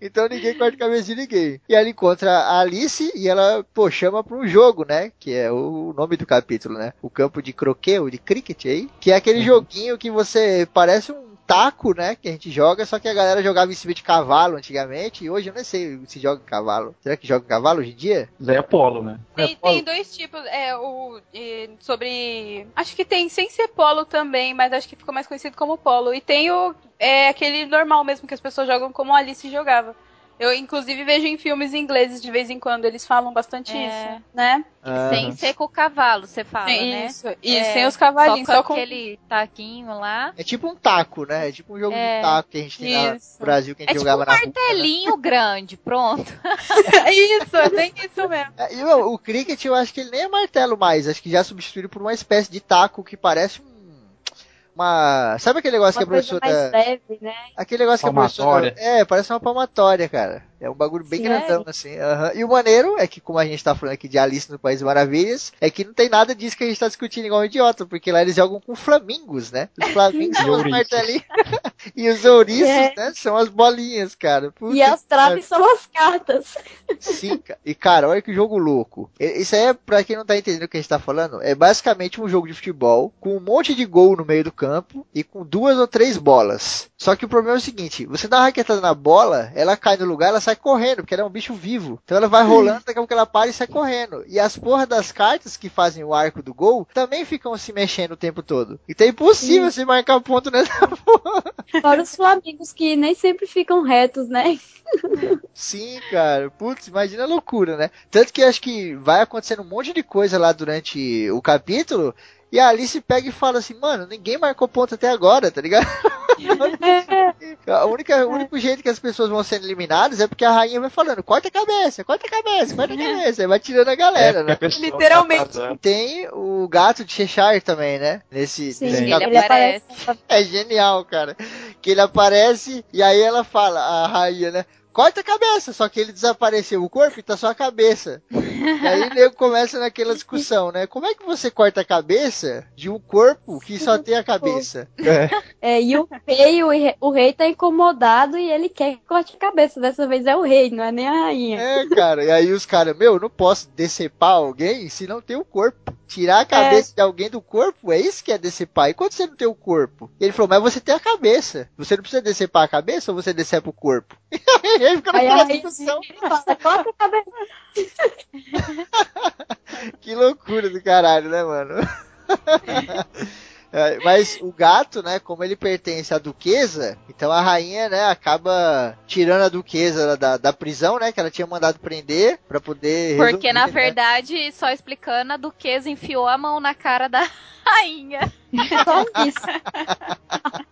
Então ninguém corta a cabeça de ninguém. E ela encontra a Alice e ela, pô, chama pra um jogo, né? Que é o nome do capítulo, né? O campo de croquet ou de cricket aí. Que é aquele joguinho que você parece um taco, né? Que a gente joga, só que a galera jogava em cima de cavalo antigamente. E hoje eu não sei se joga em cavalo. Será que joga em cavalo hoje em dia?
Zé Apolo, né?
Tem, tem dois tipos, é, o, e, sobre. Acho que tem sem ser polo também, mas acho que ficou mais conhecido como polo. E tem o. É aquele normal mesmo que as pessoas jogam como a Alice jogava. Eu, inclusive, vejo em filmes ingleses de vez em quando, eles falam bastante
É.
isso, né?
Sem ser com o cavalo, você fala,
Tem
né?
Isso, e
É,
sem os cavalinhos,
só
só
com
com.
aquele taquinho lá.
É tipo um taco, né? É tipo um jogo
É.
de taco que a gente tem lá no
Isso.
Brasil que a
É
gente
tipo um
jogava na rua. né?
martelinho grande, pronto.
isso, é bem isso mesmo.
É, E o, o cricket eu acho que ele nem é martelo mais, acho que já substituíram por uma espécie de taco que parece um. Uma. Sabe aquele negócio
Uma
que a
coisa
professora.
mais leve, né?
Aquele negócio que a professora.
Palmatória.
É, parece uma palmatória, cara. É um bagulho bem
Sério?
grandão, assim. aham. E o maneiro é que, como a gente tá falando aqui de Alice no País das Maravilhas, é que não tem nada disso que a gente tá discutindo igual um idiota, porque lá eles jogam com flamingos, né? Os flamingos são os martelinhos. e os ouriços,
É.
né? São as bolinhas, cara. Puta
E as traves são as cartas.
Sim, e cara, olha que jogo louco. Isso aí é, pra quem não tá entendendo o que a gente tá falando, é basicamente um jogo de futebol com um monte de gol no meio do campo e com duas ou três bolas. Só que o problema é o seguinte, você dá uma raquetada na bola, ela cai no lugar, ela sai correndo, porque ela é um bicho vivo. Então ela vai rolando, daqui a pouco ela para e sai correndo. E as porras das cartas que fazem o arco do gol também ficam se mexendo o tempo todo. Então é impossível você marcar ponto nessa porra.
Fora os flamingos que nem sempre ficam retos, né?
Sim, cara. Putz, imagina a loucura, né? Tanto que acho que vai acontecendo um monte de coisa lá durante o capítulo. E a Alice pega e fala assim, mano, ninguém marcou ponto até agora, tá ligado? A única, o único jeito que as pessoas vão sendo eliminadas é porque a rainha vai falando, corta a cabeça, corta a cabeça, corta a cabeça. Aí vai tirando a galera,
É,
né?
a
Literalmente.
tá.
Tem o gato de Cheshire também, né? Nesse,
Sim,
nesse
ele aparece.
É genial, cara. Que ele aparece e aí ela fala, a rainha, né? Corta a cabeça, só que ele desapareceu o corpo e tá só a cabeça. E aí nego começa naquela discussão, né? Como é que você corta a cabeça de um corpo que só tem a cabeça?
É, e o rei, o rei, o rei tá incomodado e ele quer que corte a cabeça. Dessa vez é o rei, não é nem a rainha.
É, cara. E aí os caras, meu, eu não posso decepar alguém se não tem o corpo. Tirar a cabeça de alguém do corpo, é isso que é decepar. E quando você não tem o corpo? Ele falou, mas você tem a cabeça. Você não precisa decepar a cabeça ou você decepa o corpo? E aí fica naquela discussão.
corta a cabeça.
Que loucura do caralho, né, mano? É, Mas o gato, né, como ele pertence à duquesa, então a rainha, né, acaba tirando a duquesa da, da prisão, né, que ela tinha mandado prender pra poder
Porque, na
resolver, né?
verdade, só explicando, a duquesa enfiou a mão na cara da rainha.
Só isso.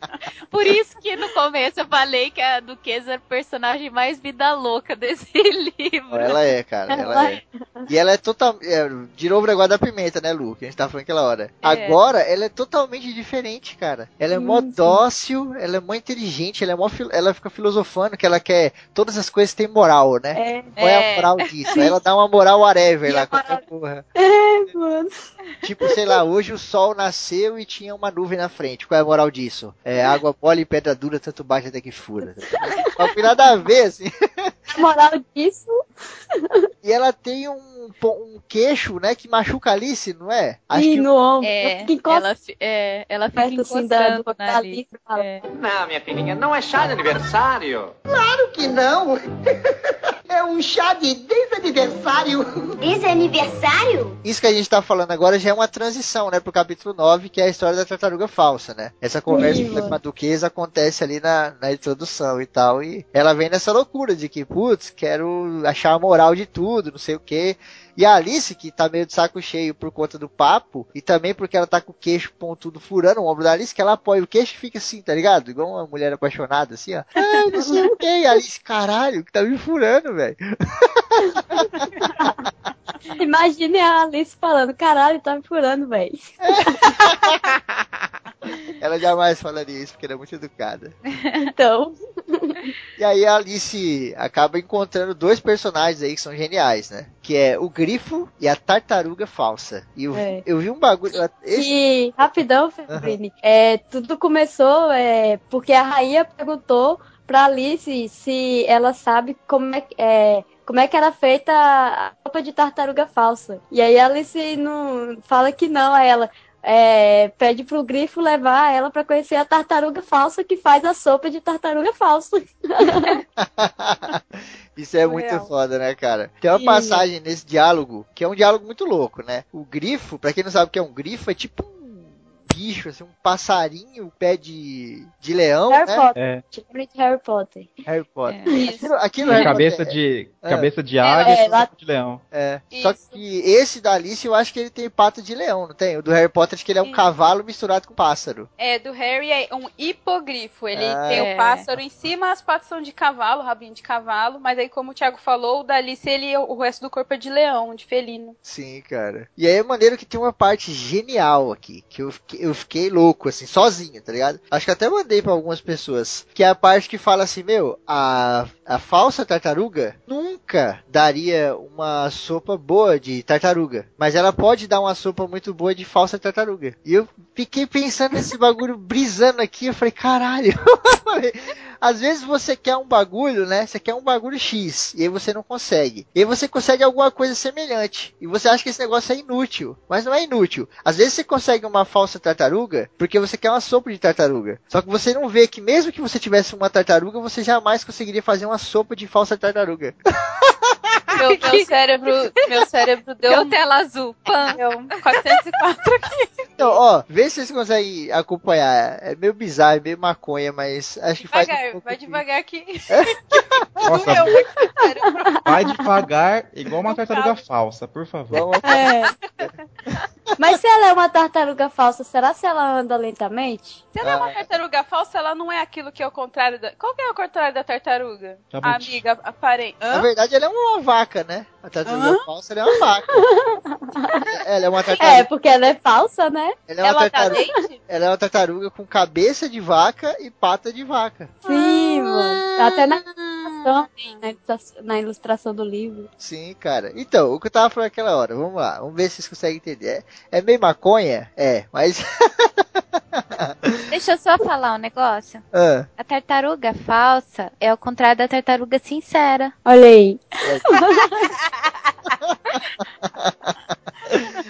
Por isso que no começo eu falei que a Duquesa é a personagem mais vida louca desse livro.
Ela é, cara, ela é. E ela é total. É, de novo o negócio da pimenta, né, Lu? Que a gente tava falando aquela hora.
É.
Agora, ela é totalmente diferente, cara. Ela é mó dócil, ela é mó inteligente, ela, é mó fil- ela fica filosofando que ela quer. Todas as coisas têm moral, né?
É,
Qual é a
É.
moral disso? Aí ela dá uma moral whatever
E
lá.
a
qualquer porra.
é, mano.
Tipo, sei lá, hoje o sol nasceu e tinha uma nuvem na frente. Qual é a moral disso? É água mole e pedra dura, tanto bate até que fura. Não tem nada a ver, assim.
A moral disso.
E ela tem um, um queixo, né, que machuca a Alice, não é? Acho
e
que
no ombro.
É, ela, é, ela fica
perto assim da,
encostando
ali.
É.
Não, minha filhinha, não é chá de aniversário.
Claro que não. É um chá de desaniversário.
Desaniversário?
Isso que a gente tá falando agora já é uma transição, né, pro capítulo 9, que é a história da tartaruga falsa, né? Essa conversa
Sim,
com a duquesa acontece ali na, na introdução e tal, e ela vem nessa loucura de que, putz, quero achar a moral de tudo, não sei o quê. E a Alice, que tá meio de saco cheio por conta do papo, e também porque ela tá com o queixo pontudo furando o ombro da Alice, que ela apoia o queixo e fica assim, tá ligado? Igual uma mulher apaixonada, assim, ó. Ai, não sei o quê. E a Alice, caralho, que tá me furando, velho.
Imagine a Alice falando, caralho, tá me furando, velho.
Ela jamais falaria isso, porque ela é muito educada.
Então,
E aí a Alice acaba encontrando dois personagens aí que são geniais, né? Que é o Grifo e a Tartaruga Falsa. E eu,
É.
eu vi um bagulho. Esse,
e rapidão, Febrini, é, tudo começou é, porque a rainha perguntou pra Alice se ela sabe como é, é, como é que era feita a roupa de tartaruga falsa. E aí a Alice não fala que não, aí ela é, pede pro Grifo levar ela pra conhecer a tartaruga falsa que faz a sopa de tartaruga falsa.
Isso é muito foda, né, cara? Tem uma
Sim.
passagem nesse diálogo que é um diálogo muito louco, né? O grifo, pra quem não sabe o que é um grifo, é tipo um bicho, assim, um passarinho, pé de, de leão,
Harry
né?
Potter,
É,
tipo de Harry Potter.
Harry Potter.
É.
Isso.
Aquilo, aquilo
é
Harry
cabeça
Potter
de,
É.
cabeça de águia
É,
e
lá-
de leão.
É. Só
Isso.
que esse da Alice eu acho que ele tem pata de leão, não tem? O do Harry Potter acho que ele é um
Sim.
cavalo misturado com pássaro.
É, do Harry é um hipogrifo. Ele
Ah,
tem
é.
o pássaro em cima, as patas são de cavalo, rabinho de cavalo. Mas aí, como o Thiago falou, o da Alice, ele, o resto do corpo é de leão, de felino.
Sim, cara. E aí é maneiro que tem uma parte genial aqui, que eu fiquei, eu fiquei louco, assim, sozinho, tá ligado? Acho que até mandei pra algumas pessoas, que é a parte que fala assim, meu, a, a falsa tartaruga nunca daria uma sopa boa de tartaruga, mas ela pode dar uma sopa muito boa de falsa tartaruga. E eu fiquei pensando nesse bagulho, brisando aqui, eu falei, caralho. Às vezes você quer um bagulho, né? Você quer um bagulho X e aí você não consegue. E aí você consegue alguma coisa semelhante. E você acha que esse negócio é inútil. Mas não é inútil. Às vezes você consegue uma falsa tartaruga porque você quer uma sopa de tartaruga. Só que você não vê que mesmo que você tivesse uma tartaruga, você jamais conseguiria fazer uma sopa de falsa tartaruga.
Meu, meu cérebro, meu cérebro deu,
Deu tela azul. Pam.
deu 404 aqui.
Então, ó, vê se vocês conseguem acompanhar. É meio bizarro, é meio maconha, mas acho que faz. um
Devagar,
pouco
vai
de-
devagar aqui.
Nossa,
muito o cérebro.
vai devagar, igual uma tartaruga falsa, por favor.
É. Mas se ela é uma tartaruga falsa, será se ela anda lentamente?
Se ela é
Ah,
uma tartaruga falsa, ela não é aquilo que é o contrário da. Qual que é o contrário da tartaruga?
Jabuti.
Amiga, aparente.
Na verdade, ela é uma vaca, né? A tartaruga
Hã?
falsa ela é uma vaca. ela é uma
É,
tartaruga.
porque ela é falsa, né?
Ela é uma
Ela dá
tartaruga.
leite?
Ela é uma tartaruga com cabeça de vaca e pata de vaca.
Sim, mano. Até na ilustração, na ilustração- na ilustração do livro.
Sim, cara. Então, o que eu tava falando naquela hora, vamos lá, vamos ver se vocês conseguem entender. É, é meio maconha? É, mas.
Deixa eu só falar um negócio.
Ah,
A tartaruga falsa é ao contrário da tartaruga sincera.
Olha aí.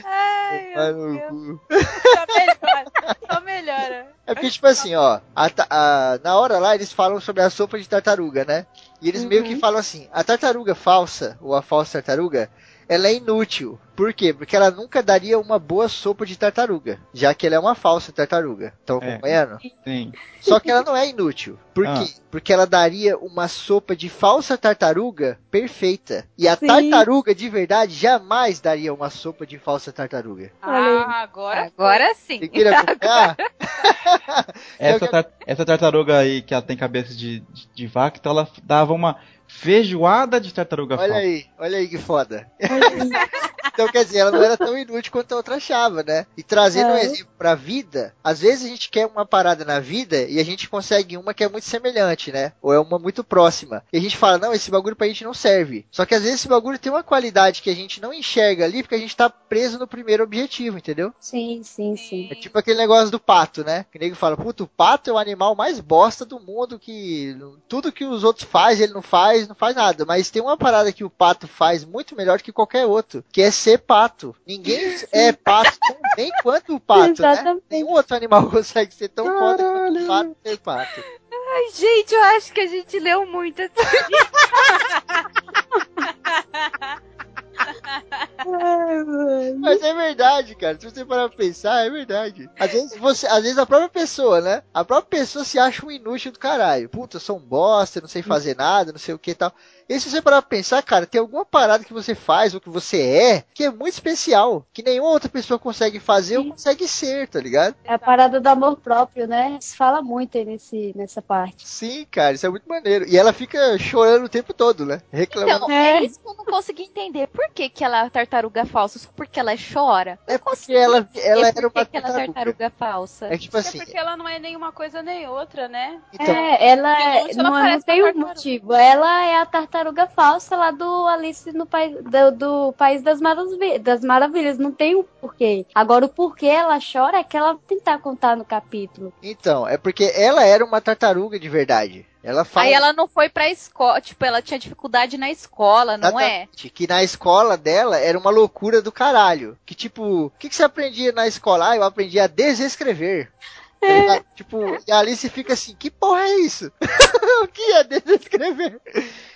Ai,
vai
meu Deus. Só melhora. Só melhora.
É porque, tipo assim, ó, a a- na hora lá eles falam sobre a sopa de tartaruga, né? E eles meio que falam assim: a tartaruga falsa, ou a falsa tartaruga, ela é inútil. Por quê? Porque ela nunca daria uma boa sopa de tartaruga, já que ela é uma falsa tartaruga. Estão
É.
acompanhando?
Sim.
Só que ela não é inútil. Por
Ah.
quê? Porque ela daria uma sopa de falsa tartaruga perfeita. E a
Sim.
tartaruga de verdade jamais daria uma sopa de falsa tartaruga.
Ah, agora.
Agora sim.
Você queira acompanhar?
Essa, tar- essa tartaruga aí que ela tem cabeça de, de, de vaca, então ela dava uma feijoada de tartaruga
Olha
falsa.
aí, olha aí que foda. Então, quer dizer, ela não era tão inútil quanto a outra achava, né? E trazendo um
É.
exemplo pra vida, às vezes a gente quer uma parada na vida e a gente consegue uma que é muito semelhante, né? Ou é uma muito próxima. E a gente fala, não, esse bagulho pra gente não serve. Só que às vezes esse bagulho tem uma qualidade que a gente não enxerga ali porque a gente tá preso no primeiro objetivo, entendeu?
Sim, sim, sim.
É tipo aquele negócio do pato, né? Que o nego fala, puta, o pato é o animal mais bosta do mundo, que tudo que os outros fazem, ele não faz, não faz nada. Mas tem uma parada que o pato faz muito melhor que qualquer outro, que é ser pato. Ninguém é pato tão bem quanto o pato, né?
Exatamente.
Nenhum outro animal consegue ser tão foda quanto o pato ser pato.
Ai, gente, eu acho que a gente leu muito essa.
Mas é verdade, cara. Se você parar pra pensar, é verdade. Às vezes você, às vezes a própria pessoa, né? A própria pessoa se acha um inútil do caralho. Puta, eu sou um bosta, não sei fazer nada, não sei o que e tal. E se você parar pra pensar, cara, tem alguma parada que você faz ou que você é que é muito especial, que nenhuma outra pessoa consegue fazer ou consegue ser, tá ligado?
É a parada do amor próprio, né? Se fala muito aí nesse, nessa parte.
Sim, cara, isso é muito maneiro. E ela fica chorando o tempo todo, né? Reclamando.
Então, é isso que eu não consegui entender. Por que, que ela é tartaruga falsa? Só porque ela chora?
é porque ela, ela era
por
uma
que, que ela é
tartaruga.
tartaruga falsa?
É tipo
Isso
assim,
é porque ela não é nenhuma coisa nem outra, né?
então,
É, ela é-
longe ela
não, não tem um
tartaruga.
motivo. Ela é a tartaruga falsa lá do Alice no país do, do país das, Maravi- das maravilhas. Não tem um porquê. Agora o porquê ela chora é que ela tentar contar no capítulo.
então, é porque ela era uma tartaruga de verdade. Ela fala
Aí ela não foi pra escola, tipo, ela tinha dificuldade na escola, não é?
Exatamente, Que na escola dela era uma loucura do caralho. Que tipo, o que, que você aprendia na escola? Ah, eu aprendi a desescrever. Tá ligado? Tipo, e a Alice fica assim, que porra é isso? o que é desescrever?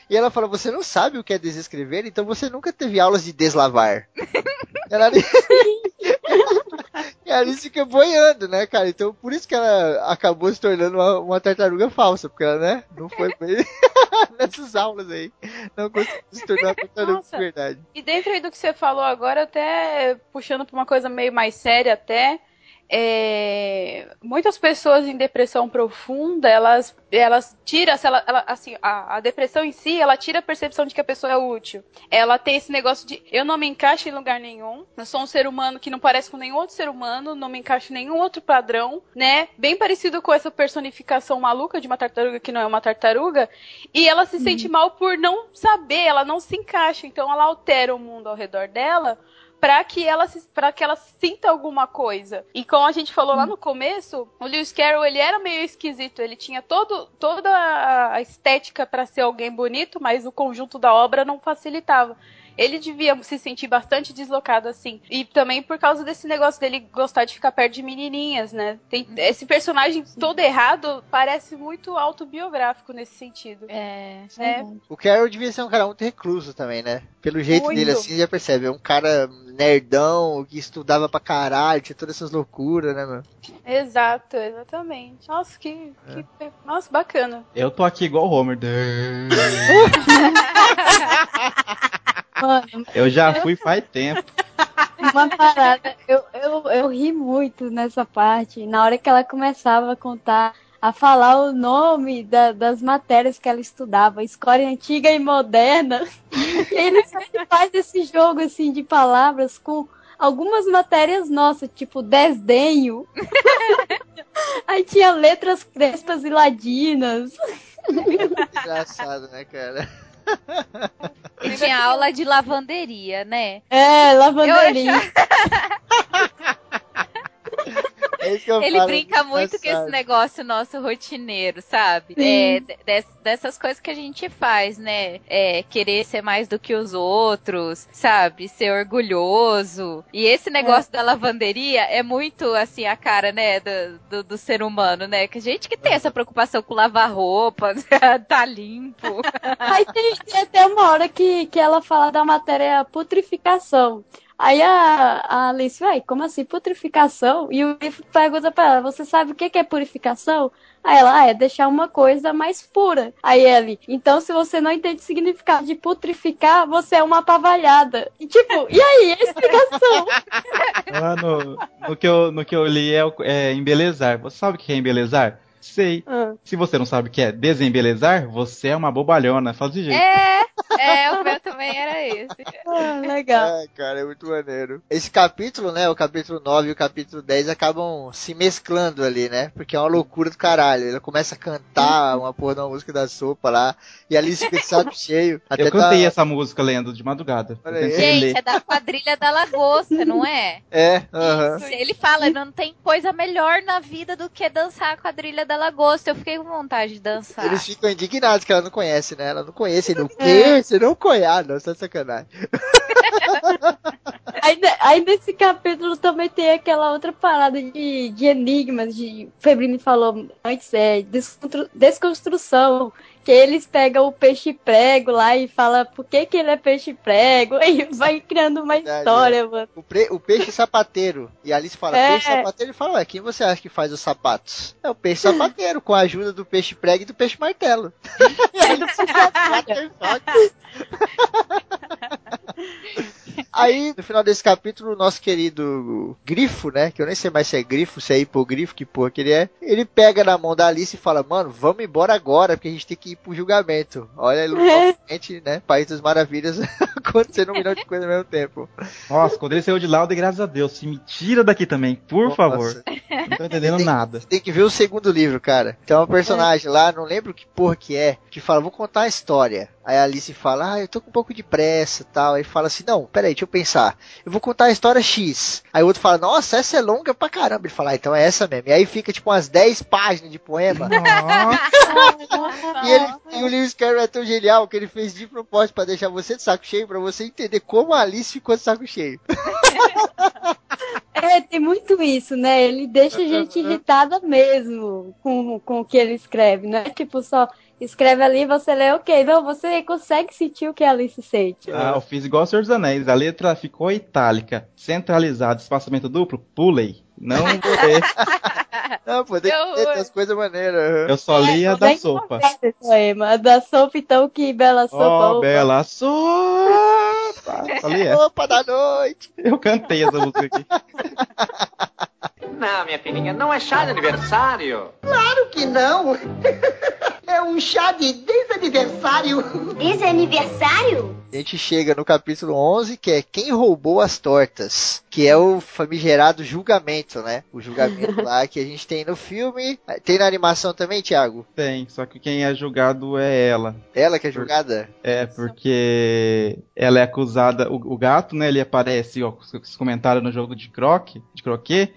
E ela fala, você não sabe o que é desescrever, então você nunca teve aulas de deslavar. Ela... e a Alice fica boiando, né, cara? Então por isso que ela acabou se tornando uma, uma tartaruga falsa, porque ela, né, não foi bem nessas aulas aí. Não conseguiu se tornar uma tartaruga de verdade.
E dentro aí do que você falou agora, até puxando pra uma coisa meio mais séria até, é, muitas pessoas em depressão profunda, elas, elas tiram, ela, ela- assim, a, a depressão em si, ela tira a percepção de que a pessoa é útil. Ela tem esse negócio de eu não me encaixo em lugar nenhum, eu sou um ser humano que não parece com nenhum outro ser humano, não me encaixo em nenhum outro padrão, né? Bem parecido com essa personificação maluca de uma tartaruga que não é uma tartaruga, e ela se sente mal por não saber, ela não se encaixa, então ela altera o mundo ao redor dela para que ela para que ela sinta alguma coisa. E como a gente falou lá no começo, o Lewis Carroll ele era meio esquisito, ele tinha todo, toda a estética para ser alguém bonito, mas o conjunto da obra não facilitava. Ele devia se sentir bastante deslocado assim. E também por causa desse negócio dele gostar de ficar perto de menininhas, né? Tem, esse personagem todo errado parece muito autobiográfico nesse sentido.
É.
É.
O Carol devia ser um cara muito recluso também, né? Pelo jeito
Muito.
dele assim, já percebe. É um cara nerdão, que estudava pra caralho, tinha todas essas loucuras, né, mano?
Exato, exatamente. Nossa, que, que nossa, bacana.
Eu tô aqui igual o Homer.
Mano,
Eu já fui faz tempo.
uma parada. Eu, eu, eu ri muito nessa parte. Na hora que ela começava a contar, a falar o nome da- das matérias que ela estudava, escola antiga e moderna. E ele sempre faz esse jogo assim de palavras com algumas matérias nossas, tipo desdenho. Aí tinha letras crespas e ladinas.
Engraçado, né, cara?
Tinha aula de lavanderia, né?
É, lavanderia.
É isso eu
Ele brinca muito com esse negócio nosso rotineiro, sabe? É, de- des- dessas coisas que a gente faz, né? É, querer ser mais do que os outros, sabe? Ser orgulhoso. E esse negócio da lavanderia é muito, assim, a cara, né? Do, do, do ser humano, né? Que a gente que tem essa preocupação com lavar roupa, tá limpo.
Aí tem, tem até uma hora que, que ela fala da matéria putrificação. Aí a, a Alice, vai, como assim, putrificação? E o Biff pergunta pra ela, você sabe o que que é purificação? Aí ela, ah, é deixar uma coisa mais pura. Aí ele, então se você não entende o significado de putrificar, você é uma pavalhada. E tipo, e aí, a explicação?
Lá no, no, que eu, no que eu li é, é embelezar. Você sabe o que é embelezar? Sei.
Ah,
Se você não sabe o que é desembelezar, você é uma bobalhona. Fala de jeito.
É, é, o meu também era esse.
ah, legal.
É, cara, é muito maneiro. Esse capítulo, né, o capítulo 9 e o capítulo 10 acabam se mesclando ali, né? Porque é uma loucura do caralho. Ele começa a cantar uma porra de uma música da sopa lá, e a Alice fica de saco cheio. Até
eu cantei
tá...
essa música lendo de madrugada.
Gente,
ler.
é da quadrilha da lagosta, não é?
É, aham.
Isso, Ele fala, não tem coisa melhor na vida do que dançar a quadrilha da lagosta. Eu fiquei com vontade de dançar.
Eles ficam indignados que ela não conhece, né? Ela não conhece. Ele, o quê? Você não conhece? Ah, não, você de sacanagem.
Aí, ne- aí nesse capítulo também tem aquela outra parada de, de enigmas, de Febrini falou antes, é descontru- desconstrução. Que eles pegam o peixe prego lá e fala por que, que ele é peixe prego. Aí vai criando uma
Verdade,
história, mano.
O, pre- o peixe sapateiro. E a Alice fala,
É.
peixe sapateiro. Ele fala, ué, quem você acha que faz os sapatos? É o peixe sapateiro, com a ajuda do peixe prego e do peixe martelo. e aí ele Aí, no final desse capítulo, o nosso querido Grifo, né? Que eu nem sei mais se é Grifo, se é hipogrifo, que porra que ele é. Ele pega na mão da Alice e fala, mano, vamos embora agora, porque a gente tem que ir pro julgamento. Olha, ele novamente, né? País das Maravilhas acontecendo um milhão de coisas ao mesmo tempo.
Nossa, quando ele saiu de lá, eu dei graças a Deus. Se me tira daqui também, por
Nossa.
favor. Não tô entendendo
Tem-
nada.
Tem que ver o segundo livro, cara. Tem uma personagem lá, não lembro que porra que é, que fala, vou contar a história. Aí a Alice fala, ah, eu tô com um pouco de pressa e tal. Aí fala assim, não, peraí, deixa eu pensar. Eu vou contar a história X. Aí o outro fala, nossa, essa é longa pra caramba. Ele fala, ah, então é essa mesmo. E aí fica tipo umas 10 páginas de poema.
Nossa.
E, ele, e o Lewis Carroll é tão genial que ele fez de propósito pra deixar você de saco cheio, pra você entender como a Alice ficou de saco cheio.
É, tem muito isso, né? Ele deixa a gente irritada mesmo com, com o que ele escreve, não é tipo só escreve ali e você lê, ok, não, você consegue sentir o que a Alice sente.
Ah, eu fiz igual o Senhor dos Anéis. A letra ficou itálica, centralizada, espaçamento duplo, pulei. Não vou ler.
Não, pô, tem que
Eu-
ter umas coisas maneiras.
Eu só li a da
Bem
sopa.
poema. A da sopa, então, que bela sopa.
Oh,
opa.
bela sopa! Só li essa.
Opa da noite!
Eu cantei essa música aqui.
Não, minha filhinha, não é chá de aniversário.
Claro que não. É um chá de desaniversário.
Desaniversário?
A gente chega no capítulo 11, que é quem roubou as tortas, que é o famigerado julgamento, né? O julgamento lá que a gente tem no filme. Tem na animação também, Thiago?
Tem, só que quem é julgado é ela.
Ela que é julgada?
É, porque ela é acusada. O, o gato, né? Ele aparece, ó, os comentários no jogo de croque, de croquet.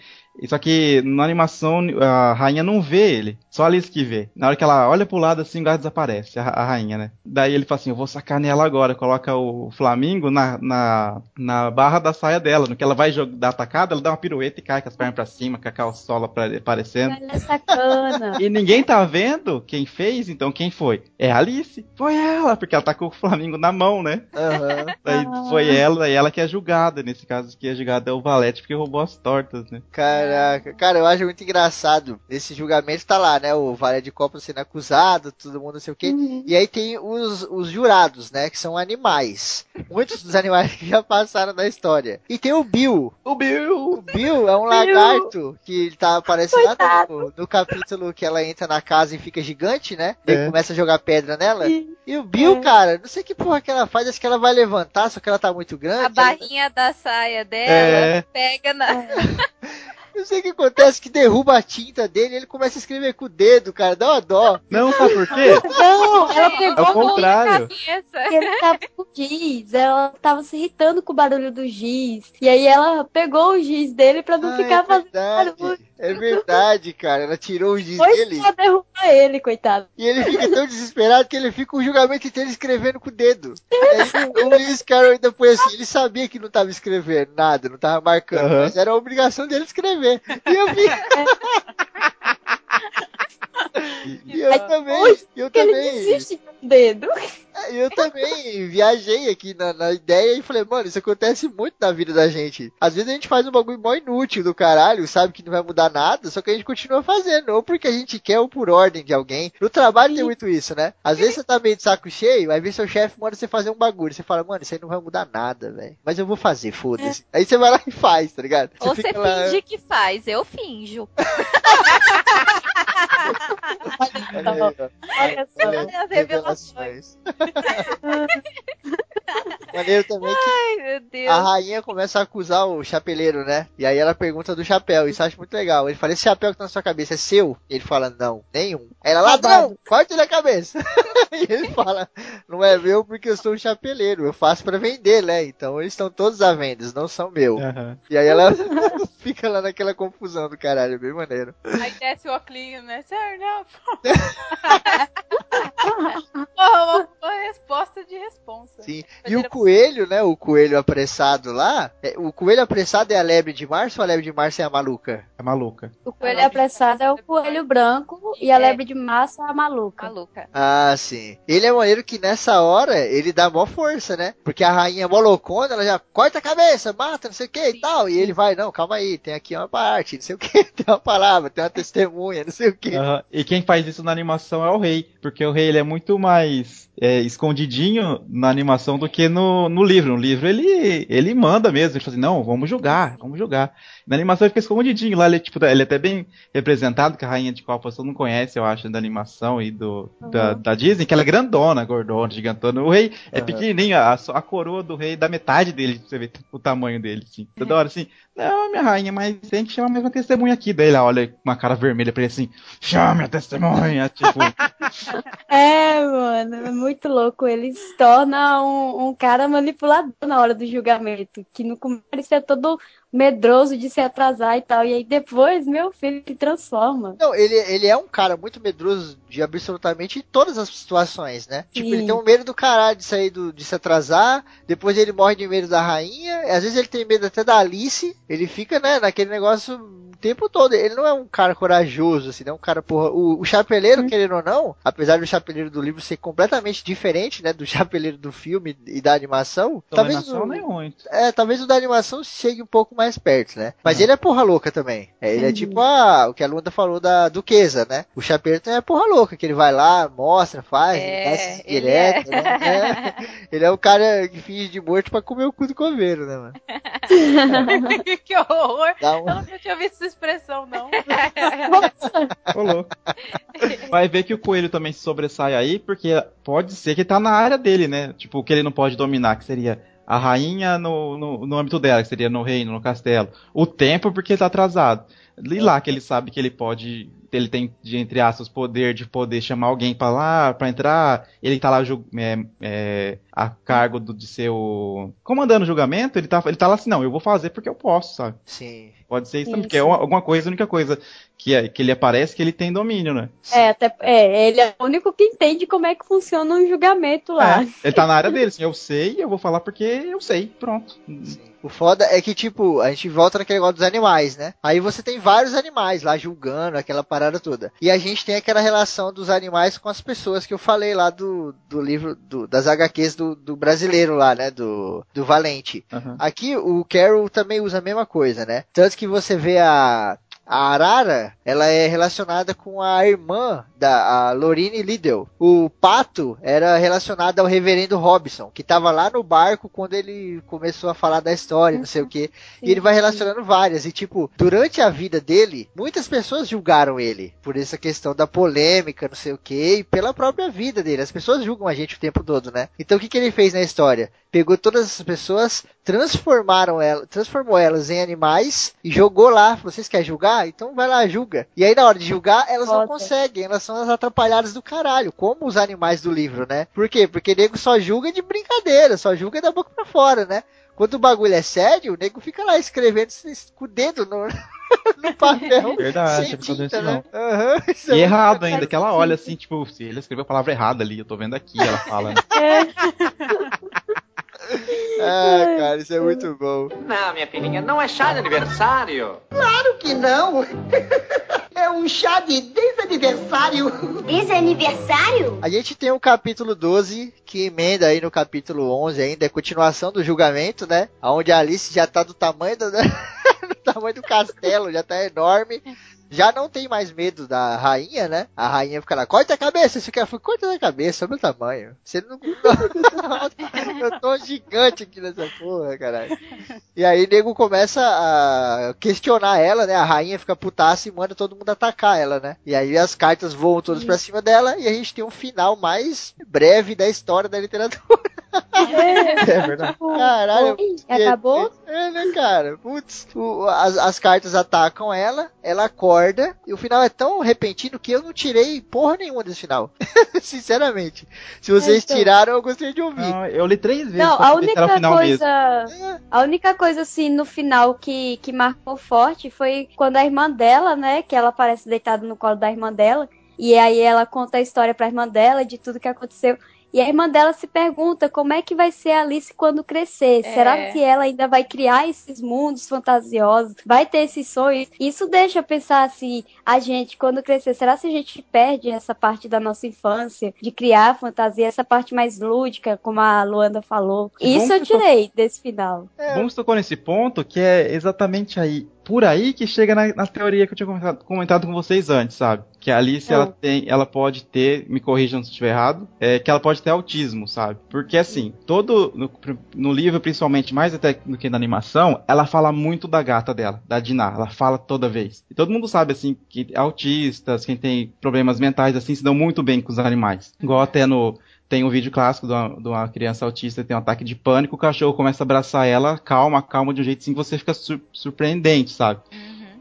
Só que na animação a rainha não vê ele, só a Alice que vê. Na hora que ela olha pro lado assim, o gato desaparece, a, a rainha, né? Daí ele fala assim: Eu vou sacanear ela agora. Coloca o Flamingo na, na, na barra da saia dela. No que ela vai jogar, dar atacada, ela dá uma pirueta e cai com as pernas pra cima, com a calçola pra- aparecendo.
Ela é sacana.
E ninguém tá vendo quem fez, então quem foi? É a Alice. Foi ela, porque ela tá com o Flamingo na mão, né?
Aham.
Daí foi ela, e ela que é julgada. Nesse caso, que é julgada é o Valete, porque roubou as tortas, né?
Caraca, cara, eu acho muito engraçado. Nesse julgamento tá lá, né? O Vale de Copa sendo acusado, todo mundo não sei o quê.
Uhum.
E aí tem os, os jurados, né? Que são animais. Muitos dos animais que já passaram na história. E tem o Bill.
O Bill!
O Bill é um lagarto que tá aparecendo lá no, no capítulo que ela entra na casa e fica gigante, né? E
É.
começa a jogar pedra nela.
Sim.
E o Bill,
É.
cara, não sei que porra que ela faz, acho que ela vai levantar, só que ela tá muito grande.
A barrinha da saia dela
É.
pega na.
Não sei o que acontece, que derruba a tinta dele e ele começa a escrever com o dedo, cara. Dá uma dó.
Não, sabe por quê?
Não, ela
É
pegou
o contrário.
Ele tava com o giz, ela tava se irritando com o barulho do giz. E aí ela pegou o giz dele pra não
Ah,
ficar
é
fazendo barulho.
É verdade, cara. Ela tirou o giz
Foi
dele
só derrubar ele, coitado.
e ele fica tão desesperado que ele fica o julgamento inteiro escrevendo com o dedo. Aí, o Lewis Carroll ainda foi assim, ele sabia que não tava escrevendo nada, não tava marcando,
Aham.
mas era a obrigação dele escrever. E eu vi. E eu também, eu
Ele
também,
desiste do dedo.
Eu também viajei aqui na, na ideia e falei, mano, isso acontece muito na vida da gente. Às vezes a gente faz um bagulho mó inútil do caralho, sabe que não vai mudar nada, só que a gente continua fazendo, ou porque a gente quer ou por ordem de alguém. No trabalho tem muito isso, né? Às vezes você tá meio de saco cheio, aí vem seu chefe manda você fazer um bagulho, você fala, mano, isso aí não vai mudar nada, velho. Mas eu vou fazer, foda-se. Aí você vai lá e faz, tá ligado?
Ou você
lá-
finge que faz, eu finjo.
Olha ó.
Olha só.
Olha,
as revelações.
Maneiro também que
Ai, meu Deus.
a rainha começa a acusar o chapeleiro, né? E aí ela pergunta do chapéu, isso eu acho muito legal. Ele fala, esse chapéu que tá na sua cabeça é seu? Ele fala, não, nenhum. Aí ela, ladrão, corta ele a cabeça. e ele fala, não é meu porque eu sou um chapeleiro, eu faço pra vender, né? Então eles estão todos à venda, eles não são meu.
Aham.
E aí ela fica lá naquela confusão do caralho, é bem maneiro.
Aí desce o óculos, né? Sério, não. Porra, uma, uma resposta de responsa.
Sim. E o coelho, né? O coelho apressado lá. é- O coelho apressado é a lebre de março ou a lebre de março é a maluca?
É maluca.
O coelho apressado é o coelho branco e a lebre de massa é a maluca.
Maluca.
Ah, sim. Ele é maneiro que nessa hora ele dá mó força, né? Porque a rainha é mó loucona, ela já corta a cabeça, mata, não sei o que e tal. E ele vai, não, calma aí, tem aqui uma parte, não sei o que, tem uma palavra, tem uma testemunha, não sei o que.
Aham. E quem faz isso na animação é o rei, porque o rei ele é muito mais é, escondidinho na animação do que no, no livro. No livro ele, ele manda mesmo, ele fala assim, não, vamos julgar, vamos julgar. Na animação ele fica escondidinho, lá ele, é, tipo, ele é até bem representado, que a Rainha de Copas todo mundo conhece, eu acho, da animação e do, da, da Disney, que ela é grandona, gordona, gigantona. O rei é
Aham.
pequenininho, a, a coroa do rei da metade dele, pra você ver o tamanho dele, assim. Toda hora assim, não, minha rainha, mas tem que chamar mais uma testemunha aqui. Daí ela olha com uma cara vermelha pra ele assim, chame a testemunha, tipo...
É, mano, é muito louco. Ele se torna um, um cara manipulador na hora do julgamento. Que no começo é todo medroso de se atrasar e tal. E aí depois, meu filho, se transforma.
Não, ele, ele é um cara muito medroso de absolutamente todas as situações, né? Tipo,
Sim.
ele tem um medo do caralho de sair do, de se atrasar, depois ele morre de medo da rainha, às vezes ele tem medo até da Alice, ele fica, né, naquele negócio o tempo todo. Ele não é um cara corajoso, assim, não é um cara, porra. O, o chapeleiro, querendo ou não, apesar do chapeleiro do livro ser completamente diferente, né, do chapeleiro do filme e da animação, talvez.
Dominação
o-
nem muito.
é, talvez o da animação chegue um pouco mais perto, né? Mas ele é porra louca também. É, ele é tipo a, o que a Lunda falou da duquesa, né? O chapeiro também é porra louca, que ele vai lá, mostra, faz,
É,
ele faz
ele
direto,
é.
né? É. Ele é o cara que finge de morto pra comer o cu do coveiro, né, mano?
que horror.
Dá
Eu
um...
nunca tinha visto essa expressão, não.
Louco. Vai ver que o coelho também se sobressai aí, porque pode ser que tá na área dele, né? Tipo, o que ele não pode dominar, que seria a rainha no, no, no âmbito dela, que seria no reino, no castelo. O tempo, porque ele tá atrasado. E lá que ele sabe que ele pode. Ele tem, de, entre aspas, poder de poder chamar alguém pra lá, pra entrar. Ele tá lá é, é, a cargo do- de ser o. Comandando o julgamento, ele tá, ele tá lá assim, não, eu vou fazer porque eu posso, sabe?
Sim.
Pode ser isso também, porque é uma- alguma coisa, a única coisa que, é- que ele aparece que ele tem domínio, né?
É, até, é, ele é o único que entende como é que funciona um julgamento lá.
É, ele tá na área dele, assim, eu sei, eu vou falar porque eu sei, pronto.
O foda é que, tipo, a gente volta naquele negócio dos animais, né? Aí você tem vários animais lá julgando aquela parada toda. E a gente tem aquela relação dos animais com as pessoas que eu falei lá do, do livro, do- das HQs do, do brasileiro lá, né? Do, do Valente.
Aham.
Aqui o Carol também usa a mesma coisa, né? Tanto que você vê a. A Arara, ela é relacionada com a irmã da Lorine Liddell. O Pato era relacionado ao reverendo Robson, que estava lá no barco quando ele começou a falar da história, não sei o que. E ele vai relacionando várias. E, tipo, durante a vida dele, muitas pessoas julgaram ele por essa questão da polêmica, não sei o que, e pela própria vida dele. As pessoas julgam a gente o tempo todo, né? Então, o que, que ele fez na história? Pegou todas essas pessoas, transformaram elas, transformou elas em animais e jogou lá. Vocês querem julgar? Então vai lá, julga. E aí, na hora de julgar, elas não
Foda.
conseguem. Elas são as atrapalhadas do caralho, como os animais do livro, né? Por quê? Porque nego só julga de brincadeira, só julga da boca pra fora, né? Quando o bagulho é sério, o nego fica lá escrevendo com o dedo no, no papel.
Verdade,
sem
não
tinta,
vendo
né?
isso
Aham, isso é
E errado ainda, que ela olha assim, tipo, se ele escreveu a palavra errada ali, eu tô vendo aqui, ela fala. né?
Ah, cara, isso é muito bom.
Não, minha filhinha, não é chá de aniversário.
Claro que não. É um chá de desaniversário.
Desaniversário?
A gente tem o capítulo 12, que emenda aí no capítulo 11 ainda, é continuação do julgamento, né? Onde a Alice já tá do tamanho do, do tamanho do castelo, já tá enorme. Já não tem mais medo da rainha, né? A rainha fica lá, corta a cabeça. Esse cara foi corta a cabeça, olha o tamanho. Você não. Eu tô gigante aqui nessa porra, caralho. E aí o nego começa a questionar ela, né? A rainha fica putaça e manda todo mundo atacar ela, né? E aí as cartas voam todas pra cima dela e a gente tem um final mais breve da história da literatura.
É verdade.
Caralho.
Oi, acabou?
É, né, cara? Putz, o- as, as cartas atacam ela, ela acorda, e o final é tão repentino que eu não tirei porra nenhuma desse final. Sinceramente. Se vocês
Então.
tiraram, eu gostaria de ouvir.
Não, eu li três vezes
Não, a única
final mesmo.
coisa. A única coisa, assim, no final que, que marcou forte foi quando a irmã dela, né? Que ela aparece deitada no colo da irmã dela. E aí ela conta a história pra irmã dela de tudo que aconteceu. E a irmã dela se pergunta como é que vai ser a Alice quando crescer.
É.
Será que ela ainda vai criar esses mundos fantasiosos? Vai ter esses sonhos? Isso deixa pensar assim, a gente, quando crescer, será que a gente perde essa parte da nossa infância? De criar fantasia, essa parte mais lúdica, como a Luanda falou.
Bom
Isso eu tirei desse final.
Que você tocou nesse ponto, que é exatamente aí, por aí que chega na, na teoria que eu tinha comentado, comentado com vocês antes, sabe? Que a Alice,
Ah.
ela tem, ela pode ter, me corrijam se eu estiver errado, é, que ela pode ter autismo, sabe? Porque assim, todo, no, no livro principalmente, mais até do que na animação, ela fala muito da gata dela, da Dinah, ela fala toda vez. E todo mundo sabe, assim, que autistas, quem tem problemas mentais, assim, se dão muito bem com os animais. Igual até no, tem um vídeo clássico de uma, de uma criança autista que tem um ataque de pânico, o cachorro começa a abraçar ela, calma, calma, de um jeito assim que você fica sur- surpreendente, sabe?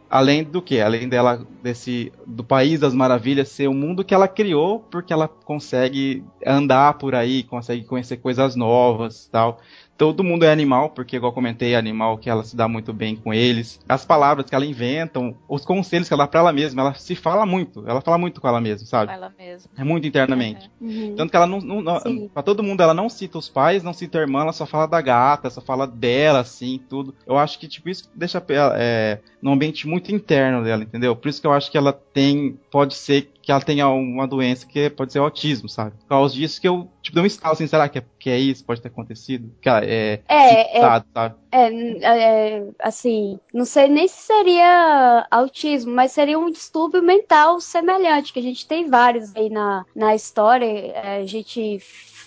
Além do que? Além dela, desse, do País das Maravilhas ser um mundo que ela criou, porque ela consegue andar por aí, consegue conhecer coisas novas tal. Todo mundo é animal, porque, igual eu comentei, é animal que ela se dá muito bem com eles. As palavras que ela inventa, os conselhos que ela dá pra ela mesma, ela se fala muito. Ela fala muito com ela mesma, sabe?
Ela mesmo.
É muito internamente.
Uhum.
Tanto que ela não, não, não pra todo mundo, ela não cita os pais, não cita a irmã, ela só fala da gata, só fala dela, assim, tudo. Eu acho que, tipo, isso deixa ela, é, num ambiente muito interno dela, entendeu? Por isso que eu acho que ela tem, pode ser que ela tenha uma doença que pode ser autismo, sabe? Por causa disso que eu, tipo, dei um estalo, assim, será que é, que é isso? Pode ter acontecido? Que ela é,
É, é,
sabe?
é, é, assim, não sei nem se seria autismo, mas seria um distúrbio mental semelhante, que a gente tem vários aí na, na história. é, A gente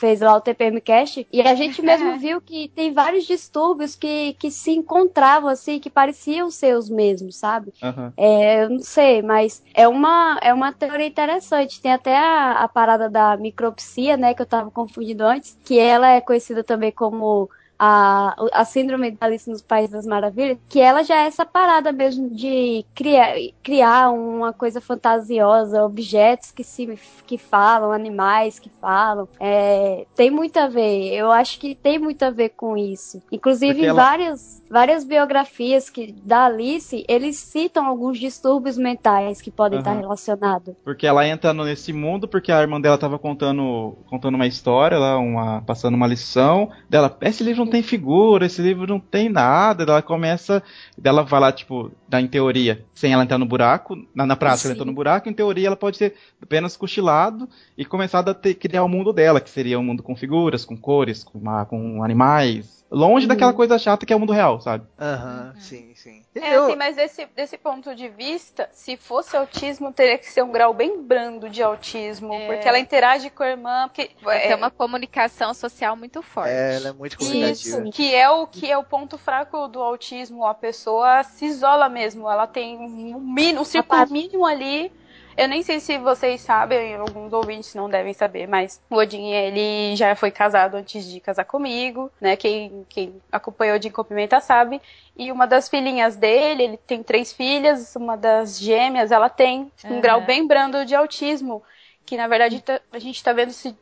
fez lá o TPMcast e a gente mesmo viu que tem vários distúrbios que, que se encontravam assim, que pareciam ser os mesmos, sabe?
Aham.
É, eu não sei, mas é uma, é uma teoria interessante. Tem até a, a parada da micropsia, né, que eu tava confundindo antes, que ela é conhecida também como a, a síndrome da Alice nos Países das Maravilhas, que ela já é essa parada mesmo de criar, criar uma coisa fantasiosa, objetos que se que falam, animais que falam. É, tem muito a ver. Eu acho que tem muito a ver com isso. Inclusive,
ela-
várias, várias biografias que, da Alice, eles citam alguns distúrbios mentais que podem
Aham.
estar relacionados.
Porque ela entra nesse mundo porque a irmã dela tava contando, contando uma história lá, uma, passando uma lição. Dela, esse livro não tem figura, esse livro não tem nada. Ela começa, dela vai lá, tipo, em teoria, sem ela entrar no buraco. Na, na prática, ela
Sim.
entrou no buraco, em teoria ela pode ter apenas cochilado e começado a ter- criar o mundo dela, que seria um mundo com figuras, com cores, com, com animais. Longe
Uhum.
daquela coisa chata que é o mundo real, sabe?
Aham, sim, sim.
É,
Eu-
assim, mas desse, desse ponto de vista, se fosse autismo, teria que ser um grau bem brando de autismo,
É.
porque ela interage com a irmã, porque
Tem
é,
uma comunicação social muito forte.
É, ela é muito
Isso,
comunicativa.
que é o que é o ponto fraco do autismo. A pessoa se isola mesmo. Ela tem um, mínimo, um círculo mínimo ali. Eu nem sei se vocês sabem, alguns ouvintes não devem saber, mas o Odin, ele já foi casado antes de casar comigo, né? Quem, quem acompanhou o Odin com Pimenta sabe. E uma das filhinhas dele, ele tem três filhas, uma das gêmeas, ela tem um
Aham.
grau bem brando de autismo que na verdade tá- a gente está vendo se,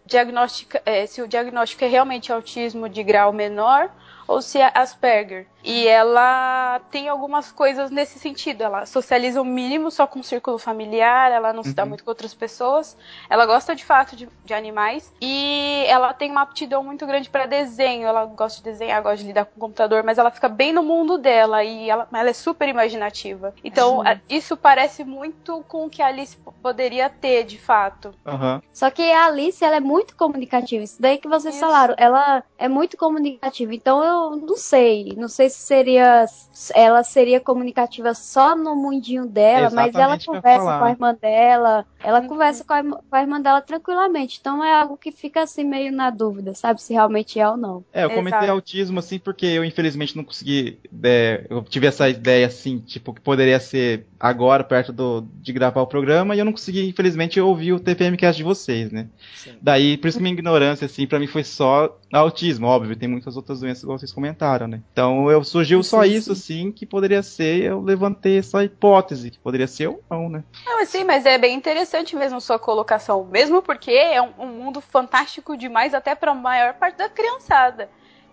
é, se o diagnóstico é realmente autismo de grau menor ou se é Asperger. E ela tem algumas coisas nesse sentido. Ela socializa o mínimo só com o círculo familiar, ela não se dá
Uhum.
muito com outras pessoas. Ela gosta de fato de, de animais e ela tem uma aptidão muito grande para desenho. Ela gosta de desenhar, gosta de lidar com o computador, mas ela fica bem no mundo dela e ela, ela é super imaginativa. Então, a- isso parece muito com o que a Alice poderia ter, de fato.
Aham.
Só que a Alice, ela é muito comunicativa. Isso daí que vocês
Isso.
falaram. Ela é muito comunicativa. Então eu não sei. Não sei se seria. Ela seria comunicativa só no mundinho dela, mas ela
Exatamente eu ia
conversa com a irmã dela. Ela
Uhum.
conversa com a, irmã- com a irmã dela tranquilamente. Então é algo que fica assim meio na dúvida, sabe? Se realmente é ou não.
É, eu comentei
Exato.
autismo assim porque eu infelizmente não consegui. é, eu tive essa ideia assim, tipo, que poderia ser agora, perto do, de gravar o programa, e eu não consegui, infelizmente, ouvir o TPMcast de vocês, né?
Sim.
Daí, por isso minha ignorância, assim, pra mim foi só autismo, óbvio, tem muitas outras doenças, igual vocês comentaram, né? Então eu surgiu só
Sim,
isso, assim, que poderia ser, eu levantei essa hipótese, que poderia ser ou não, né?
Não, assim, mas é bem interessante mesmo sua colocação. Mesmo porque é um, um mundo fantástico demais até pra maior parte da criançada.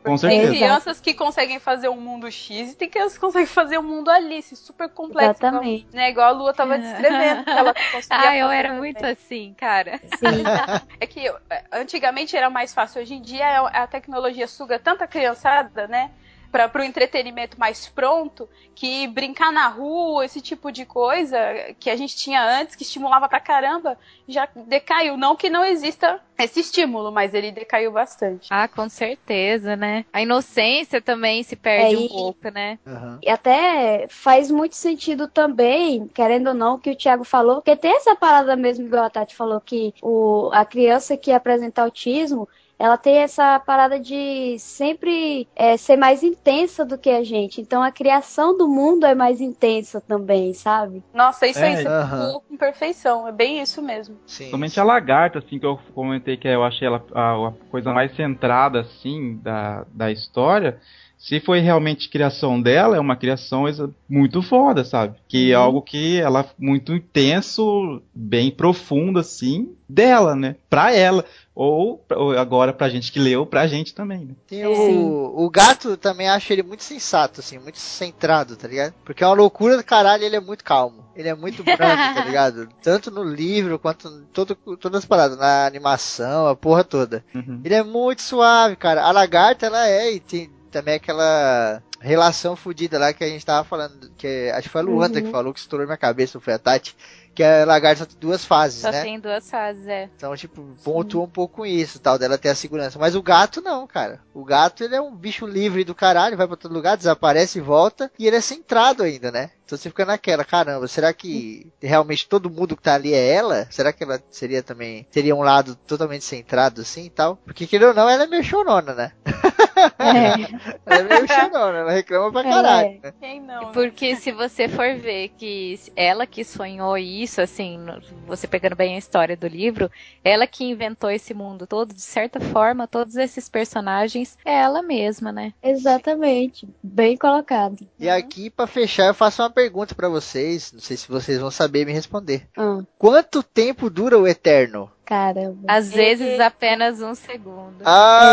Com
Tem
certeza.
crianças que conseguem fazer um mundo X e tem crianças que conseguem fazer um mundo Alice, super complexo.
Exatamente.
Igual, né, igual a Lua tava descrevendo. ela
Ah, eu era
também.
muito assim, cara.
Sim.
É que é, antigamente era mais fácil. Hoje em dia a a tecnologia suga tanta criançada, né? Para o entretenimento mais pronto, que brincar na rua, esse tipo de coisa que a gente tinha antes, que estimulava pra caramba, já decaiu. Não que não exista esse estímulo, mas ele decaiu bastante.
Ah, com certeza, né? A inocência também se perde
É,
um
e-
pouco, né?
Aham.
E até faz muito sentido também, querendo ou não, o que o Thiago falou, porque tem essa parada mesmo, igual a Tati falou, que o, a criança que apresenta autismo, ela tem essa parada de sempre é, ser mais intensa do que a gente. Então a criação do mundo é mais intensa também, sabe?
Nossa, isso
É,
aí você
aham.
falou com perfeição. É bem isso mesmo.
Sim.
Somente a lagarta, assim, que eu comentei que eu achei ela a, a coisa mais centrada, assim, da, da história. Se foi realmente criação dela, é uma criação muito foda, sabe? Que é
Uhum.
algo que ela muito intenso, bem profundo, assim, dela, né? Pra ela. Ou, ou agora pra gente que leu, pra gente também, né?
Tem
Sim.
o, o gato também acho ele muito sensato, assim, muito centrado, tá ligado? Porque é uma loucura do caralho, ele é muito calmo. Ele é muito brando, tá ligado? Tanto no livro quanto em todo, todas as paradas, na animação, a porra toda.
Uhum.
Ele é muito suave, cara. A lagarta, ela é, e tem também aquela relação fodida lá que a gente tava falando, que acho que foi a Luanda
Uhum.
que falou que estourou minha cabeça, ou foi a Tati, que a lagarta só tem duas fases,
Só
né?
tem duas fases, é.
Então, tipo, pontua um pouco com isso, tal, dela ter a segurança. Mas o gato não, cara. O gato, ele é um bicho livre do caralho, vai pra todo lugar, desaparece e volta, e ele é centrado ainda, né? Então você fica naquela, caramba, será que realmente todo mundo que tá ali é ela? Será que ela seria também, teria um lado totalmente centrado assim e tal? Porque, querendo ou não, ela é meio chorona, né?
É.
Ela é meio chorona, ela reclama pra caralho, né?
Quem não? né?
Porque se você for ver que ela que sonhou isso, assim, você pegando bem a história do livro, ela que inventou esse mundo todo, de certa forma, todos esses personagens, é ela mesma, né?
Exatamente. Bem colocado.
E aqui, pra fechar, eu faço uma pergunta pra vocês, não sei se vocês vão saber me responder.
Ah,
Quanto tempo dura o Eterno?
caramba.
Às vezes apenas um segundo.
Ah,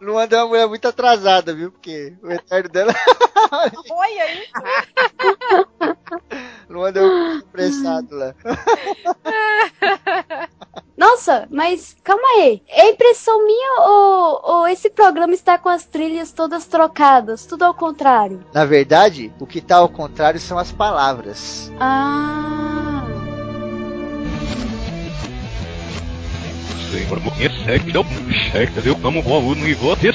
Luanda é uma mulher muito atrasada, viu? Porque o eterno dela.
Olha aí.
Luanda é um apressado lá.
Nossa, mas calma aí. É impressão minha ou, ou esse programa está com as trilhas todas trocadas? Tudo ao contrário.
Na verdade, o que tá ao contrário são as palavras.
Ah.
É que deu cheque, viu? Como bom, não vou ter